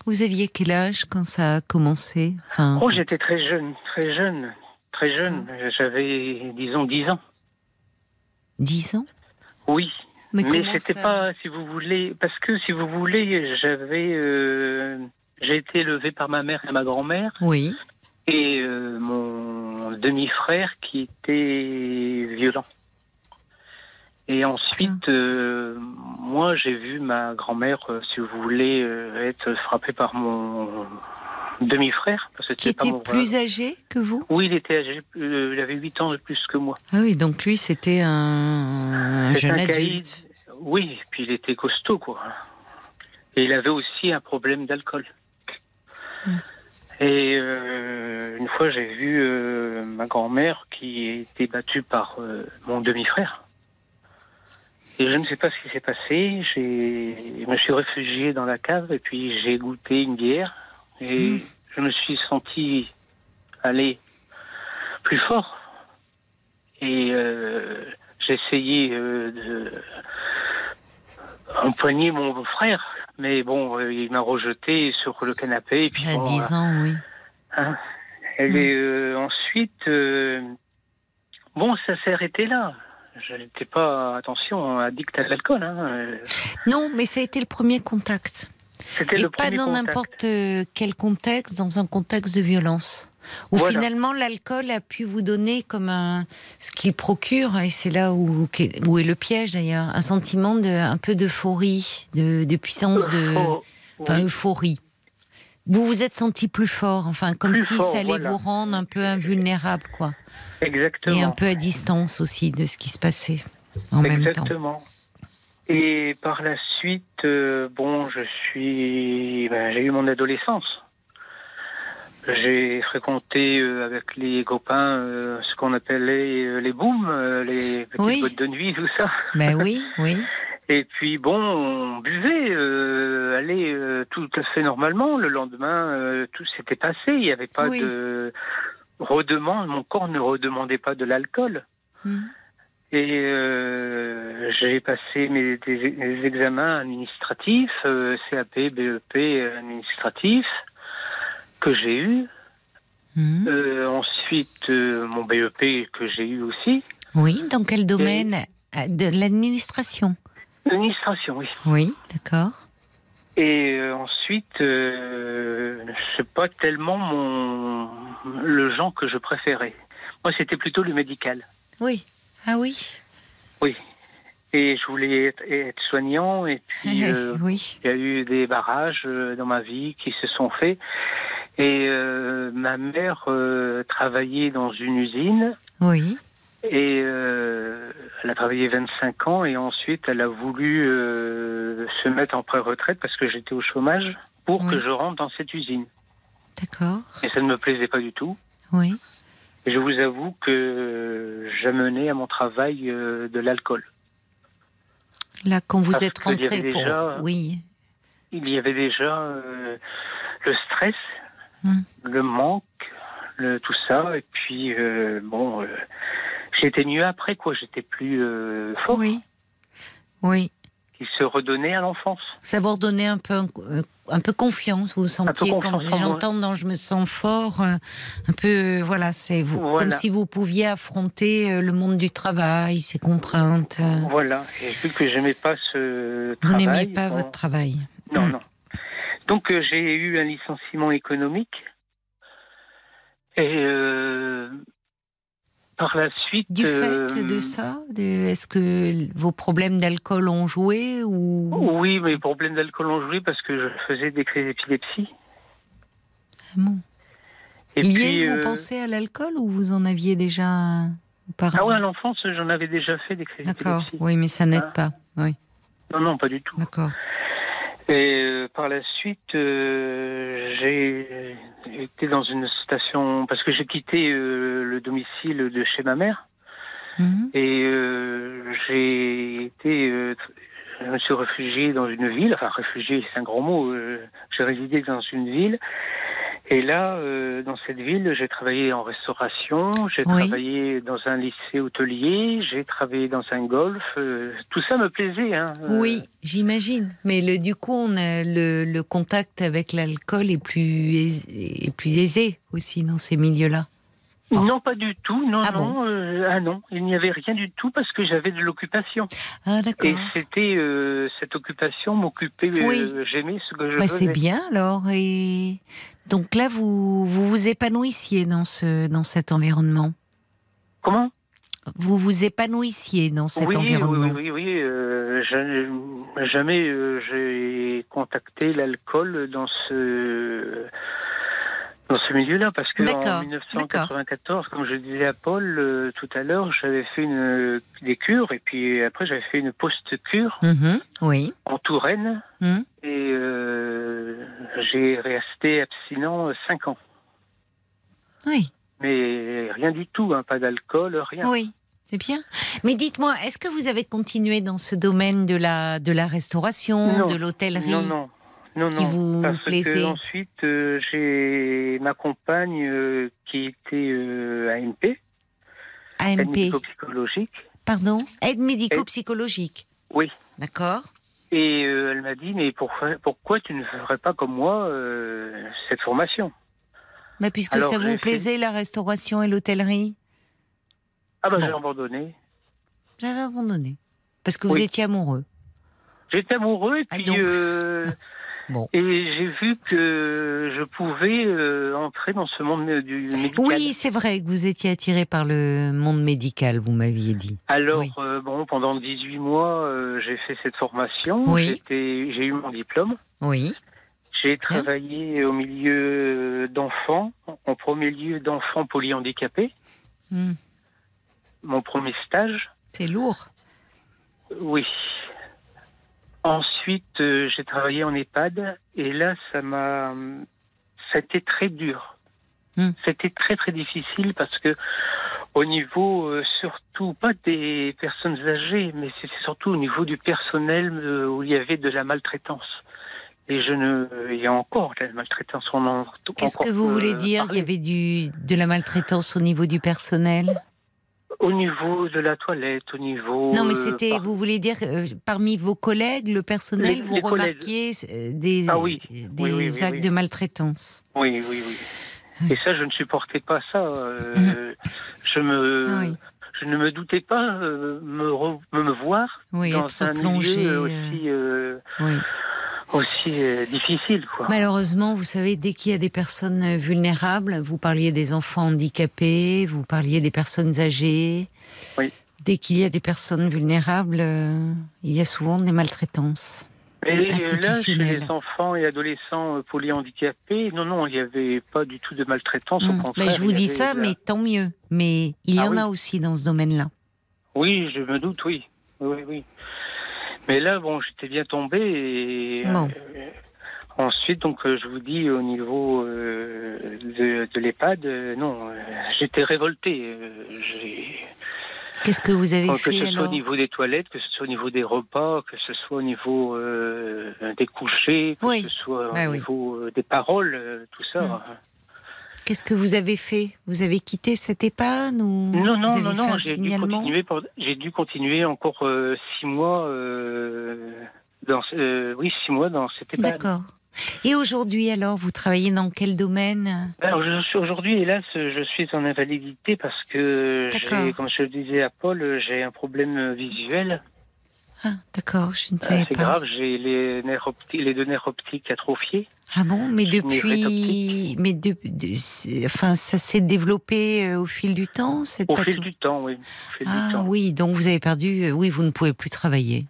Vous aviez quel âge quand ça a commencé? Enfin, Oh, j'étais très jeune, très jeune, très jeune. Ah. J'avais, disons, 10 ans. 10 ans? Oui. Mais, c'était pas, si vous voulez, parce que si vous voulez, j'avais, euh, j'ai été élevé par ma mère et ma grand-mère. Oui. Et mon demi-frère qui était violent. Et ensuite, euh, moi, j'ai vu ma grand-mère, euh, si vous voulez, euh, être frappée par mon demi-frère. Qui était plus âgé que vous? Oui, il était âgé, il avait 8 ans de plus que moi. Ah oui, donc lui, c'était un, jeune adulte. Oui, puis il était costaud, quoi. Et il avait aussi un problème d'alcool. Hmm. Et une fois, j'ai vu ma grand-mère qui était battue par mon demi-frère. Et je ne sais pas ce qui s'est passé. Je me suis réfugié dans la cave et puis j'ai goûté une bière et hmm. je me suis senti aller plus fort. Et euh, j'ai essayé euh, de empoigner mon frère, mais bon, euh, il m'a rejeté sur le canapé. Et puis, à 10 ans, oui. Hein, et hmm. ensuite, bon, ça s'est arrêté là je n'étais pas, attention, addict à l'alcool. Hein. Non, mais ça a été le premier contact. C'était le pas dans n'importe quel contexte, dans un contexte de violence. Où finalement l'alcool a pu vous donner comme un, ce qu'il procure, et c'est là où, où, est le piège d'ailleurs, un sentiment de, un peu d'euphorie, de, de, puissance, de, enfin, euphorie. Vous vous êtes senti plus fort, enfin comme si ça allait vous rendre un peu invulnérable, quoi. Exactement. Et un peu à distance aussi de ce qui se passait en même temps. Exactement. Et par la suite, euh, bon, je suis, ben, j'ai eu mon adolescence. J'ai fréquenté euh, avec les copains euh, ce qu'on appelait les booms, les petites boîtes de nuit, tout ça. Ben oui, oui. Et puis bon, on buvait, euh, allait tout à fait normalement. Le lendemain, tout s'était passé. Il n'y avait pas de redemande, mon corps ne redemandait pas de l'alcool. Hmm. Et euh, j'ai passé mes, examens administratifs, euh, CAP, BEP administratifs, que j'ai eu. Hmm. Euh, ensuite, mon BEP que j'ai eu aussi. Oui, dans quel domaine? De l'administration? L'administration, oui. Oui, d'accord. Et euh, ensuite, euh, c'est pas tellement mon le genre que je préférais. Moi, c'était plutôt le médical. Oui. Ah oui? Oui. Et je voulais être, être soignant. Et puis, euh, oui. il y a eu des barrages euh, dans ma vie qui se sont faits. Et euh, ma mère euh, travaillait dans une usine. Oui. Et euh, elle a travaillé 25 ans et ensuite elle a voulu euh, se mettre en pré-retraite parce que j'étais au chômage pour Oui. que je rentre dans cette usine. D'accord. Et ça ne me plaisait pas du tout. Oui. Et je vous avoue que j'amenais à mon travail euh, de l'alcool. Là, quand vous Parce êtes rentré pour. déjà- Oui. Il y avait déjà euh, le stress, Hmm. le manque, le, tout ça. Et puis, euh, bon, euh, j'étais mieux après, quoi. J'étais plus euh, fort. Oui. Oui. Il se redonnait à l'enfance. Ça vous redonnait un peu, un, peu confiance. Vous vous sentiez, quand j'entends dans Je me sens fort, euh, un peu, euh, voilà, c'est vous, Voilà. comme si vous pouviez affronter euh, le monde du travail, ses contraintes. Voilà. Et vu que j'aimais pas ce Vous travail. n'aimiez pas votre travail. Non, Mm. non. Donc euh, j'ai eu un licenciement économique. Et euh, par la suite. Du euh, fait de ça, est-ce que vos problèmes d'alcool ont joué ou? Oui, mes problèmes d'alcool ont joué parce que je faisais des crises d'épilepsie. Ah bon. Et Lié, puis, vous euh, pensez à l'alcool ou vous en aviez déjà auparavant Ah ouais, à l'enfance, j'en avais déjà fait des crises D'accord. d'épilepsie. Oui, mais ça n'aide Ah. pas. Oui, Non, non, pas du tout. d'accord. Et euh, par la suite, j'ai été dans une station parce que j'ai quitté euh, le domicile de chez ma mère Mhm. et euh, j'ai été, euh, je me suis réfugié dans une ville. Enfin, réfugié, c'est un grand mot. j'ai résidé dans une ville. Et là, euh, dans cette ville, j'ai travaillé en restauration, j'ai Oui. travaillé dans un lycée hôtelier, j'ai travaillé dans un golf. euh, tout ça me plaisait. Hein, euh, Oui, j'imagine. Mais le, du coup, on a le, le contact avec l'alcool est plus, aisé, est plus aisé aussi dans ces milieux-là. Non, pas du tout. Non, Ah non. bon euh, ah non, il n'y avait rien du tout parce que j'avais de l'occupation. Ah, d'accord. Et c'était euh, cette occupation m'occupait. euh. J'aimais ce que je Bah, faisais. c'est bien alors. Et donc là, vous vous, vous épanouissiez dans, ce, dans cet environnement. Comment? Vous vous épanouissiez dans cet oui, environnement. oui, oui, oui. euh, jamais jamais, euh, j'ai contacté l'alcool dans ce dans ce milieu-là parce que en 1994, comme je disais à Paul euh, tout à l'heure, j'avais fait une des cures et puis après j'avais fait une post-cure Mhm, oui. en Touraine. Mhm. Et euh, j'ai resté abstinent 5 ans. Oui. Mais rien du tout, hein, pas d'alcool, rien. Oui, c'est bien. Mais dites-moi, est-ce que vous avez continué dans ce domaine de la, de la restauration, Non. de l'hôtellerie? Non, non. Non, Qui non. vous parce plaisait que ensuite, euh, j'ai ma compagne euh, qui était euh, AMP, aide AMP, médico-psychologique. pardon? Aide médico-psychologique. Oui. D'accord. Et elle m'a dit, mais pourquoi, pourquoi tu ne ferais pas comme moi cette formation? Bah, puisque Alors, ça vous fait- plaisait, la restauration et l'hôtellerie, Ah bah Bon. j'ai abandonné. avez abandonné. Parce que vous Oui. étiez amoureux. J'étais amoureux et Ah, puis. Bon. et j'ai vu que je pouvais euh, entrer dans ce monde du médical. Oui, c'est vrai que vous étiez attiré par le monde médical, vous m'aviez dit. Alors Oui. euh, bon, pendant 18 mois, euh, j'ai fait cette formation. Oui. J'ai eu mon diplôme. Oui. J'ai travaillé au milieu d'enfants, en premier lieu d'enfants polyhandicapés. Hmm, Mon premier stage, C'est lourd. oui. Ensuite, euh, j'ai travaillé en EHPAD et là, ça m'a, été très dur. Hmm. C'était très très difficile parce que au niveau euh, surtout pas des personnes âgées, mais c'était surtout au niveau du personnel euh, où il y avait de la maltraitance. Et je ne, il y a encore de la maltraitance. On en Qu'est-ce que vous voulez dire? Il y avait du, de la maltraitance au niveau du personnel? Au niveau de la toilette, au niveau. Non, mais euh, c'était, vous voulez dire, euh, parmi vos collègues, le personnel, Les- vous les remarquiez des, Ah oui. des Oui, oui, oui, actes de maltraitance Oui, oui, oui. Et ça, je ne supportais pas ça. euh, Mhm. Je me, Ah je ne me doutais pas me, me voir oui, dans être un plongé, milieu aussi, aussi difficile. Quoi. Malheureusement, vous savez, dès qu'il y a des personnes vulnérables, vous parliez des enfants handicapés, vous parliez des personnes âgées. Oui. Dès qu'il y a des personnes vulnérables, il y a souvent des maltraitances. Et là, chez les enfants et adolescents polyhandicapés, non, non, il n'y avait pas du tout de maltraitance. Au contraire, mais je vous dis ça, mais tant mieux. Mais il y ah, en oui. a aussi dans ce domaine-là. Oui, je me doute, oui. Oui, oui. Mais là, bon, j'étais bien tombé et euh, ensuite, donc, je vous dis au niveau euh, de, de l'EHPAD, euh, non, j'étais révolté. j'ai Qu'est-ce que vous avez que fait ce soit au niveau des toilettes, que ce soit au niveau des repas, que ce soit au niveau euh, des couchers, que oui. ce soit bah au oui. niveau euh, des paroles, euh, tout ça. Mmh. Qu'est-ce que vous avez fait? Vous avez quitté cette EHPAD ou Non, non, non, non. J'ai dû continuer. Dû encore euh, six mois. Euh, dans, euh, oui, six mois dans cette EHPAD. D'accord. Et aujourd'hui, alors, vous travaillez dans quel domaine? Alors, je suis aujourd'hui, hélas, je suis en invalidité parce que, comme je le disais à Paul, j'ai un problème visuel. Ah, d'accord, je ne savais C'est pas. grave, j'ai les, nerfs optiques, les deux nerfs optiques atrophiés. Ah bon, mais depuis, mais de, de- enfin, ça s'est développé euh, au fil du temps, cette Au fil du temps, oui. Fil Ah du temps. oui, donc vous avez perdu. euh, Oui, vous ne pouvez plus travailler.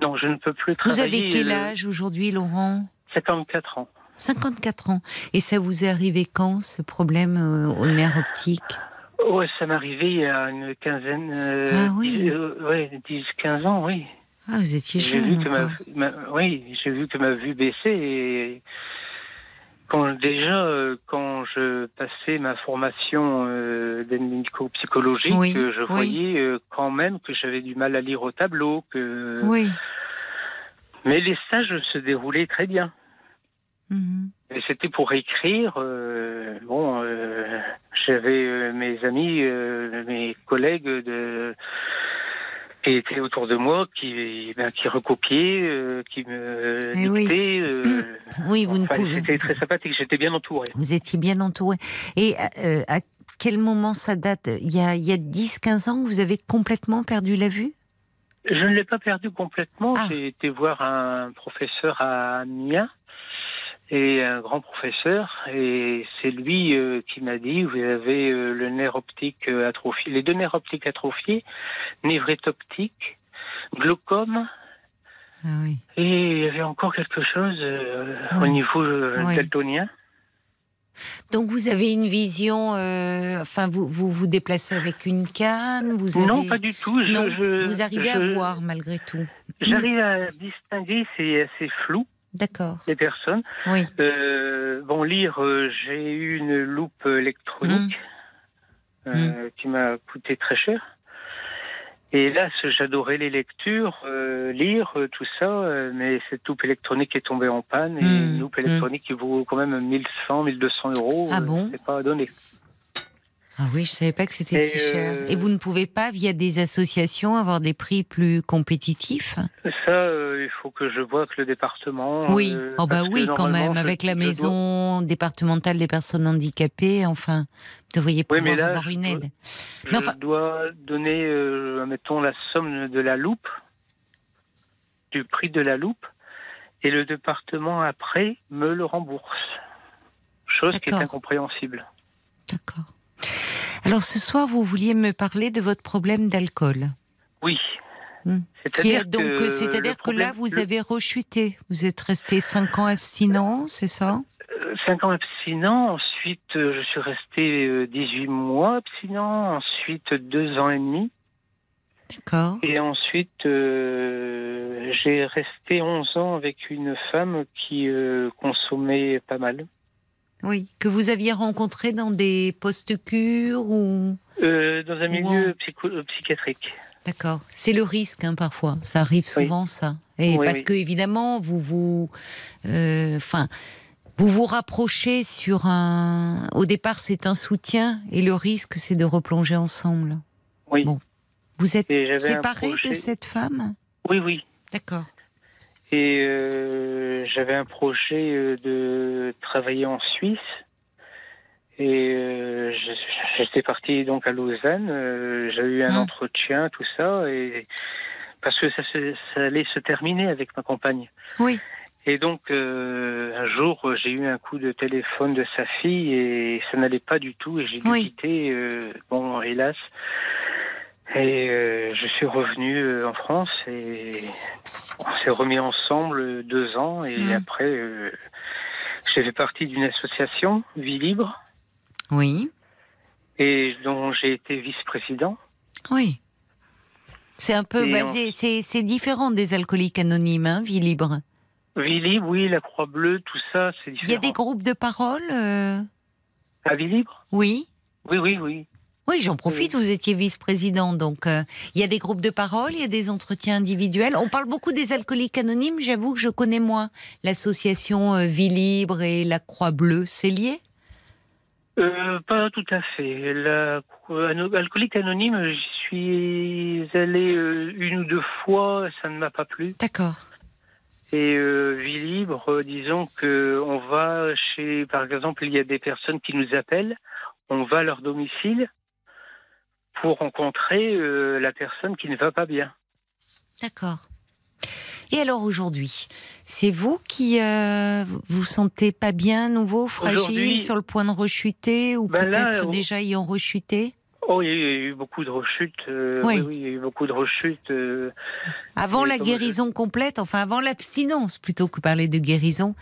Non, je ne peux plus Vous travailler. avez quel euh, âge aujourd'hui, Laurent? 54 ans. 54 ans. Et ça vous est arrivé quand, ce problème euh, au nerf optique Ouais, ça m'est arrivé il y a une quinzaine, euh, Ah oui. dix- euh, ouais, 10, 15 ans, oui. Ah, vous étiez J'ai jeune vu que encore. ma, ma- oui, j'ai vu que ma vue baissait et quand déjà euh, quand je passais ma formation euh, Oui, euh, je oui. voyais euh, quand même que j'avais du mal à lire au tableau, que Oui. mais les stages se déroulaient très bien. Mhm. Et c'était pour écrire. euh, bon, euh, j'avais mes amis, euh, mes collègues de qui étaient autour de moi, qui ben, qui recopiaient, euh, qui me Eh oui. dictaient. euh, Oui, vous ne pouvez. C'était très sympathique. J'étais bien entouré. Vous étiez bien entouré. Et euh, à quel moment ça date? Il y a, il y a 10-15 ans que vous avez complètement perdu la vue? Je ne l'ai pas perdu complètement. Ah. J'ai été voir un professeur à Amiens et un grand professeur et c'est lui euh, qui m'a dit vous avez euh, le nerf optique euh, atrophié, les deux nerfs optiques atrophiés, névrite optique, glaucome Ah oui. et il y avait encore quelque chose euh, Oui. au niveau Oui. daltonien. Donc vous avez une vision, enfin vous, vous vous déplacez avec une canne, vous avez... Non, pas du tout. Je, Non, je- vous arrivez je- à voir malgré tout. J'arrive à distinguer, c'est assez flou D'accord. les personnes. Oui. Euh, bon, lire, euh, j'ai eu une loupe électronique euh, qui m'a coûté très cher. Et là, j'adorais les lectures, euh, lire, tout ça, mais cette loupe électronique est tombée en panne et Mm. une loupe électronique qui vaut quand même 1100, 1200 euros. Ah bon? C'est pas à donner. Ah oui, je savais pas que c'était si cher. euh, Et vous ne pouvez pas, via des associations, avoir des prix plus compétitifs? Ça, euh, il faut que je vois avec le département. Oui. euh, oh bah que oui, quand même, je- avec la je dois- maison départementale des personnes handicapées, enfin, vous devriez Oui, pouvoir mais là, avoir je une dois- aide. Je Mais enfin- dois donner, mettons, la somme de la loupe, du prix de la loupe, et le département après me le rembourse. Chose qui est incompréhensible. D'accord. Alors ce soir, vous vouliez me parler de votre problème d'alcool. Oui. Hmm. C'est-à-dire est donc, que euh, c'est-à-dire que là, vous le- avez rechuté. Vous êtes resté 5 ans abstinent, c'est ça? Euh, Cinq ans abstinent, ensuite euh, je suis resté euh, 18 mois abstinent, ensuite deux ans et demi, D'accord. et ensuite euh, j'ai resté 11 ans avec une femme qui euh, consommait pas mal. Oui. Que vous aviez rencontré dans des postes cures ou Euh, dans un milieu psycho- psychiatrique. D'accord. C'est le risque hein, parfois. Ça arrive souvent ça. Et Oui, parce oui. que évidemment, vous vous, euh, enfin, vous vous rapprochez sur un. Au départ, c'est un soutien et le risque, c'est de replonger ensemble. Oui. Bon. Vous êtes séparé de cette femme? Oui, oui. D'accord. Et euh, j'avais un projet euh, de travailler en Suisse. Et euh, j'étais parti donc à Lausanne. J'ai eu un Ah. entretien, tout ça, et parce que ça, se- ça allait se terminer avec ma compagne. Oui. Et donc euh, un jour, j'ai eu un coup de téléphone de sa fille et ça n'allait pas du tout et j'ai dû Oui. quitter. euh, bon, hélas. Et euh, je suis revenu euh, en France et on s'est remis ensemble deux ans et Mm. après euh, j'ai fait partie d'une association Vie Libre Oui. et dont j'ai été vice-président. Oui. C'est un peu Et basé, c'est c'est différent des alcooliques anonymes, hein, vie libre. Vie Libre, oui, la Croix Bleue, tout ça, c'est Il y différent. a des groupes de parole euh, À Vie Libre? Oui. Oui, oui, oui. Oui, j'en profite, vous étiez vice-président, donc euh, il y a des groupes de parole, il y a des entretiens individuels. On parle beaucoup des alcooliques anonymes, j'avoue que je connais moins l'association euh, Vie Libre et la Croix Bleue, c'est lié? Euh, pas tout à fait. La, alcoolique anonyme, j'y suis allé une ou deux fois, ça ne m'a pas plu. D'accord. Et euh, vie libre, euh, disons que on va chez, par exemple, il y a des personnes qui nous appellent, on va à leur domicile pour rencontrer euh, la personne qui ne va pas bien. D'accord. Et alors aujourd'hui, c'est vous qui euh, vous sentez pas bien, nouveau, fragile, sur le point de rechuter ou Ben peut-être déjà ayant rechuté? Oh, il y a eu beaucoup de rechutes. euh, Oui. il y a eu beaucoup de rechutes. euh, Avant la guérison complète, enfin avant l'abstinence, plutôt que parler de guérison,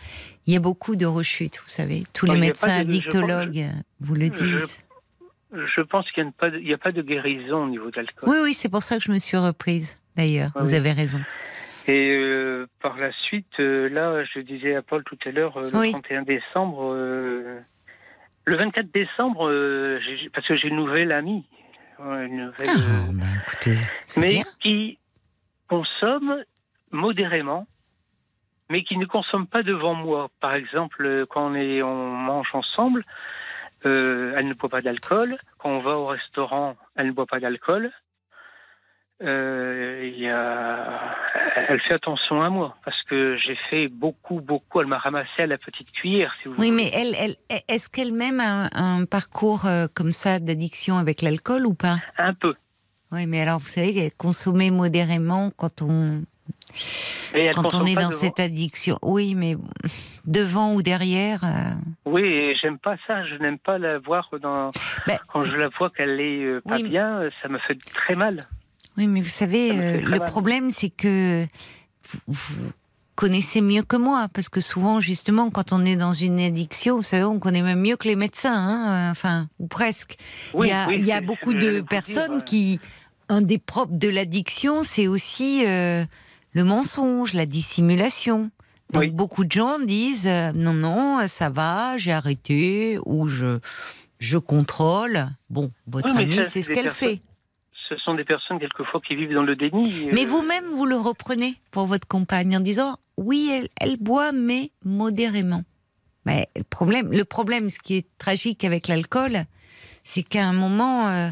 il y a beaucoup de rechutes, vous savez. Tous les Oh, a médecins de- addictologues vous le disent. je pense qu'il n'y a, pas de- il y a pas de guérison au niveau de l'alcool. Oui, oui, c'est pour ça que je me suis reprise, d'ailleurs. Ah vous oui. avez raison. Et euh, par la suite, euh, là, je disais à Paul tout à l'heure, euh, le Oui. 31 décembre, euh, le 24 décembre, parce que j'ai une nouvelle amie, une nouvelle, Ah, bah, écoutez, mais bien. qui consomme modérément, mais qui ne consomme pas devant moi. Par exemple, quand on, est, on mange ensemble, euh, elle ne boit pas d'alcool. Quand on va au restaurant, elle ne boit pas d'alcool. Euh, il y a... Elle fait attention à moi parce que j'ai fait beaucoup, beaucoup. Elle m'a ramassé à la petite cuillère, si vous Oui, voulez. mais elle, elle, est-ce qu'elle-même a un, un parcours euh, comme ça d'addiction avec l'alcool ou pas? Un peu. Oui, mais alors vous savez, consommer modérément quand on Et quand on est dans devant. cette addiction. Oui, mais devant ou derrière. euh, Oui, et j'aime pas ça. Je n'aime pas la voir dans. Ben- Quand je la vois qu'elle est euh, pas Oui, bien, euh, ça me fait très mal. Oui, mais vous savez, euh, le mal. problème, c'est que vous, connaissez mieux que moi, parce que souvent, justement, quand on est dans une addiction, vous savez, on connaît même mieux que les médecins, hein, enfin, ou presque. Oui, il y a, oui, il y a c'est- beaucoup de personnes dire. qui, un des propres de l'addiction, c'est aussi le mensonge, la dissimulation. Donc Oui. beaucoup de gens disent euh, non non ça va j'ai arrêté ou je je contrôle bon votre Oui, amie c'est ce qu'elle fait Ce sont des personnes, quelquefois, qui vivent dans le déni. euh, mais vous-même, vous le reprenez pour votre compagne en disant oui, elle, elle boit, mais modérément. Mais le problème, le problème, ce qui est tragique avec l'alcool, c'est qu'à un moment, euh,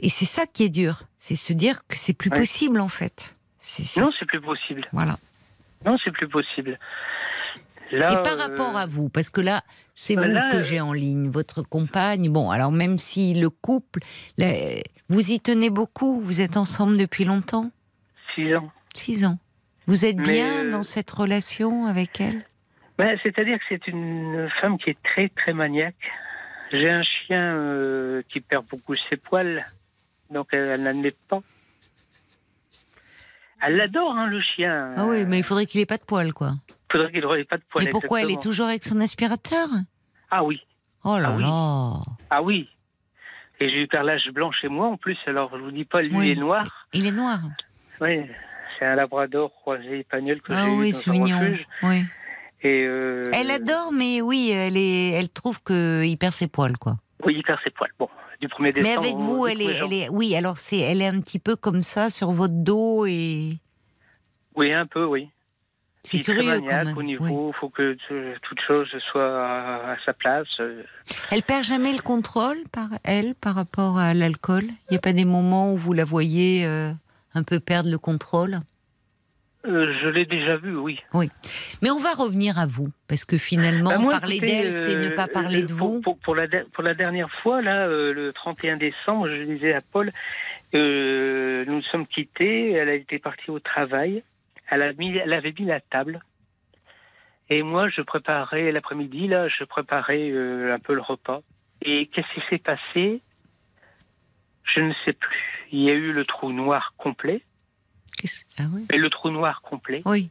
et c'est ça qui est dur, c'est se dire que c'est plus Ouais. possible en fait. C'est- Non, c'est plus possible. Voilà. Non, c'est plus possible. Là, Et par euh, rapport à vous, parce que là, c'est vous là, que euh, j'ai en ligne, votre compagne. Bon, alors même si le couple, là, vous y tenez beaucoup, vous êtes ensemble depuis longtemps, Six ans. six ans. Vous êtes Mais, bien euh, dans cette relation avec elle? Ben, C'est-à-dire que c'est une femme qui est très, très maniaque. J'ai un chien euh, qui perd beaucoup ses poils, donc elle, elle est pas. Elle l'adore, hein, le chien. Ah oui, mais il faudrait qu'il ait pas de poils, quoi. faudrait qu'il n'aurait pas de poils. mais pourquoi elle est toujours avec son aspirateur? Ah oui, Oh là Ah oui. là ah oui. Et j'ai eu carrelage blanc chez moi en plus, alors je vous dis pas, lui Oui. est noir. Il est noir. Oui, c'est un labrador croisé espagnol que Ah j'ai oui, eu c'est dans un mignon. refuge. Oui. Et euh, Elle adore, mais oui, elle est, elle trouve qu'il perd ses poils, quoi. Oui, il perd ses poils. Bon, du 1er décembre. Mais avec vous, elle est, 1er elle janvier. est, oui. Alors c'est, elle est un petit peu comme ça sur votre dos et Oui, un peu, oui. c'est curieux quand même. au oui. niveau, faut que toute chose soit à, à sa place. euh. Elle perd jamais le contrôle par elle par rapport à l'alcool? Il n'y a pas des moments où vous la voyez euh, un peu perdre le contrôle? Euh, je l'ai déjà vu, oui. Oui. Mais on va revenir à vous, parce que finalement, Bah, moi, parler d'elle, c'est ne euh, pas parler de pour- vous. Pour, pour la, de- pour la dernière fois, là, euh, le 31 décembre, je disais à Paul, euh, nous nous sommes quittés, elle été partie au travail, elle, a mis, elle avait mis la table. Et moi, je préparais l'après-midi, là, je préparais euh, un peu le repas. Et qu'est-ce qui s'est passé? Je ne sais plus. Il y a eu le trou noir complet. Ah oui. Et le trou noir complet. Oui.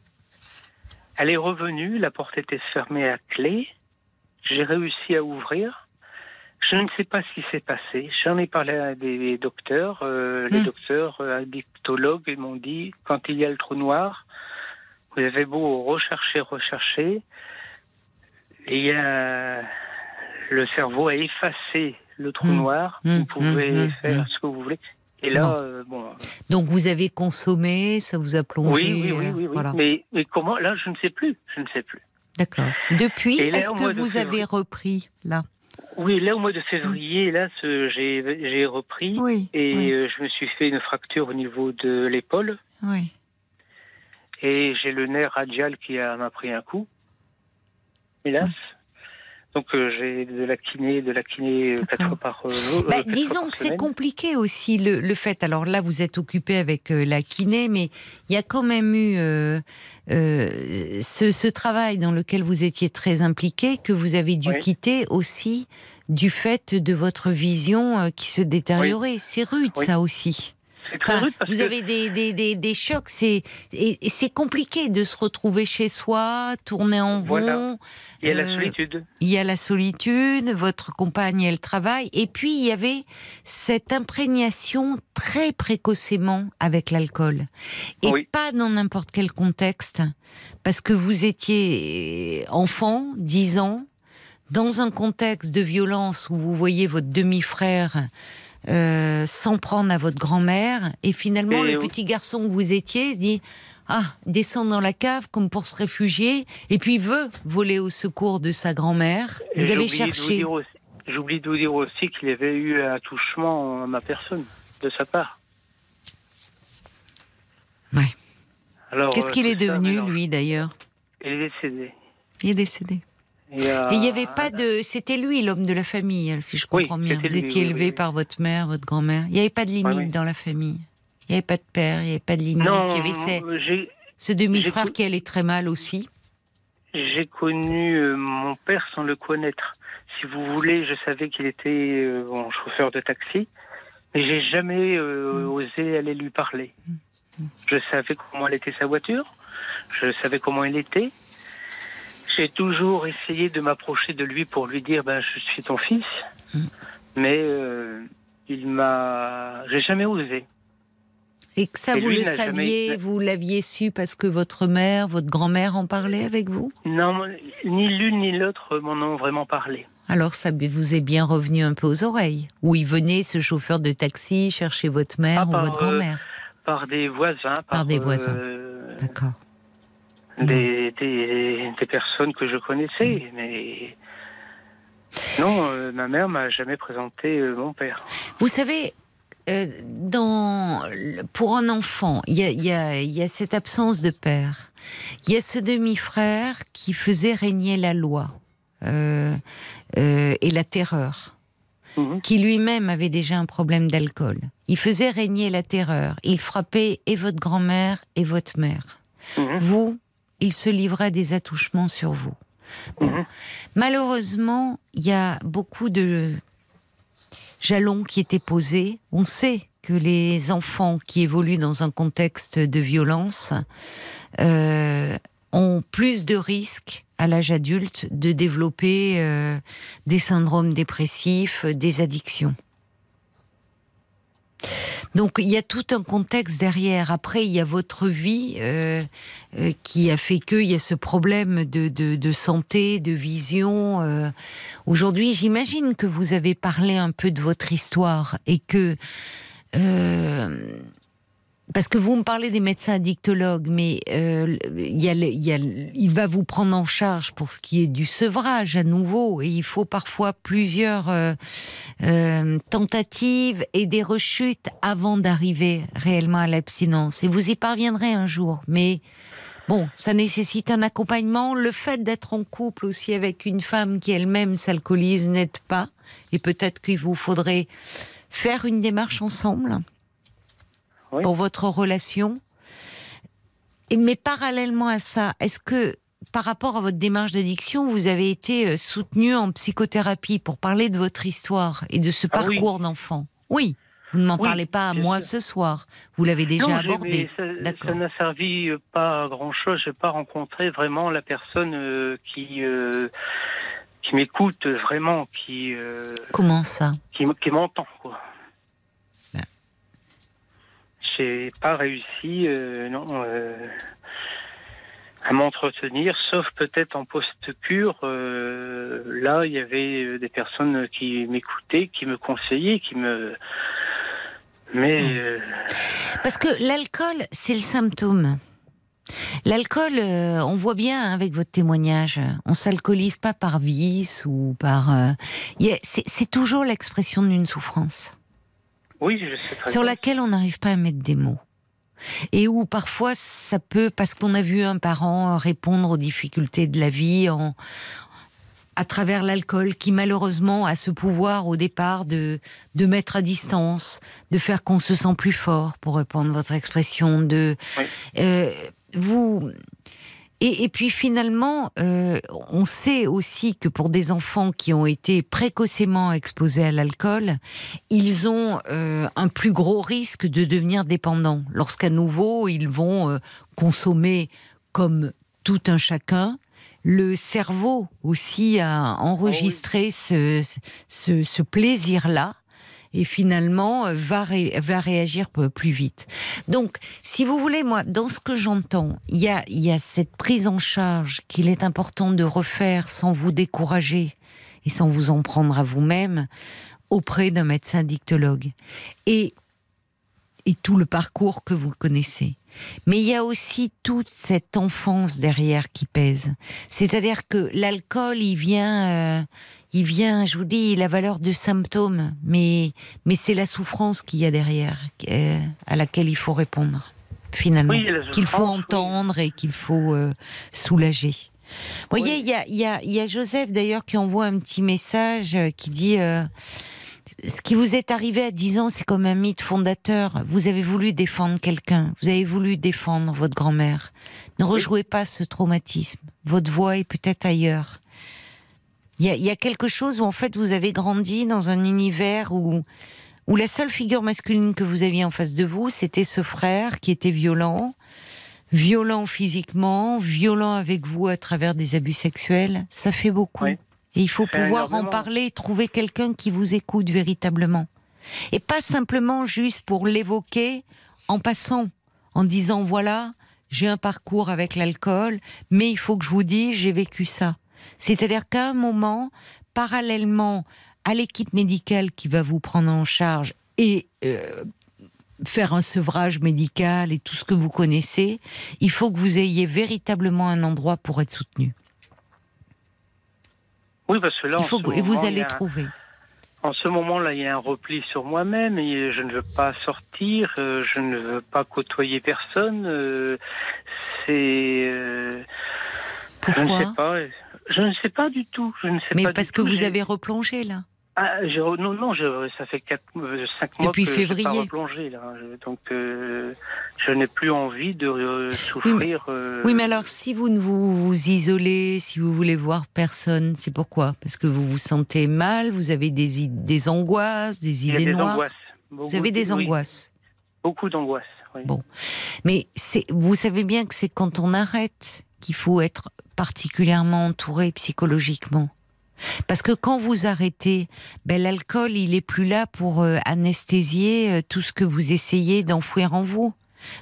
Elle est revenue, la porte était fermée à clé. J'ai réussi à ouvrir. Je ne sais pas ce qui s'est passé. J'en ai parlé à des docteurs. euh, Les Hmm. docteurs euh, addictologues ils m'ont dit quand il y a le trou noir, vous avez beau rechercher, rechercher, et le cerveau a effacé le trou Hmm. noir. Hmm, Vous pouvez faire ce que vous voulez. Et là, Bon. euh, bon, Donc vous avez consommé, ça vous a plongé. oui, oui, oui, euh, oui, oui. Voilà. Mais, mais comment Là, je ne sais plus. Je ne sais plus. D'accord. Depuis, est-ce que vous avez repris là? Oui, là au mois de février, là, j'ai j'ai repris Oui. et oui, euh, je me suis fait une fracture au niveau de l'épaule oui. et j'ai le nerf radial qui a- m'a pris un coup, hélas. Donc euh, j'ai de la kiné, de la kiné euh, quatre D'accord. fois par euh, jour. euh, Bah, fois disons que c'est compliqué aussi le, le fait. Alors là, vous êtes occupé avec euh, la kiné, mais il y a quand même eu euh, euh, ce, ce travail dans lequel vous étiez très impliqué que vous avez dû Oui. quitter aussi du fait de votre vision euh, qui se détériorait. C'est rude Oui. ça aussi. C'est très Enfin, rude parce vous que avez des, des, des, des chocs, c'est c'est compliqué de se retrouver chez soi, tourner en Voilà. rond. il y a la euh, solitude. Il y a la solitude, votre compagne elle travaille, et puis il y avait cette imprégnation très précocement avec l'alcool, et Oui. pas dans n'importe quel contexte, parce que vous étiez enfant, 10 ans, dans un contexte de violence où vous voyez votre demi-frère euh, s'en prendre à votre grand-mère, et finalement Et le oui. petit garçon que vous étiez se dit ah, descend dans la cave comme pour se réfugier, et puis veut voler au secours de sa grand-mère. Vous avez cherché. J'oublie de vous dire aussi qu'il y avait eu un touchement à ma personne de sa part. Ouais. Alors, Qu'est-ce euh, qu'il est devenu, mélange. lui, d'ailleurs? Il est décédé. Il est décédé. A- Et il n'y avait pas de. C'était lui, l'homme de la famille, hein, si je Oui, comprends bien. Vous étiez élevé oui, par votre mère, votre grand-mère. Il n'y avait pas de limite oui. dans la famille. Il n'y avait pas de père, il n'y avait pas de limite. Non, il y avait ces- ce demi-frère qui allait très mal aussi. j'ai connu euh, mon père sans le connaître. Si vous voulez, je savais qu'il était euh, bon, chauffeur de taxi, mais j'ai jamais euh, Mm. osé aller lui parler. Je savais comment elle était sa voiture, je savais comment il était. J'ai toujours essayé de m'approcher de lui pour lui dire ben, je suis ton fils, Mm. mais euh, il m'a. J'ai jamais osé. Et que ça, Et vous le jamais- saviez, vous l'aviez su parce que votre mère, votre grand-mère en parlait avec vous? Non, ni l'une ni l'autre m'en ont vraiment parlé. Alors ça vous est bien revenu un peu aux oreilles. Où il venait, ce chauffeur de taxi, chercher votre mère Ah, ou votre euh, grand-mère? Par des voisins. Par, des voisins. euh, D'accord. Des, des, des personnes que je connaissais, mais non, euh, ma mère m'a jamais présenté euh, mon père. Vous savez, euh, dans, pour un enfant, il y y, y a cette absence de père. Il y a ce demi-frère qui faisait régner la loi et la terreur, Mhm. qui lui-même avait déjà un problème d'alcool. Il faisait régner la terreur. Il frappait et votre grand-mère et votre mère. Mhm. Vous, il se livrait des attouchements sur vous. Mhm. Malheureusement, il y a beaucoup de jalons qui étaient posés. On sait que les enfants qui évoluent dans un contexte de violence euh, ont plus de risques à l'âge adulte de développer euh, des syndromes dépressifs, des addictions. Donc il y a tout un contexte derrière. Après, il y a votre vie euh, euh, qui a fait qu'il y a ce problème de, santé, de vision. euh. Aujourd'hui, j'imagine que vous avez parlé un peu de votre histoire et que Parce que vous me parlez des médecins addictologues, mais euh, il va vous prendre en charge pour ce qui est du sevrage à nouveau, et il faut parfois plusieurs euh, euh, tentatives et des rechutes avant d'arriver réellement à l'abstinence. Et vous y parviendrez un jour, mais bon, ça nécessite un accompagnement. Le fait d'être en couple aussi avec une femme qui elle-même s'alcoolise n'aide pas, et peut-être qu'il vous faudrait faire une démarche ensemble pour votre relation. Et, mais parallèlement à ça, est-ce que par rapport à votre démarche d'addiction, vous avez été euh, soutenu en psychothérapie pour parler de votre histoire et de ce ah parcours d'enfant? Oui. Vous ne m'en parlez pas à moi ce soir. Vous l'avez déjà abordé. Ça n'a servi euh, pas à grand chose. Je n'ai pas rencontré vraiment la personne euh, qui qui m'écoute vraiment, qui. Comment ça? Qui, qui m'entend quoi j'ai pas réussi euh, non, euh, à m'entretenir, sauf peut-être en post-cure. Euh, là, il y avait des personnes qui m'écoutaient, qui me conseillaient, qui me. Mais. Hmm. Parce que l'alcool, c'est le symptôme. L'alcool, on voit bien avec votre témoignage, on s'alcoolise pas par vice ou par. c'est toujours l'expression d'une souffrance. Oui, je sais très Sur laquelle on n'arrive pas à mettre des mots. Et où parfois ça peut, parce qu'on a vu un parent répondre aux difficultés de la vie en, à travers l'alcool, qui malheureusement a ce pouvoir au départ de, de mettre à distance, de faire qu'on se sent plus fort, pour reprendre votre expression, de euh, vous et, puis finalement, euh, on sait aussi que pour des enfants qui ont été précocement exposés à l'alcool, ils ont euh, un plus gros risque de devenir dépendants. Lorsqu'à nouveau, ils vont euh, consommer comme tout un chacun, le cerveau aussi a enregistré ah ce, ce plaisir-là et finalement euh, va, va réagir plus vite. Donc, si vous voulez, moi, dans ce que j'entends, il y a, y a cette prise en charge qu'il est important de refaire sans vous décourager et sans vous en prendre à vous-même auprès d'un médecin dictologue. Et, et tout le parcours que vous connaissez. Mais il y a aussi toute cette enfance derrière qui pèse. C'est-à-dire que l'alcool, il vient, euh, il vient, je vous dis, la valeur de symptôme, mais, mais c'est la souffrance qu'il y a derrière, euh, à laquelle il faut répondre, finalement, qu'il faut entendre et qu'il faut euh, soulager. Vous voyez, il y, a, Joseph d'ailleurs qui envoie un petit message euh, qui dit Ce qui vous est arrivé à 10 ans, c'est comme un mythe fondateur. Vous avez voulu défendre quelqu'un, vous avez voulu défendre votre grand-mère. Ne rejouez pas ce traumatisme. Votre voix est peut-être ailleurs. Il y, a, quelque chose où en fait vous avez grandi dans un univers où, où la seule figure masculine que vous aviez en face de vous, c'était ce frère qui était violent, violent physiquement, violent avec vous à travers des abus sexuels. Ça fait beaucoup. Et il faut pouvoir en parler, trouver quelqu'un qui vous écoute véritablement. Et pas simplement juste pour l'évoquer en passant, en disant voilà, j'ai un parcours avec l'alcool, mais il faut que je vous dise, j'ai vécu ça. C'est-à-dire qu'à un moment, parallèlement à l'équipe médicale qui va vous prendre en charge et euh, faire un sevrage médical et tout ce que vous connaissez, il faut que vous ayez véritablement un endroit pour être soutenu. Oui, parce que là, il faut et vous allez trouver. En ce moment-là, il y a un repli sur moi-même et je ne veux pas sortir, euh, je ne veux pas côtoyer personne. Euh, c'est. Pourquoi je ne sais pas. Je ne sais pas du tout. Je ne sais Mais parce que vous avez replongé là. Ah, non, non, ça fait 4, 5 euh, mois Depuis que février. pas replongé là. Donc, euh, je n'ai plus envie de euh, souffrir. Oui mais, alors, si vous ne vous, isolez, si vous voulez voir personne, c'est pourquoi? Parce que vous vous sentez mal, vous avez des, des angoisses, des idées des noires. Angoisses. vous avez des angoisses. Beaucoup d'angoisses. Oui. Bon, mais vous savez bien que c'est quand on arrête qu'il faut être particulièrement entouré psychologiquement. Parce que quand vous arrêtez, ben, l'alcool, il est plus là pour euh, anesthésier euh, tout ce que vous essayez d'enfouir en vous.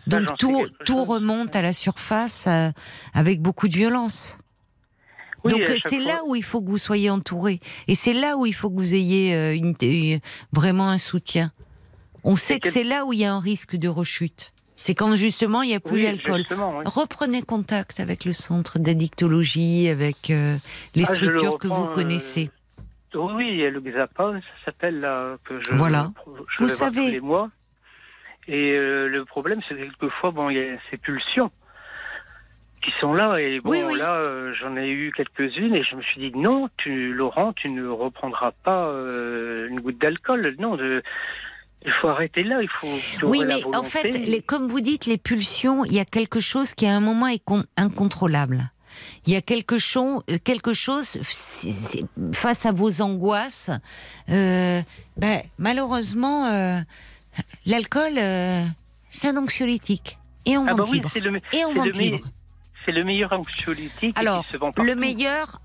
Donc tout, tout remonte à la surface euh, avec beaucoup de violence. Donc c'est là où il faut que vous soyez entouré. Et c'est là où il faut que vous ayez une, vraiment un soutien. On sait que c'est là où il y a un risque de rechute. C'est quand justement il n'y a plus Oui, l'alcool. oui. Reprenez contact avec le centre d'addictologie, avec euh, les Ah, le structures que vous euh, connaissez. Oui, oui, il y a le Xapa, ça s'appelle là, que je, Voilà. je Vous savez. tous les mois. Et euh, le problème, c'est que quelquefois, bon, il y a ces pulsions qui sont là. Et bon, Oui, oui. là, euh, j'en ai eu quelques-unes et je me suis dit, non, tu, Laurent, tu ne reprendras pas euh, une goutte d'alcool. Non, de, il faut arrêter là, il faut. Oui, mais en fait, les, comme vous dites, les pulsions, il y a quelque chose qui à un moment est con- incontrôlable. Il y a quelque chose, quelque chose face à vos angoisses. euh, ben, malheureusement, euh, l'alcool, euh, c'est un anxiolytique et on Ah bah oui, c'est le, Et on c'est vend le, libre. me- c'est le meilleur anxiolytique Alors, qui se vend Le meilleur,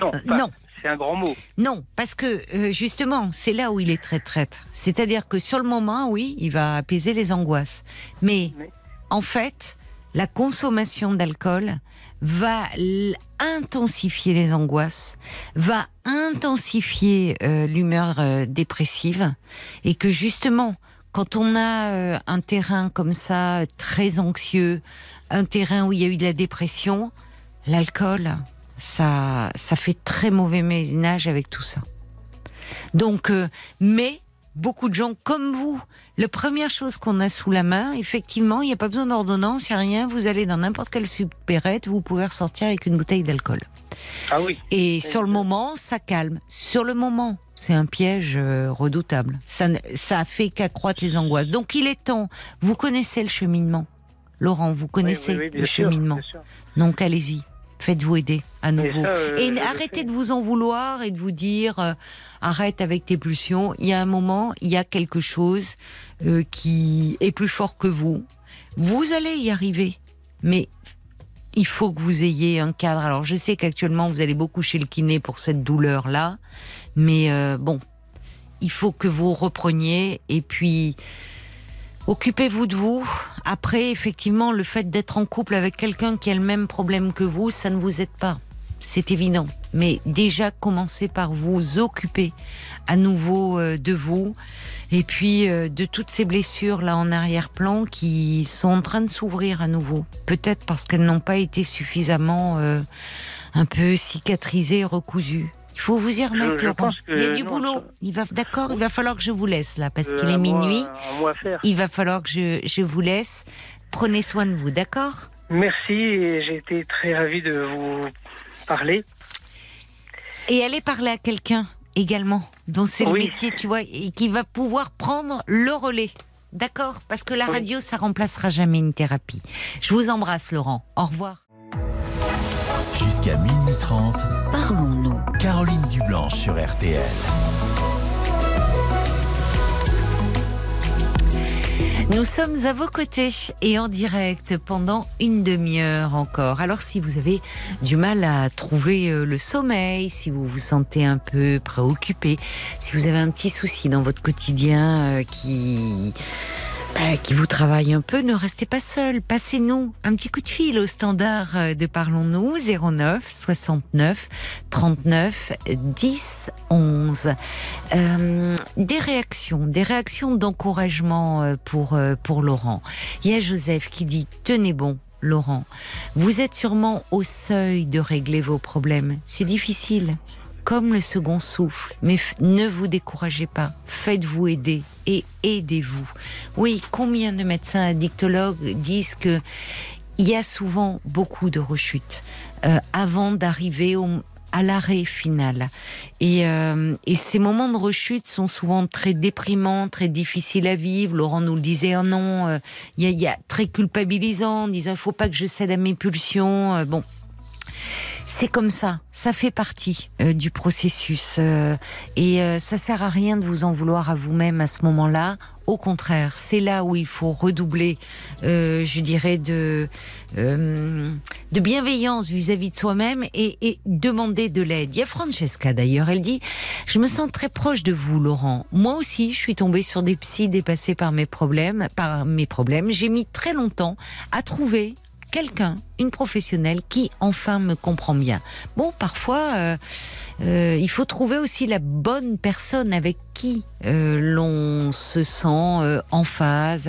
Non, euh, pas- non. C'est un grand mot. Non, parce que euh, justement, c'est là où il est très traître. C'est-à-dire que sur le moment, oui, il va apaiser les angoisses. Mais en fait, la consommation d'alcool va intensifier les angoisses, va intensifier euh, l'humeur euh, dépressive, et que justement, quand on a euh, un terrain comme ça, très anxieux, un terrain où il y a eu de la dépression, l'alcool, ça, ça fait très mauvais ménage avec tout ça. Donc, euh, mais beaucoup de gens comme vous, la première chose qu'on a sous la main, effectivement, il n'y a pas besoin d'ordonnance, il n'y a rien, vous allez dans n'importe quelle supérette, vous pouvez ressortir avec une bouteille d'alcool. Ah oui. Et sur le moment, ça calme. Sur le moment, c'est un piège euh, redoutable. Ça, ne- ça fait qu'accroître les angoisses. Donc il est temps, vous connaissez le cheminement. Laurent, vous connaissez Oui, oui, le sûr, cheminement. Donc allez-y, faites-vous aider à nouveau. euh, Et arrêtez de vous en vouloir et de vous dire euh, arrête avec tes pulsions. Il y a un moment, il y a quelque chose euh, qui est plus fort que vous. Vous allez y arriver, mais il faut que vous ayez un cadre. Alors je sais qu'actuellement vous allez beaucoup chez le kiné pour cette douleur là, mais euh, bon, il faut que vous repreniez et puis occupez-vous de vous. Après, effectivement, le fait d'être en couple avec quelqu'un qui a le même problème que vous, ça ne vous aide pas. C'est évident. Mais déjà, commencez par vous occuper à nouveau euh, de vous et puis euh, de toutes ces blessures là en arrière-plan qui sont en train de s'ouvrir à nouveau. Peut-être parce qu'elles n'ont pas été suffisamment euh, un peu cicatrisées, recousues. Il faut vous y remettre, je Laurent. pense que Il y a du non, boulot. ça- Il va, d'accord. Il va falloir que je vous laisse là parce Euh, qu'il est minuit. Il va falloir que je, je vous laisse. Prenez soin de vous, d'accord? Merci, et j'ai été très ravi de vous parler. Et allez parler à quelqu'un également, dont c'est le métier, tu vois, et qui va pouvoir prendre le relais. D'accord? Parce que la Oui. radio, ça remplacera jamais une thérapie. Je vous embrasse, Laurent. Au revoir. Jusqu'à minuit 30, Parlons-nous. Caroline Dublanche sur RTL. Nous sommes à vos côtés et en direct pendant une demi-heure encore. Alors si vous avez du mal à trouver euh, le sommeil, si vous vous sentez un peu préoccupé, si vous avez un petit souci dans votre quotidien euh, qui bah, qui vous travaille un peu, ne restez pas seul. Passez-nous un petit coup de fil au standard euh, de Parlons-nous 09 69 39 10 11. Euh, des réactions, des réactions d'encouragement euh, euh, pour Laurent. Il y a Joseph qui dit Tenez bon, Laurent, vous êtes sûrement au seuil de régler vos problèmes. C'est difficile, comme le second souffle, mais ne vous découragez pas. Faites-vous aider et aidez-vous. Oui, combien de médecins addictologues disent que il y a souvent beaucoup de rechutes euh, avant d'arriver à l'arrêt final. Et, euh, et ces moments de rechute sont souvent très déprimants, très difficiles à vivre. Laurent nous le disait, oh non, euh, il y, a, y a très culpabilisant, disant, il faut pas que je cède à mes pulsions. Bon, c'est comme ça, ça fait partie euh, du processus euh, et euh, ça sert à rien de vous en vouloir à vous-même à ce moment-là. Au contraire, c'est là où il faut redoubler, je dirais, de de bienveillance vis-à-vis de soi-même et, et demander de l'aide. Il y a Francesca d'ailleurs, elle dit Je me sens très proche de vous, Laurent. Moi aussi, je suis tombée sur des psys dépassés par mes problèmes. Par mes problèmes, j'ai mis très longtemps à trouver quelqu'un, une professionnelle qui enfin me comprend bien. Bon, parfois, euh, euh, il faut trouver aussi la bonne personne avec qui euh, l'on se sent en phase.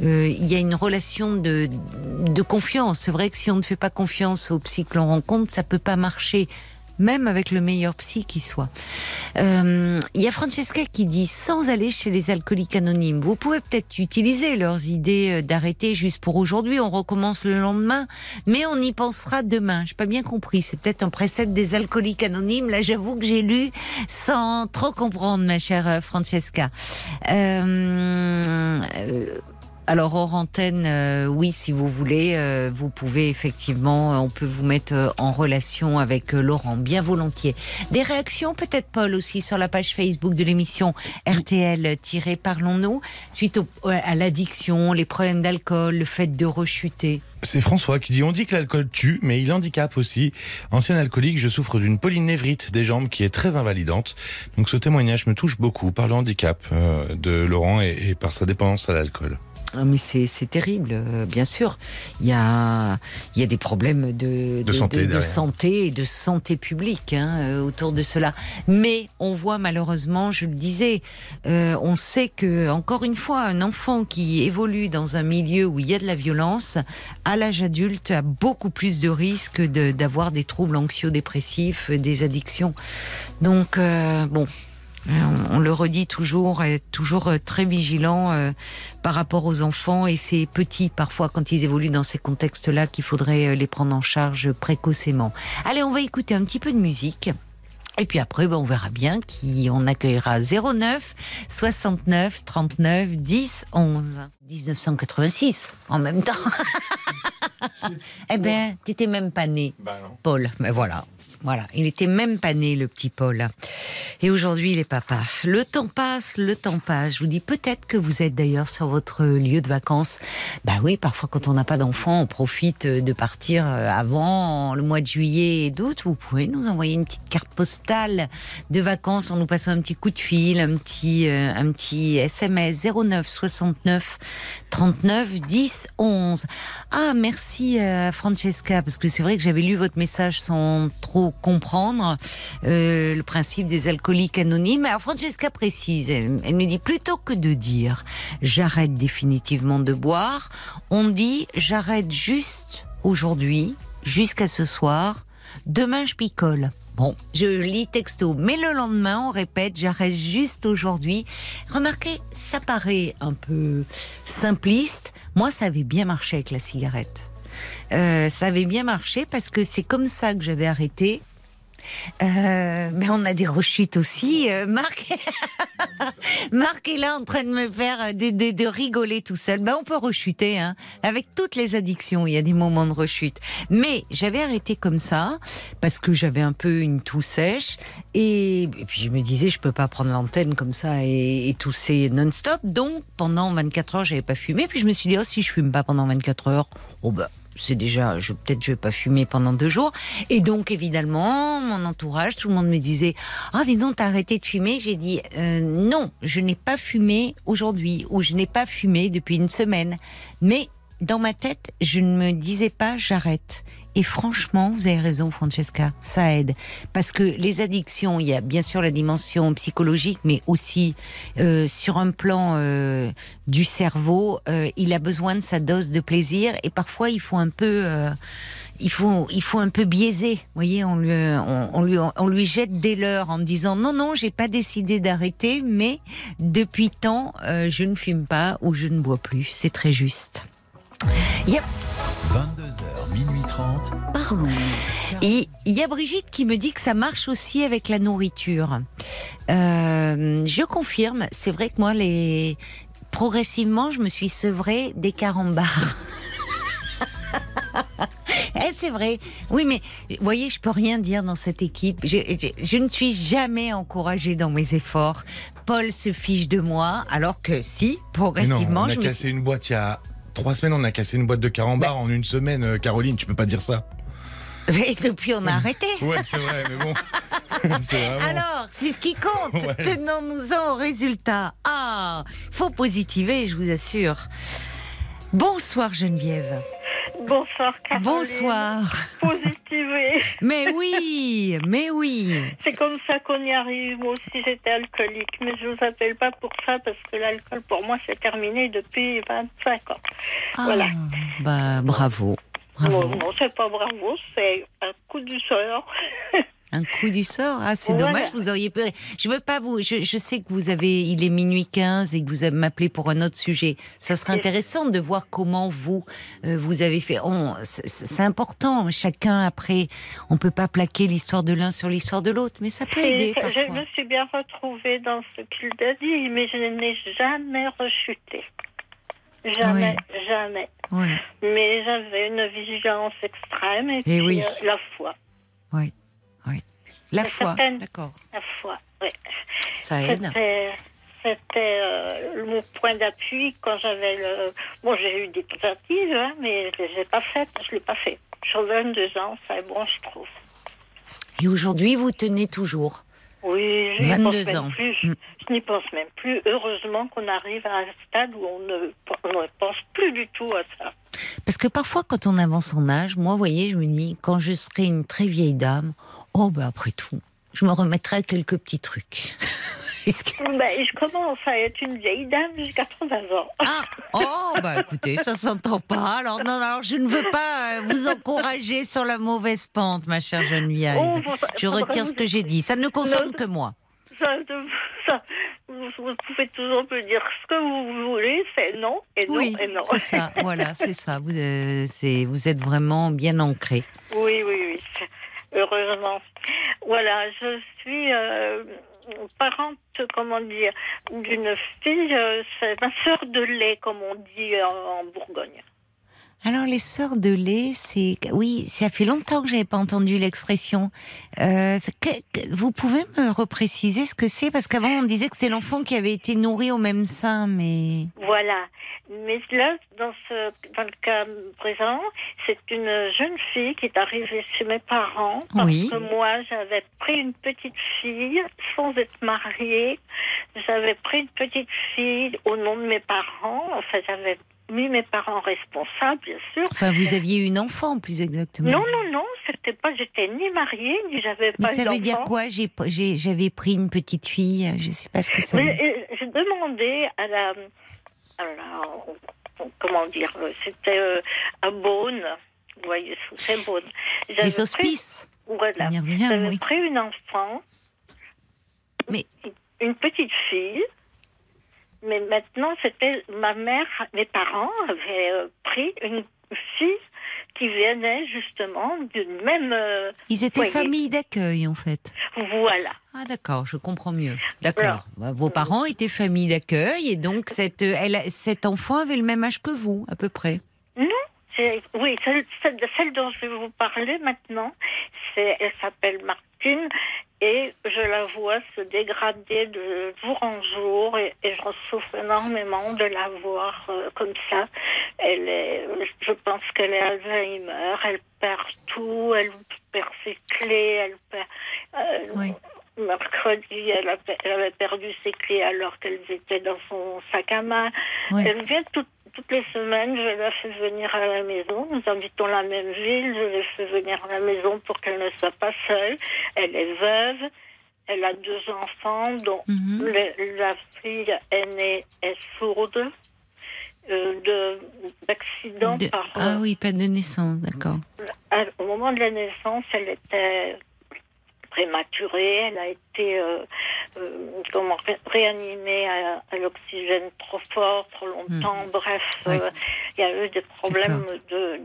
il y a une relation de, de confiance. C'est vrai que si on ne fait pas confiance au psy que l'on rencontre, ça peut pas marcher même avec le meilleur psy qui soit. Euh, il y a Francesca qui dit, sans aller chez les alcooliques anonymes, vous pouvez peut-être utiliser leurs idées euh, d'arrêter juste pour aujourd'hui, on recommence le lendemain, mais on y pensera demain. J'ai pas bien compris, c'est peut-être un précepte des alcooliques anonymes. Là, j'avoue que j'ai lu sans trop comprendre, ma chère euh, Francesca. Euh, euh alors hors antenne, euh, oui, si vous voulez, euh, vous pouvez effectivement, euh, on peut vous mettre en relation avec Laurent, bien volontiers. Des réactions, peut-être Paul aussi sur la page Facebook de l'émission RTL-Parlons-nous, suite à l'addiction, les problèmes d'alcool, le fait de rechuter? C'est François qui dit on dit que l'alcool tue, mais il handicape aussi. Ancien alcoolique, je souffre d'une polynévrite des jambes qui est très invalidante. Donc ce témoignage me touche beaucoup par le handicap de Laurent et par sa dépendance à l'alcool. Ah, mais c'est terrible, euh, bien sûr. Il y a, il y a des problèmes de, de, santé, de, santé, et de santé publique hein, euh, autour de cela. Mais on voit malheureusement, je le disais, euh, on sait que, encore une fois, un enfant qui évolue dans un milieu où il y a de la violence, à l'âge adulte, a beaucoup plus de risques d'avoir des troubles anxio-dépressifs, des addictions. Donc, bon, on, le redit toujours, être toujours euh, très vigilant euh, par rapport aux enfants et ces petits parfois quand ils évoluent dans ces contextes-là qu'il faudrait euh, les prendre en charge précocement. Allez, on va écouter un petit peu de musique. Et puis après, ben, on verra bien qui on accueillera 09 69 39 10 11. 1986 en même temps. eh ben, t'étais même pas né, bah Paul. Mais voilà. Voilà, il était même pas né, le petit Paul. Et aujourd'hui, il est papa. Le temps passe, le temps passe. Je vous dis peut-être que vous êtes d'ailleurs sur votre lieu de vacances. Bah oui, parfois quand on n'a pas d'enfant, on profite de partir euh, avant le mois de juillet et d'août. Vous pouvez nous envoyer une petite carte postale de vacances en nous passant un petit coup de fil, un petit, euh, un petit SMS 09 69 39 10 11. Ah, merci euh, Francesca, parce que c'est vrai que j'avais lu votre message sans trop comprendre euh, le principe des alcooliques anonymes. Alors Francesca précise, elle, me dit plutôt que de dire j'arrête définitivement de boire, on dit j'arrête juste aujourd'hui, jusqu'à ce soir, demain je picole. Bon, je lis texto, mais le lendemain, on répète, j'arrête juste aujourd'hui. Remarquez, ça paraît un peu simpliste. Moi, ça avait bien marché avec la cigarette. Euh, ça avait bien marché parce que c'est comme ça que j'avais arrêté. Euh, mais on a des rechutes aussi. Euh, Marc, Marc est là en train de me faire de, rigoler tout seul. Ben, on peut rechuter, hein. Avec toutes les addictions, il y a des moments de rechute. Mais j'avais arrêté comme ça parce que j'avais un peu une toux sèche et, puis je me disais je peux pas prendre l'antenne comme ça et, et tousser non-stop. Donc pendant 24 heures, j'avais pas fumé. Puis je me suis dit oh si je fume pas pendant 24 heures, oh ben c'est déjà, je, peut-être je vais pas fumer pendant deux jours. Et donc, évidemment, mon entourage, tout le monde me disait, ah, dis donc, t'as arrêté de fumer? J'ai dit, euh, non, je n'ai pas fumé aujourd'hui, ou je n'ai pas fumé depuis une semaine. Mais dans ma tête, je ne me disais pas, j'arrête. Et franchement, vous avez raison, Francesca, ça aide. Parce que les addictions, il y a bien sûr la dimension psychologique, mais aussi euh, sur un plan euh, du cerveau, euh, il a besoin de sa dose de plaisir. Et parfois, il faut un peu il faut, il faut un peu biaiser. Vous voyez, on lui, on, lui, on lui jette des leurres en disant non, non, j'ai pas décidé d'arrêter, mais depuis tant, je ne fume pas ou je ne bois plus. C'est très juste. Yep. 22h, minuit 30. Parlons. Et il y a Brigitte qui me dit que ça marche aussi avec la nourriture. Euh, je confirme, c'est vrai que moi, les... progressivement, je me suis sevrée des carambars. Eh, c'est vrai. Oui, mais vous voyez, je peux rien dire dans cette équipe. Je, je, ne suis jamais encouragée dans mes efforts. Paul se fiche de moi, alors que si, progressivement, non, on a cassé une boîte il y a trois semaines, on a cassé une boîte de carambars en une semaine. Euh, Caroline, tu peux pas dire ça. Et depuis, on a arrêté. ouais, c'est vrai, mais bon. Alors, c'est ce qui compte. Tenons-nous-en au résultat. Ah, faut positiver, je vous assure. Bonsoir Geneviève. Bonsoir, Caroline. Bonsoir. Mais oui, mais oui. C'est comme ça qu'on y arrive. Moi aussi, j'étais alcoolique, mais je vous appelle pas pour ça parce que l'alcool, pour moi, c'est terminé depuis 25 ans. Ah, voilà. Bah, bravo. bravo. Non, c'est pas bravo, c'est un coup du sort. Un coup du sort. Ah, c'est dommage, vous auriez pu. Je veux pas vous. Je, je, sais que vous avez. Il est minuit 15 et que vous m'appelez pour un autre sujet. Ça serait intéressant de voir comment vous euh, vous avez fait. C'est important. Chacun après, on peut pas plaquer l'histoire de l'un sur l'histoire de l'autre, mais ça peut aider. Je me suis bien retrouvée dans ce qu'il a dit, mais je n'ai jamais rechuté. Jamais, oui. jamais. Oui. Mais j'avais une vigilance extrême et, et puis oui. euh, la foi. Oui. La foi, d'accord. La foi, oui. Ça aide. C'était euh, mon point d'appui quand j'avais le. Bon, j'ai eu des tentatives, hein, mais je ne les ai pas faites. Je ne l'ai pas fait. Sur 22 ans, ça est bon, je trouve. Et aujourd'hui, vous tenez toujours Oui, je 22 pense ans. Même plus. Je n'y pense même plus. Heureusement qu'on arrive à un stade où on ne, on ne pense plus du tout à ça. Parce que parfois, quand on avance en âge, moi, vous voyez, je me dis, quand je serai une très vieille dame, oh, ben après tout, je me remettrai à quelques petits trucs. que... ben, je commence à être une vieille dame, j'ai 80 ans. Ah, oh, bah écoutez, ça s'entend pas. Alors, non, alors, je ne veux pas vous encourager sur la mauvaise pente, ma chère Geneviève. Oh, je retire ce que j'ai dit. Ça ne concerne que moi. Ça, vous, pouvez toujours me dire ce que vous voulez, c'est non et non oui, et non. C'est ça, voilà, c'est ça. Vous, euh, vous êtes vraiment bien ancré. Oui, oui, oui. Heureusement. Voilà, je suis euh, parente, comment dire, d'une fille, euh, c'est ma sœur de lait, comme on dit en, en Bourgogne. Alors les sœurs de lait, c'est oui, ça fait longtemps que j'avais pas entendu l'expression. Euh, vous pouvez me repréciser ce que c'est? Parce qu'avant on disait que c'était l'enfant qui avait été nourri au même sein, mais voilà. Mais là, dans ce dans le cas présent, c'est une jeune fille qui est arrivée chez mes parents parce oui. que moi j'avais pris une petite fille sans être mariée. J'avais pris une petite fille au nom de mes parents. Enfin, j'avais mis mes parents responsables, bien sûr. Enfin, vous aviez une enfant, plus exactement. Non, non, non, c'était pas, j'étais ni mariée, ni j'avais pas Mais ça veut dire quoi? J'avais pris une petite fille, je sais pas ce que ça veut dire. J'ai demandé à la, la, comment dire, c'était euh, à Beaune, vous voyez, c'est Beaune. Les hospices. Pris, voilà. J'avais oui. pris une enfant, mais une petite fille. Mais maintenant, c'était ma mère, mes parents avaient euh, pris une fille qui venait justement d'une même. Euh, Ils étaient foyer. famille d'accueil en fait. Voilà. Ah d'accord, je comprends mieux. D'accord. Bah, vos parents étaient famille d'accueil et donc cette, elle, cet enfant avait le même âge que vous, à peu près? Non. Oui, celle, celle, celle, dont je vais vous parler maintenant, elle s'appelle Martine et je la vois se dégrader de jour en jour et, et je souffre énormément de la voir euh, comme ça. Elle est, je pense qu'elle est Alzheimer, elle perd tout, elle perd ses clés, elle perd. Euh, oui. Mercredi, elle, a, elle, avait perdu ses clés alors qu'elles étaient dans son sac à main. Oui. Elle vient tout, toutes les semaines, je la fais venir à la maison. Nous habitons la même ville. Je l'ai fait venir à la maison pour qu'elle ne soit pas seule. Elle est veuve. Elle a deux enfants, dont Mhm. mm -hmm. le, la fille aînée est sourde. Euh, d'accident par. Ah oui, pas de naissance, d'accord. Au moment de la naissance, elle était prématurée. Elle a été euh, euh, comment, ré réanimée à, à l'oxygène trop fort, trop longtemps. Mmh. Bref, il oui. y a eu des problèmes de, de,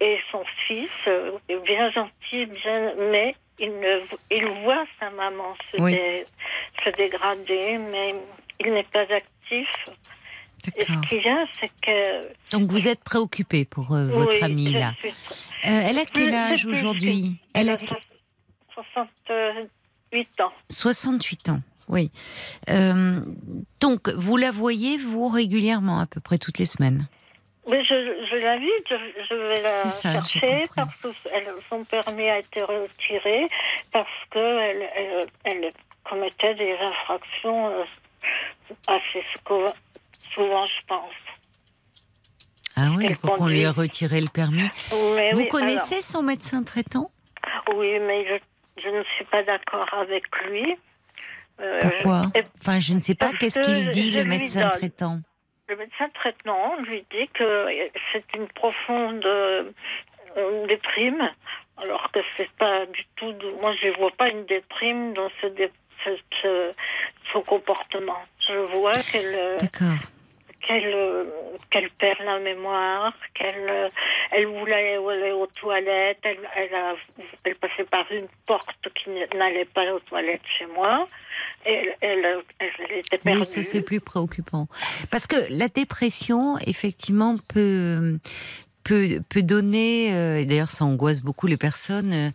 Et son fils euh, est bien gentil, bien, mais il, ne, il voit sa maman se, oui. dé, se dégrader, mais il n'est pas actif. Et ce qu'il y a, c'est que. Donc vous êtes préoccupée pour euh, votre oui, amie là. Suis... Euh, elle a quel âge aujourd'hui? Elle a 68 ans. 68 ans, oui. Euh, donc vous la voyez, vous, régulièrement, à peu près toutes les semaines? Mais je, je l'invite, je, je, vais la ça, chercher parce que elle, son permis a été retiré parce qu'elle elle, elle commettait des infractions euh, assez souvent, je pense. Ah oui, pour qu'on lui ait retiré le permis. Vous connaissez son médecin traitant? Oui, mais je, ne suis pas d'accord avec lui. Euh, Pourquoi Enfin, je ne sais pas. Qu'est-ce qu'il dit, le médecin traitant Le médecin traitant lui dit que c'est une profonde euh, déprime, alors que c'est pas du tout. Moi, je ne vois pas une déprime dans ce, ce comportement. Je vois qu'elle. D'accord qu'elle qu'elle perd la mémoire, qu'elle elle voulait aller aux toilettes, elle, elle, elle, passait par une porte qui n'allait pas aux toilettes chez moi. Et elle, elle, était perdue. Oui, ça c'est plus préoccupant. Parce que la dépression, effectivement, peut peut, peut donner, euh, et d'ailleurs ça angoisse beaucoup les personnes, euh,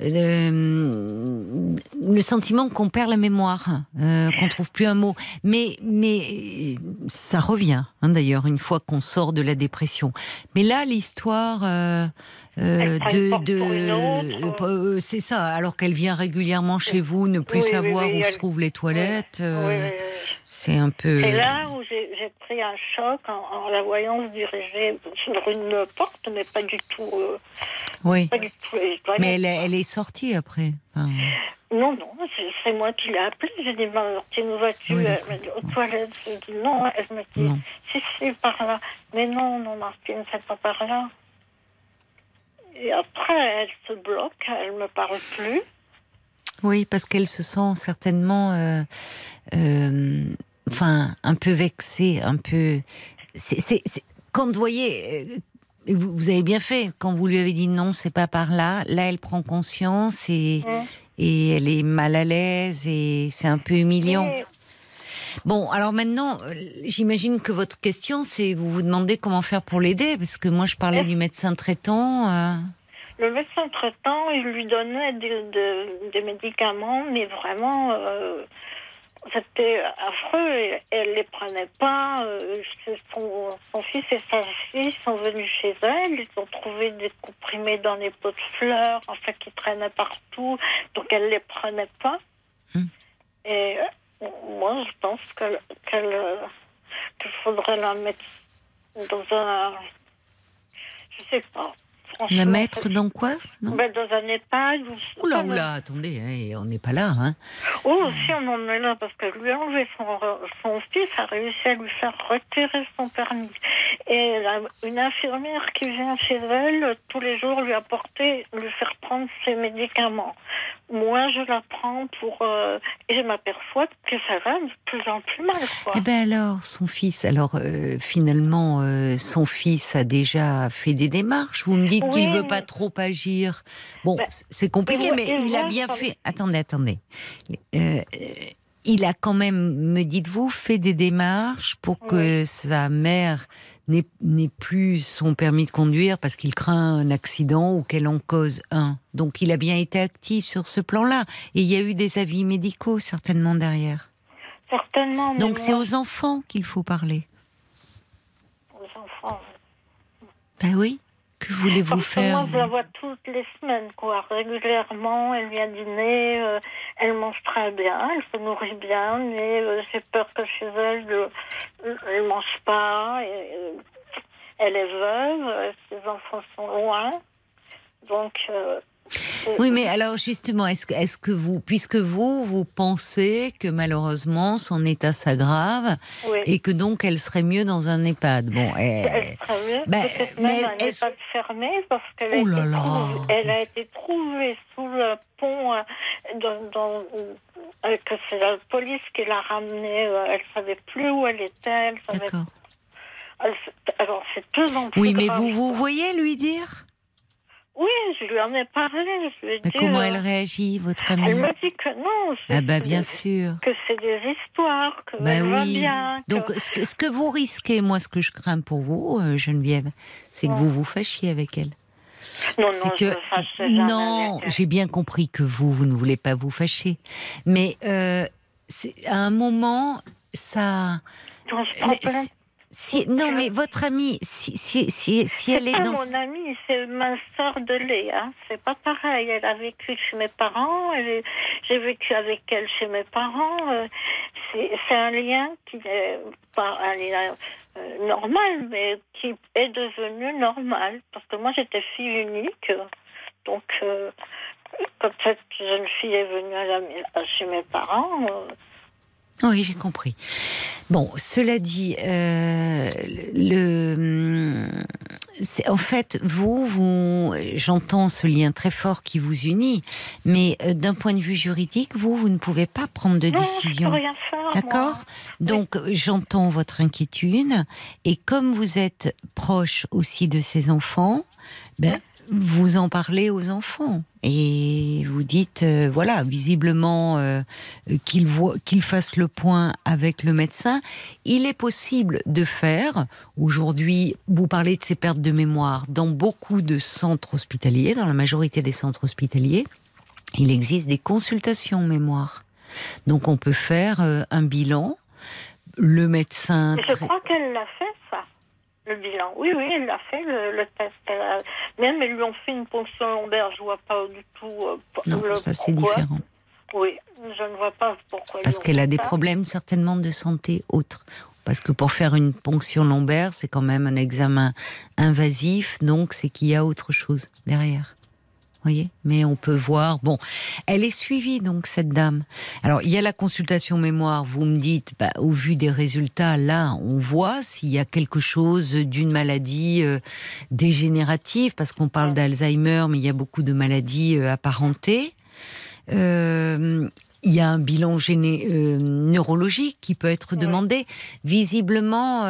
euh, le sentiment qu'on perd la mémoire, qu'on trouve plus un mot. Mais, mais ça revient, hein, d'ailleurs, une fois qu'on sort de la dépression. Mais là, l'histoire... de, de c'est ça alors qu'elle vient régulièrement chez vous ne plus savoir où se trouvent les toilettes c'est un peu. C'est là où j'ai pris un choc en, la voyant se diriger sur une porte, mais pas du tout. Euh, oui. Pas du tout mais elle, elle, est sortie après. Non, non, c'est moi qui l'ai appelée. J'ai dit, Martine, vas-tu oui, aux toilettes? J'ai dit non. Elle me dit, si, si, par là. Mais non, non, Martine, c'est pas par là. Et après, elle se bloque, elle me parle plus. Oui, parce qu'elle se sent certainement, euh, euh, enfin, un peu vexée, un peu. Quand vous voyez, euh, vous, avez bien fait quand vous lui avez dit non, c'est pas par là. Là, elle prend conscience et et elle est mal à l'aise et c'est un peu humiliant. Bon, alors maintenant, j'imagine que votre question, c'est vous vous demandez comment faire pour l'aider, parce que moi, je parlais du médecin traitant. Le médecin traitant, il lui donnait des, médicaments, mais vraiment, euh, c'était affreux. Et, elle les prenait pas. Euh, son, fils et sa fille sont venus chez elle. Ils ont trouvé des comprimés dans les pots de fleurs, en fait, qui traînaient partout. Donc, elle les prenait pas. Hmm. Et euh, moi, je pense qu'il faudrait la mettre dans un. Je sais pas la mettre dans quoi ben, Dans un EHPAD. oula, oula, attendez, hein, on n'est pas là. Hein. Oh, si on en est là, parce que lui a enlevé son, son fils, a réussi à lui faire retirer son permis. Et une infirmière qui vient chez elle, tous les jours, lui apporter, lui faire prendre ses médicaments. Moi, je la prends pour. Euh, et je m'aperçois que ça va de plus en plus mal. Quoi. Eh bien, alors, son fils, alors euh, finalement, euh, son fils a déjà fait des démarches. Vous me dites qu'il ne veut pas trop agir. Bon, ben, c'est compliqué, mais il a bien fait. Attendez, attendez. il a quand même, me dites-vous, fait des démarches pour que sa mère n'est plus son permis de conduire parce qu'il craint un accident ou qu'elle en cause un. Donc il a bien été actif sur ce plan-là. Et il y a eu des avis médicaux certainement derrière. Certainement. Donc c'est aux enfants qu'il faut parler. Aux enfants. Ben oui. Que voulez-vous faire Moi, je la vois toutes les semaines, quoi, régulièrement. Elle vient dîner, euh, elle mange très bien, elle se nourrit bien, mais euh, j'ai peur que chez elle, euh, elle ne mange pas. elle est veuve, ses enfants sont loin. Donc, oui, mais alors justement, est-ce est que vous, puisque vous, vous pensez que malheureusement son état s'aggrave et que donc elle serait mieux dans un EHPAD? Bon, elle, elle serait mieux, mais un EHPAD fermé parce qu'elle oh a, elle a été trouvée sous le pont euh, dans, euh, que c'est la police qui l'a ramenée. Euh, elle savait plus où elle était. D'accord. Alors c'est plus en plus. Oui, mais vous vous voyez lui dire? Oui, je lui en ai parlé. Mais comment elle réagit, votre amie Elle m'a dit que non. Ah bah bien sûr. Que c'est des histoires, que bah oui. bien. Donc ce, que, vous risquez, moi ce que je crains pour vous, euh, Geneviève, c'est que vous vous fâchiez avec elle. Non, non, que... je Non, j'ai bien compris que vous, vous ne voulez pas vous fâcher. Mais euh, à un moment, ça... Si, non, mais votre amie, si, si, si, si elle est, pas dans. mon amie, c'est ma soeur de lait. Hein. C'est pas pareil. Elle a vécu chez mes parents. J'ai vécu avec elle chez mes parents. euh, C'est un lien qui est pas un lien euh, normal, mais qui est devenu normal. Parce que moi, j'étais fille unique. Donc, euh, quand cette jeune fille est venue à la- chez mes parents, euh, Oui, j'ai compris. Bon, cela dit, euh, le, c'est- en fait, vous, vous, j'entends ce lien très fort qui vous unit, mais euh, d'un point de vue juridique, vous, vous ne pouvez pas prendre de non, décision. je peux rien faire. moi. D'accord? Donc, j'entends votre inquiétude, et comme vous êtes proche aussi de ces enfants, ben, vous en parlez aux enfants et vous dites euh, voilà visiblement euh, qu'ils voient qu'ils fassent le point avec le médecin. Il est possible de faire aujourd'hui vous parlez de ces pertes de mémoire dans beaucoup de centres hospitaliers dans la majorité des centres hospitaliers il existe des consultations mémoire. Donc on peut faire euh, un bilan. Le médecin Mais je crois qu'elle l'a fait, le bilan. Oui, oui, elle l'a fait, le, le test. Elle a- Même, ils lui ont fait une ponction lombaire. Je vois pas du tout euh, non le ça c'est différent Oui, je ne vois pas pourquoi. Parce qu'elle a des ça. problèmes certainement de santé autres. Parce que pour faire une ponction lombaire, c'est quand même un examen invasif, donc c'est qu'il y a autre chose derrière. Voyez Mais on peut voir. Bon, elle est suivie donc cette dame. Alors il y a la consultation mémoire. Vous me dites, bah, au vu des résultats, là, on voit s'il y a quelque chose d'une maladie euh, dégénérative, parce qu'on parle d'Alzheimer, mais il y a beaucoup de maladies euh, apparentées. Euh, il y a un bilan géné- neurologique qui peut être demandé. Visiblement,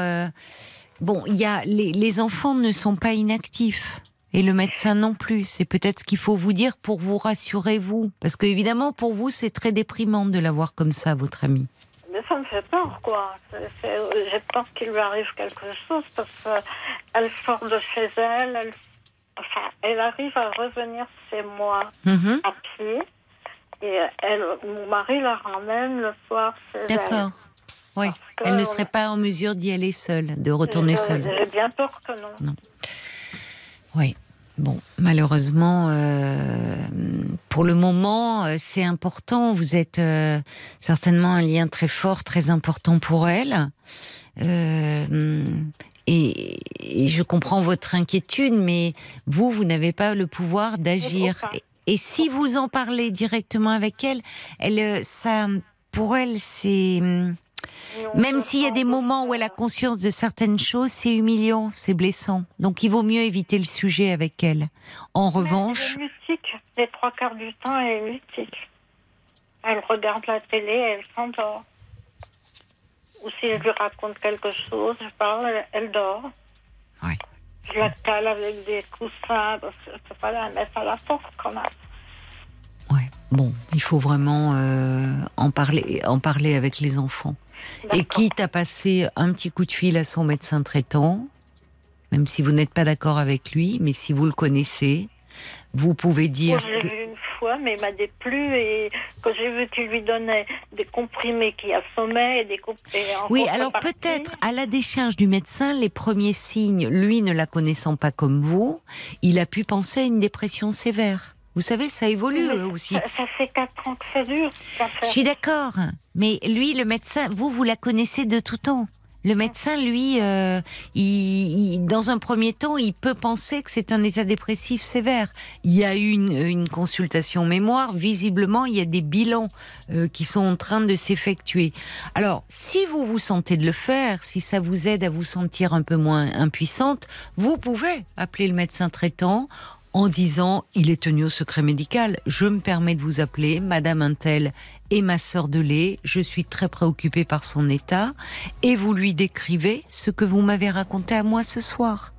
bon, il y a les, les enfants ne sont pas inactifs. Et le médecin non plus. C'est peut-être ce qu'il faut vous dire pour vous rassurer, vous. Parce que, évidemment, pour vous, c'est très déprimant de la voir comme ça, votre amie. Mais ça me fait peur, quoi. C'est- J'ai peur qu'il lui arrive quelque chose parce qu'elle sort de chez elle. Elle... Enfin, elle arrive à revenir chez moi Mhm. à pied. Et elle, mon mari la ramène le soir chez elle. D'accord. Oui. Que Elle ne serait pas en mesure d'y aller seule, de retourner seule. J'ai bien peur que non. Oui. Bon, malheureusement, euh, pour le moment, euh, c'est important. Vous êtes euh, certainement un lien très fort, très important pour elle. Euh, et, et je comprends votre inquiétude, mais vous, vous n'avez pas le pouvoir d'agir. Et, et si vous en parlez directement avec elle, elle, euh, ça, pour elle, c'est hum, même s'il y a des moments où elle a conscience de certaines choses, c'est humiliant, c'est blessant. Donc il vaut mieux éviter le sujet avec elle. En Mais revanche, Elle est mutique. Les trois quarts du temps, elle est mutique. Elle regarde la télé, elle s'endort. Ou si je lui raconte quelque chose, je parle, elle, elle dort. Ouais. Je la cale avec des coussins, parce que je peux pas la mettre à la porte quand même. Ouais, bon, il faut vraiment euh, en parler, en parler avec les enfants. Et quitte à passer un petit coup de fil à son médecin traitant, même si vous n'êtes pas d'accord avec lui, mais si vous le connaissez, vous pouvez dire que vu une fois, mais il m'a déplu et quand j'ai vu qu'il lui donnait des comprimés qui assommaient et des comprimés Oui, alors peut-être à la décharge du médecin, les premiers signes, lui ne la connaissant pas comme vous, il a pu penser à une dépression sévère. Vous savez, ça évolue euh, aussi. Ça, ça fait quatre ans que ça dure. Je suis d'accord, mais lui, le médecin, vous, vous la connaissez de tout temps. Le médecin, lui, euh, il, il- dans un premier temps, il peut penser que c'est un état dépressif sévère. Il y a eu une, une consultation mémoire. Visiblement, il y a des bilans euh, qui sont en train de s'effectuer. Alors, si vous vous sentez de le faire, si ça vous aide à vous sentir un peu moins impuissante, vous pouvez appeler le médecin traitant en disant il est tenu au secret médical. Je me permets de vous appeler, Madame Intel et ma sœur de lait. Je suis très préoccupée par son état et vous lui décrivez ce que vous m'avez raconté à moi ce soir.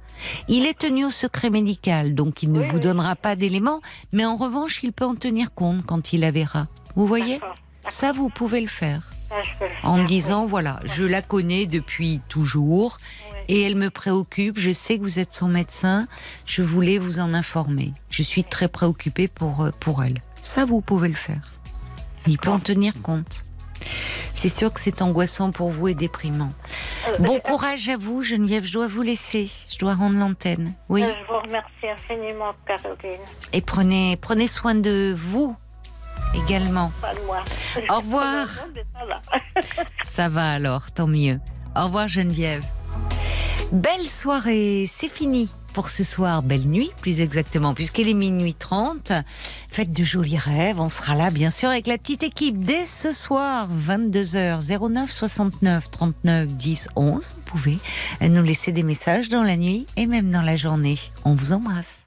Il est tenu au secret médical, donc il ne Oui, vous oui. donnera pas d'éléments, mais en revanche, il peut en tenir compte quand il la verra. Vous voyez? Ça, vous pouvez le faire. En disant, voilà, je la connais depuis toujours. Et elle me préoccupe. Je sais que vous êtes son médecin. Je voulais vous en informer. Je suis très préoccupée pour, euh, pour elle. Ça, vous pouvez le faire. Il peut en tenir compte. C'est sûr que c'est angoissant pour vous et déprimant. Euh, bon courage à vous, Geneviève. Je dois vous laisser. Je dois rendre l'antenne. Oui. Euh, je vous remercie infiniment, Caroline. Et prenez, prenez soin de vous également. Pas de moi. Au revoir. Ça va. Ça va alors, tant mieux. Au revoir Geneviève. Belle soirée, c'est fini pour ce soir. Belle nuit, plus exactement, puisqu'il est minuit 30. Faites de jolis rêves. On sera là, bien sûr, avec la petite équipe dès ce soir, 22h 09 69 39 10 11. Vous pouvez nous laisser des messages dans la nuit et même dans la journée. On vous embrasse.